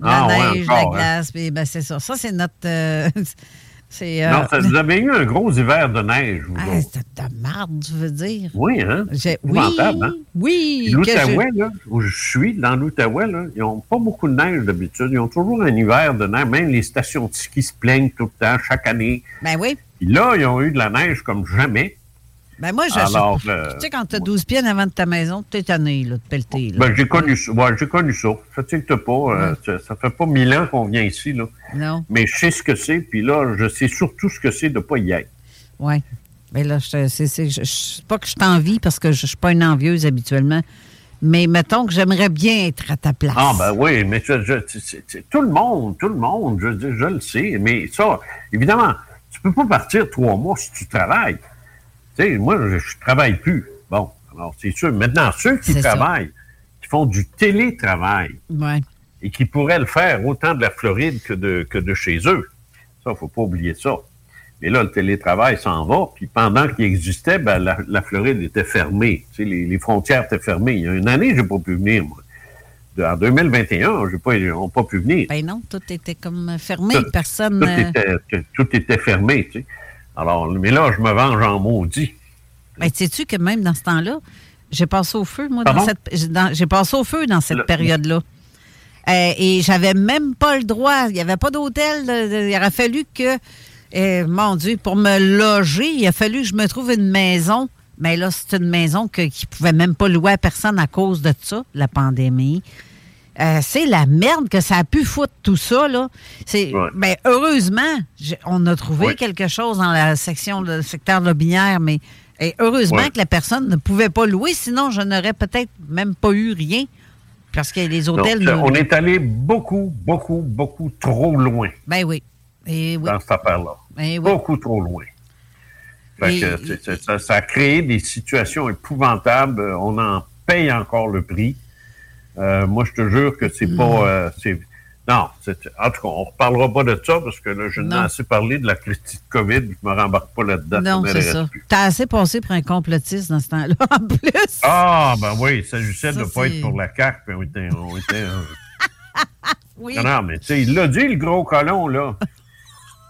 De Ah, la ouais, neige, de la hein. glace. ben, c'est ça. Ça, c'est notre. euh, c'est. euh, Non, ça, vous avez eu un gros hiver de neige, vous Ah, c'est de marde, tu veux dire? Oui, hein? Oui, hein? oui. L'Outaouais, je- là, où je suis, dans l'Outaouais, là, ils n'ont pas beaucoup de neige d'habitude. Ils ont toujours un hiver de neige. Même les stations de ski se plaignent tout le temps, chaque année. Ben oui. Puis là, ils ont eu de la neige comme jamais. Ben moi, je. Alors, je- euh, tu sais, quand tu as 12 pieds avant de ta maison, tu es tanné, là, de pelleter. Là. Ben, j'ai connu ça. Ouais, j'ai connu ça. Fatigue-te pas. euh, ça, fait pas mille ans qu'on vient ici, là. Non. Mais je sais ce que c'est. Puis là, je sais surtout ce que c'est de pas y être. Oui. Mais là, je, c'est pas que je t'envie parce que je, je suis pas une envieuse habituellement. Mais mettons que j'aimerais bien être à ta place. Ah, ben oui, mais je- je- tout le monde, tout le monde, je, je, je le sais. Mais ça, évidemment, tu peux pas partir trois mois si tu travailles. Sais, moi, je, je travaille plus. Bon, alors c'est sûr. Maintenant, ceux qui ça. travaillent, qui font du télétravail Ouais. et qui pourraient le faire autant de la Floride que de, que de chez eux, ça, faut pas oublier ça. Mais là, le télétravail s'en va, puis pendant qu'il existait, ben, la, la Floride était fermée. Tu sais, les, les frontières étaient fermées. Il y a une année, j'ai pas pu venir, moi. De- En 2021, j'ai pas, ils n'ont pas pu venir. Ben non, tout était comme fermé. Tout- Personne. Tout, euh, était, tout était fermé, tu sais. Alors, mais là, je me venge en maudit. Ben, sais-tu que même dans ce temps-là, j'ai passé au feu, moi, dans cette. j'ai- passé au feu dans cette période-là. Euh, et j'avais même pas le droit. Il n'y avait pas d'hôtel. Il aurait fallu que. euh, mon Dieu, pour me loger, il a fallu que je me trouve une maison. Mais là, c'est une maison que, qui ne pouvait même pas louer à personne à cause de ça, la pandémie. Euh, c'est la merde que ça a pu foutre tout ça, là. C'est, Ouais. ben, heureusement, on a trouvé Ouais. quelque chose dans la section, le secteur Lobinière, mais et heureusement Ouais. que la personne ne pouvait pas louer, sinon je n'aurais peut-être même pas eu rien. Parce que les hôtels. Donc, on est allé beaucoup, beaucoup, beaucoup trop loin Ben oui. Et oui. dans cette affaire-là. Ben oui. Beaucoup trop loin. Fait Et- que, c'est- c'est- ça, ça a créé des situations épouvantables. On en paye encore le prix. Euh, moi, je te jure que c'est pas. euh, c'est- non, c'est- en tout cas, on ne reparlera pas de ça parce que là, je n'ai assez parlé de la critique COVID. Je me rembarque pas là-dedans. Non, c'est ça. plus. T'as assez passé pour un complotiste dans ce temps-là, en plus. Ah, ben oui, il s'agissait de ne pas être pour la puis on était. on était, euh, Oui. Non, mais tu sais, il l'a dit, le gros colon, là.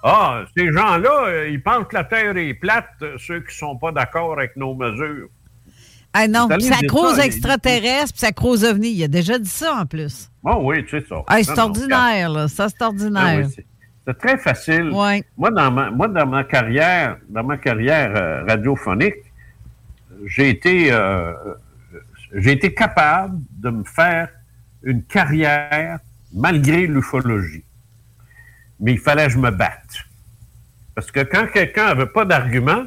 Ah, ces gens-là, ils pensent que la Terre est plate, ceux qui sont pas d'accord avec nos mesures. Ah non, puis ça croise extraterrestre, puis ça croise ovni. Il a déjà dit ça en plus. Oh oui, tu sais ça. Ah, c'est ordinaire, là. Ça, c'est Ah ordinaire. oui, c'est- c'est très facile. Ouais. Moi, dans ma, moi, dans ma carrière, dans ma carrière euh, radiophonique, j'ai été, euh, j'ai été capable de me faire une carrière malgré l'ufologie. Mais il fallait que je me batte. Parce que quand quelqu'un n'avait pas d'argument,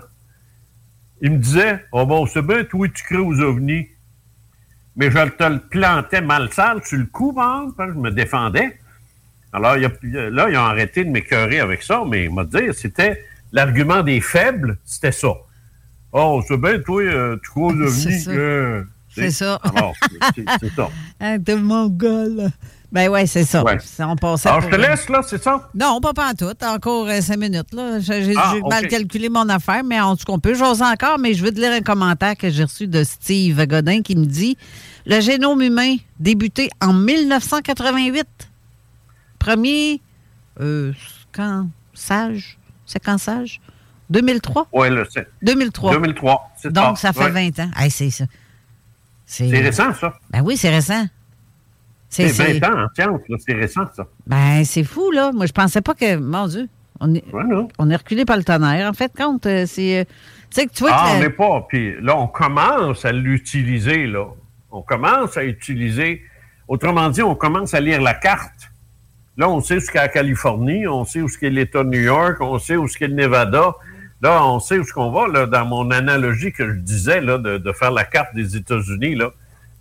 il me disait Oh bon, c'est bien, toi, tu crées aux ovnis. Mais je te le plantais mal sale sur le coup, hein, parce que je me défendais. Alors, il a- là, ils ont arrêté de m'écœurer avec ça, mais il m'a dit, c'était l'argument des faibles, c'était ça. Oh, c'est bien, toi, euh, tu crois aux C'est ovnis. ça. euh, C'est ça. Alors, c'est c'est ça. Hein. Ben ouais, c'est ça. Ouais. Ça, On passait Alors, je te laisse, là, c'est ça? Non, pas en tout. Encore euh, cinq minutes. là. J'ai Ah, mal calculé mon affaire, mais en tout cas, on peut j'ose encore, mais je veux te lire un commentaire que j'ai reçu de Steve Godin qui me dit Le génome humain débuté en 1988. Premier euh, quand sage, séquençage? 2003. Oui, c'est. 2003. 2003. c'est Donc, ça, ça fait ouais. 20 ans. Hey, c'est ça. C'est récent, ça. Ben oui, c'est récent. C'est c'est- 20 ans en science, c'est récent, ça. Ben, c'est fou, là. Moi, je pensais pas que. Mon Dieu. On est, on est reculé par le tonnerre. En fait, compte, euh, c'est. euh, Tu sais, que tu vois Ah, que. on n'est pas. Puis là, on commence à l'utiliser, là. On commence à utiliser. Autrement dit, on commence à lire la carte. Là, on sait où est la Californie, on sait où est l'État de New York, on sait où est le Nevada. Là, on sait où est-ce qu'on va, là, dans mon analogie que je disais, là, de, de faire la carte des États-Unis, là.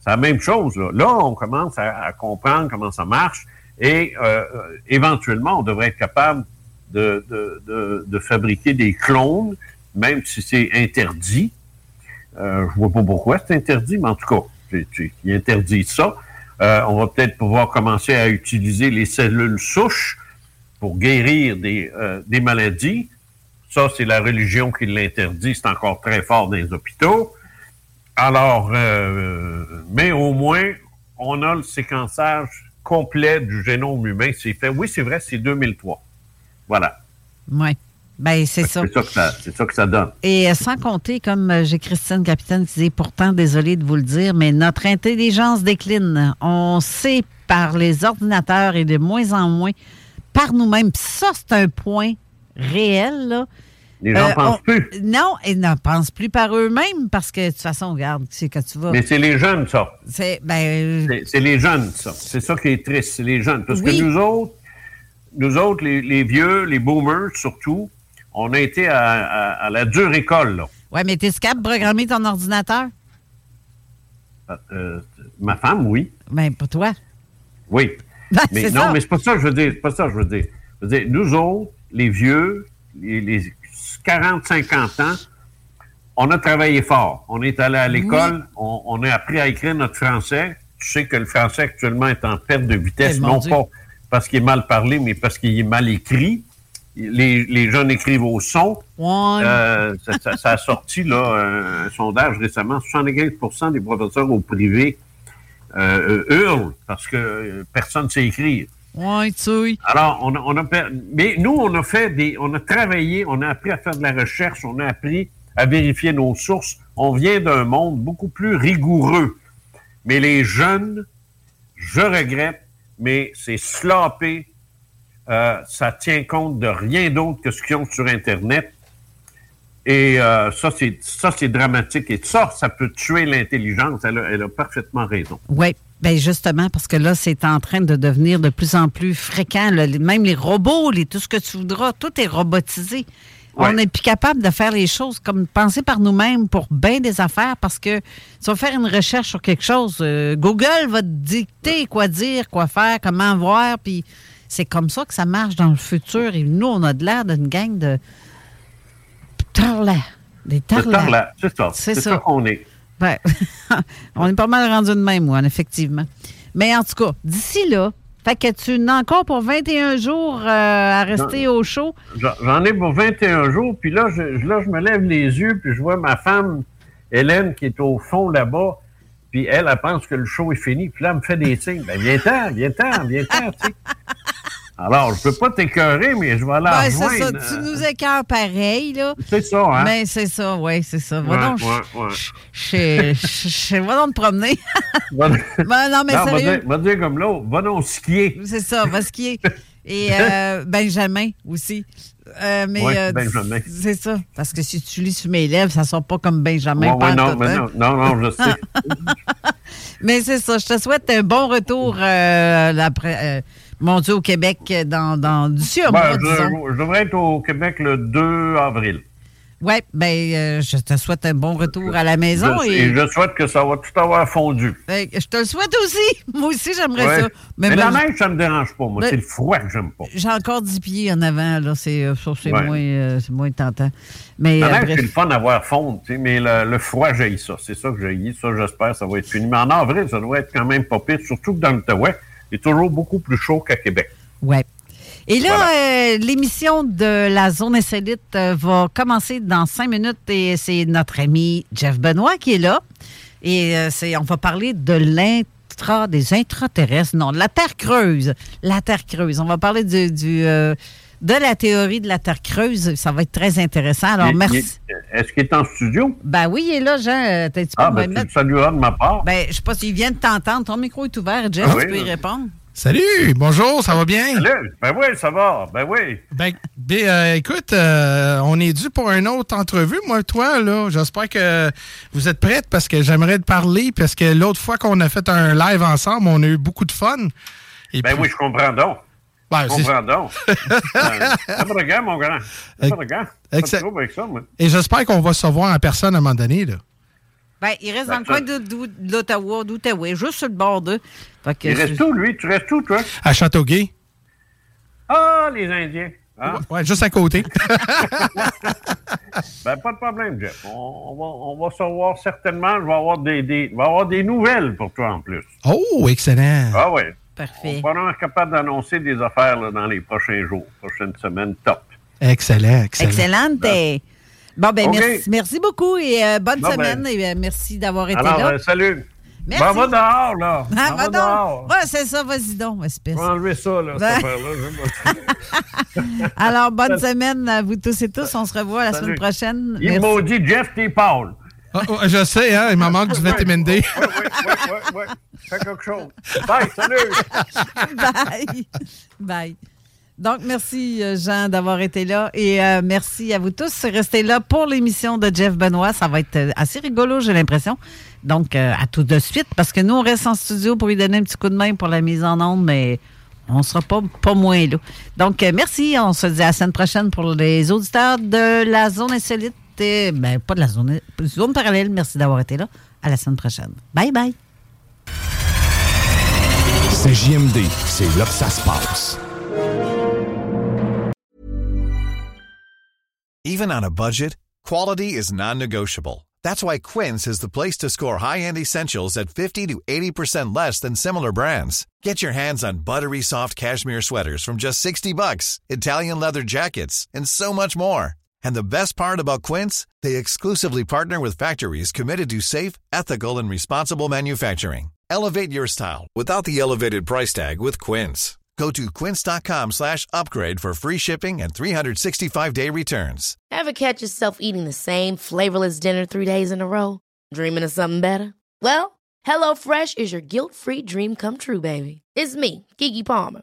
C'est la même chose. Là, là on commence à, comprendre comment ça marche et euh, euh, éventuellement, on devrait être capable de, de, de, de fabriquer des clones, même si c'est interdit. Euh, je vois pas pourquoi c'est interdit, mais en tout cas, tu, tu, ils interdisent ça. Euh, on va peut-être pouvoir commencer à utiliser les cellules souches pour guérir des, euh, des maladies. Ça, c'est la religion qui l'interdit. C'est encore très fort dans les hôpitaux. Alors, euh, euh, mais au moins, on a le séquençage complet du génome humain. C'est fait. Oui, c'est vrai, c'est 2003. Voilà. Oui. Ben, c'est ça. C'est ça, ça, que ça donne. Et euh, sans compter, comme j'ai Christine Capitaine disait, pourtant, désolé de vous le dire, mais notre intelligence décline. On sait par les ordinateurs et de moins en moins par nous-mêmes. ça, c'est un point réel, les gens euh, pensent plus. Non, ils n'en pensent plus par eux-mêmes parce que de toute façon, regarde, c'est quand tu vas. Mais c'est les jeunes, ça. C'est ben, euh, les jeunes, ça. C'est ça qui est triste, c'est les jeunes. Parce que nous autres, nous autres, les, vieux, les boomers surtout, on a été à, la dure école. Oui, mais t'es capable de programmer ton ordinateur? Euh, euh, ma femme, oui. Mais ben, pour toi. Oui. Ben, mais non, mais c'est pas ça que je veux dire. C'est pas ça que je veux dire. Je veux dire, nous autres, les vieux, les 40, 50 ans, on a travaillé fort. On est allé à l'école, on, a appris à écrire notre français. Tu sais que le français actuellement est en perte de vitesse, non pas parce qu'il est mal parlé, mais parce qu'il est mal écrit. Les, jeunes écrivent au son. Euh, ça, a sorti là, un sondage récemment. 75 des professeurs au privé euh, euh, hurlent parce que personne ne sait écrire. Ouais, tu Alors, on a, on a, mais nous, on a fait des, on a travaillé, on a appris à faire de la recherche, on a appris à vérifier nos sources. On vient d'un monde beaucoup plus rigoureux. Mais les jeunes, je regrette, mais c'est sloppé. Euh, ça tient compte de rien d'autre que ce qu'ils ont sur Internet. Et euh, ça, c'est ça, c'est dramatique. Et ça, ça peut tuer l'intelligence. Elle, elle a parfaitement raison. Oui, ben justement, parce que là, c'est en train de devenir de plus en plus fréquent. Même les robots, les, tout ce que tu voudras, tout est robotisé. On n'est plus capable de faire les choses comme penser par nous-mêmes pour bien des affaires parce que si on faire une recherche sur quelque chose, euh, Google va te dicter quoi dire, quoi faire, comment voir, puis c'est comme ça que ça marche dans le futur. Et nous, on a de l'air d'une gang de tarlats. Des tarlats. C'est ça. C'est ça. qu'on est. Ben, on est pas mal rendu de même, moi, effectivement. Mais en tout cas, d'ici là, fait que tu n'as encore pour 21 jours euh, à rester au chaud. J'en ai pour 21 jours, puis là je, là, je me lève les yeux, puis je vois ma femme, Hélène, qui est au fond là-bas, puis elle, elle pense que le show est fini, puis là, elle me fait des signes. Ben, viens-t'en, viens-t'en, viens-t'en, sais. Alors, je ne peux pas t'écœurer, mais je vais aller ben, c'est ça. Tu euh, nous écœures pareil, là. C'est ça, hein? Mais c'est ça, oui, c'est ça. Va donc, donc te promener. Va... ben, non. Va dire, va comme l'autre, va donc skier. C'est ça, va skier. Et euh, Benjamin aussi. Euh, euh, Benjamin. C'est ça. Parce que si tu lis sur mes lèvres, ça ne sort pas comme Benjamin. Ouais, ouais, non, hein. non, non, non, je sais. mais c'est ça. Je te souhaite un bon retour après mon Dieu, au Québec, dans, dans du sud. Ben, je, je, devrais être au Québec le 2 avril. Oui, ben, euh, je te souhaite un bon retour à la maison. Et... je souhaite que ça va tout avoir fondu. Ben, je te le souhaite aussi. Moi aussi, j'aimerais ça. Mais, la neige, ça ne me dérange pas. Moi, ben, c'est le froid que j'aime pas. J'ai encore 10 pieds en avant. là. C'est euh, moins, euh, moins, tentant. Mais, la neige, c'est le fun d'avoir fondre. Mais le, froid, j'ai ça. C'est ça que j'ai Ça, j'espère, ça va être fini. Mais en avril, ça doit être quand même pas pire, surtout que dans le Taouais. Il est toujours beaucoup plus chaud qu'à Québec. Oui. Et là, euh, l'émission de la zone insolite euh, va commencer dans cinq minutes et c'est notre ami Jeff Benoît qui est là. Et euh, c'est, on va parler de l'intra, des intraterrestres, non, de la Terre creuse. La Terre creuse. On va parler du de la théorie de la Terre creuse. Ça va être très intéressant. Alors, merci. Est-ce qu'il est en studio? Ben oui, il est là, Jean. Euh, tu ah, ben, mettre... salut-là de ma part. Ben, je sais pas s'il vient de t'entendre. Ton micro est ouvert, Jeff. Ah tu peux y répondre. Salut, bonjour, ça va bien? Salut, ben oui, ça va, ben oui. Ben, euh, écoute, euh, on est dû pour une autre entrevue, moi, toi, là. J'espère que vous êtes prête parce que j'aimerais te parler, parce que l'autre fois qu'on a fait un live ensemble, on a eu beaucoup de fun. Ben oui, je comprends donc. Ben, Comprends donc. regarde, mon grand. Exact. Et j'espère qu'on va se revoir en personne à un moment donné. Là. Ben, il reste dans le ben, coin de, de, l'Ottawa, d'Outaouais, juste sur le bord d'eux. Il reste où, lui? Tu restes où, toi? À Châteauguay. Ah, les Indiens. Hein? Ouais, juste à côté. ben, pas de problème, Jeff. On, va, on va se revoir certainement. Je vais avoir des, des, je avoir des nouvelles pour toi en plus. Oh, excellent. Ah oui. Parfait. On va vraiment être capable d'annoncer des affaires là, dans les prochains jours, prochaines semaines, top. Excellent, excellent. Excellente. Bon, ben, merci, merci beaucoup et euh, bonne Bon, ben. semaine. et euh, merci d'avoir été Alors, là. euh, salut. Merci. Ben, va dehors, là. Ah, Ben, va dehors. Ouais, c'est ça, vas-y donc, espèce. Je vais enlever ça, là, cette Ben. affaire-là. Alors, bonne semaine à vous tous et tous. On se revoit la Salut. semaine prochaine. Il Merci. maudit Jeff, t'es pâle. Ah, oh, je sais, hein, il m'en manque du vitamine D. Fais quelque chose. Bye, salut. Bye. Bye. Donc, merci, euh, Jean, d'avoir été là. Et euh, merci à vous tous. Restez là pour l'émission de Jeff Benoît. Ça va être euh, assez rigolo, j'ai l'impression. Donc, euh, à tout de suite, parce que nous, on reste en studio pour lui donner un petit coup de main pour la mise en onde, mais on sera pas, pas moins là. Donc, euh, merci. On se dit à la semaine prochaine pour les auditeurs de la zone insolite. Et, ben, pas de la zone, zone parallèle. Merci d'avoir été là. À la semaine prochaine. Bye bye. C'est JMD, c'est là que ça se passe. Even on a budget, quality is non-negotiable. That's why Quince is the place to score high-end essentials at 50 to 80% less than similar brands. Get your hands on buttery soft cashmere sweaters from just 60 bucks, Italian leather jackets, and so much more. And the best part about Quince, they exclusively partner with factories committed to safe, ethical, and responsible manufacturing. Elevate your style without the elevated price tag with Quince. Go to quince.com slash upgrade for free shipping and 365-day returns. Ever catch yourself eating the same flavorless dinner three days in a row? Dreaming of something better? Well, HelloFresh is your guilt-free dream come true, baby. It's me, Kiki Palmer.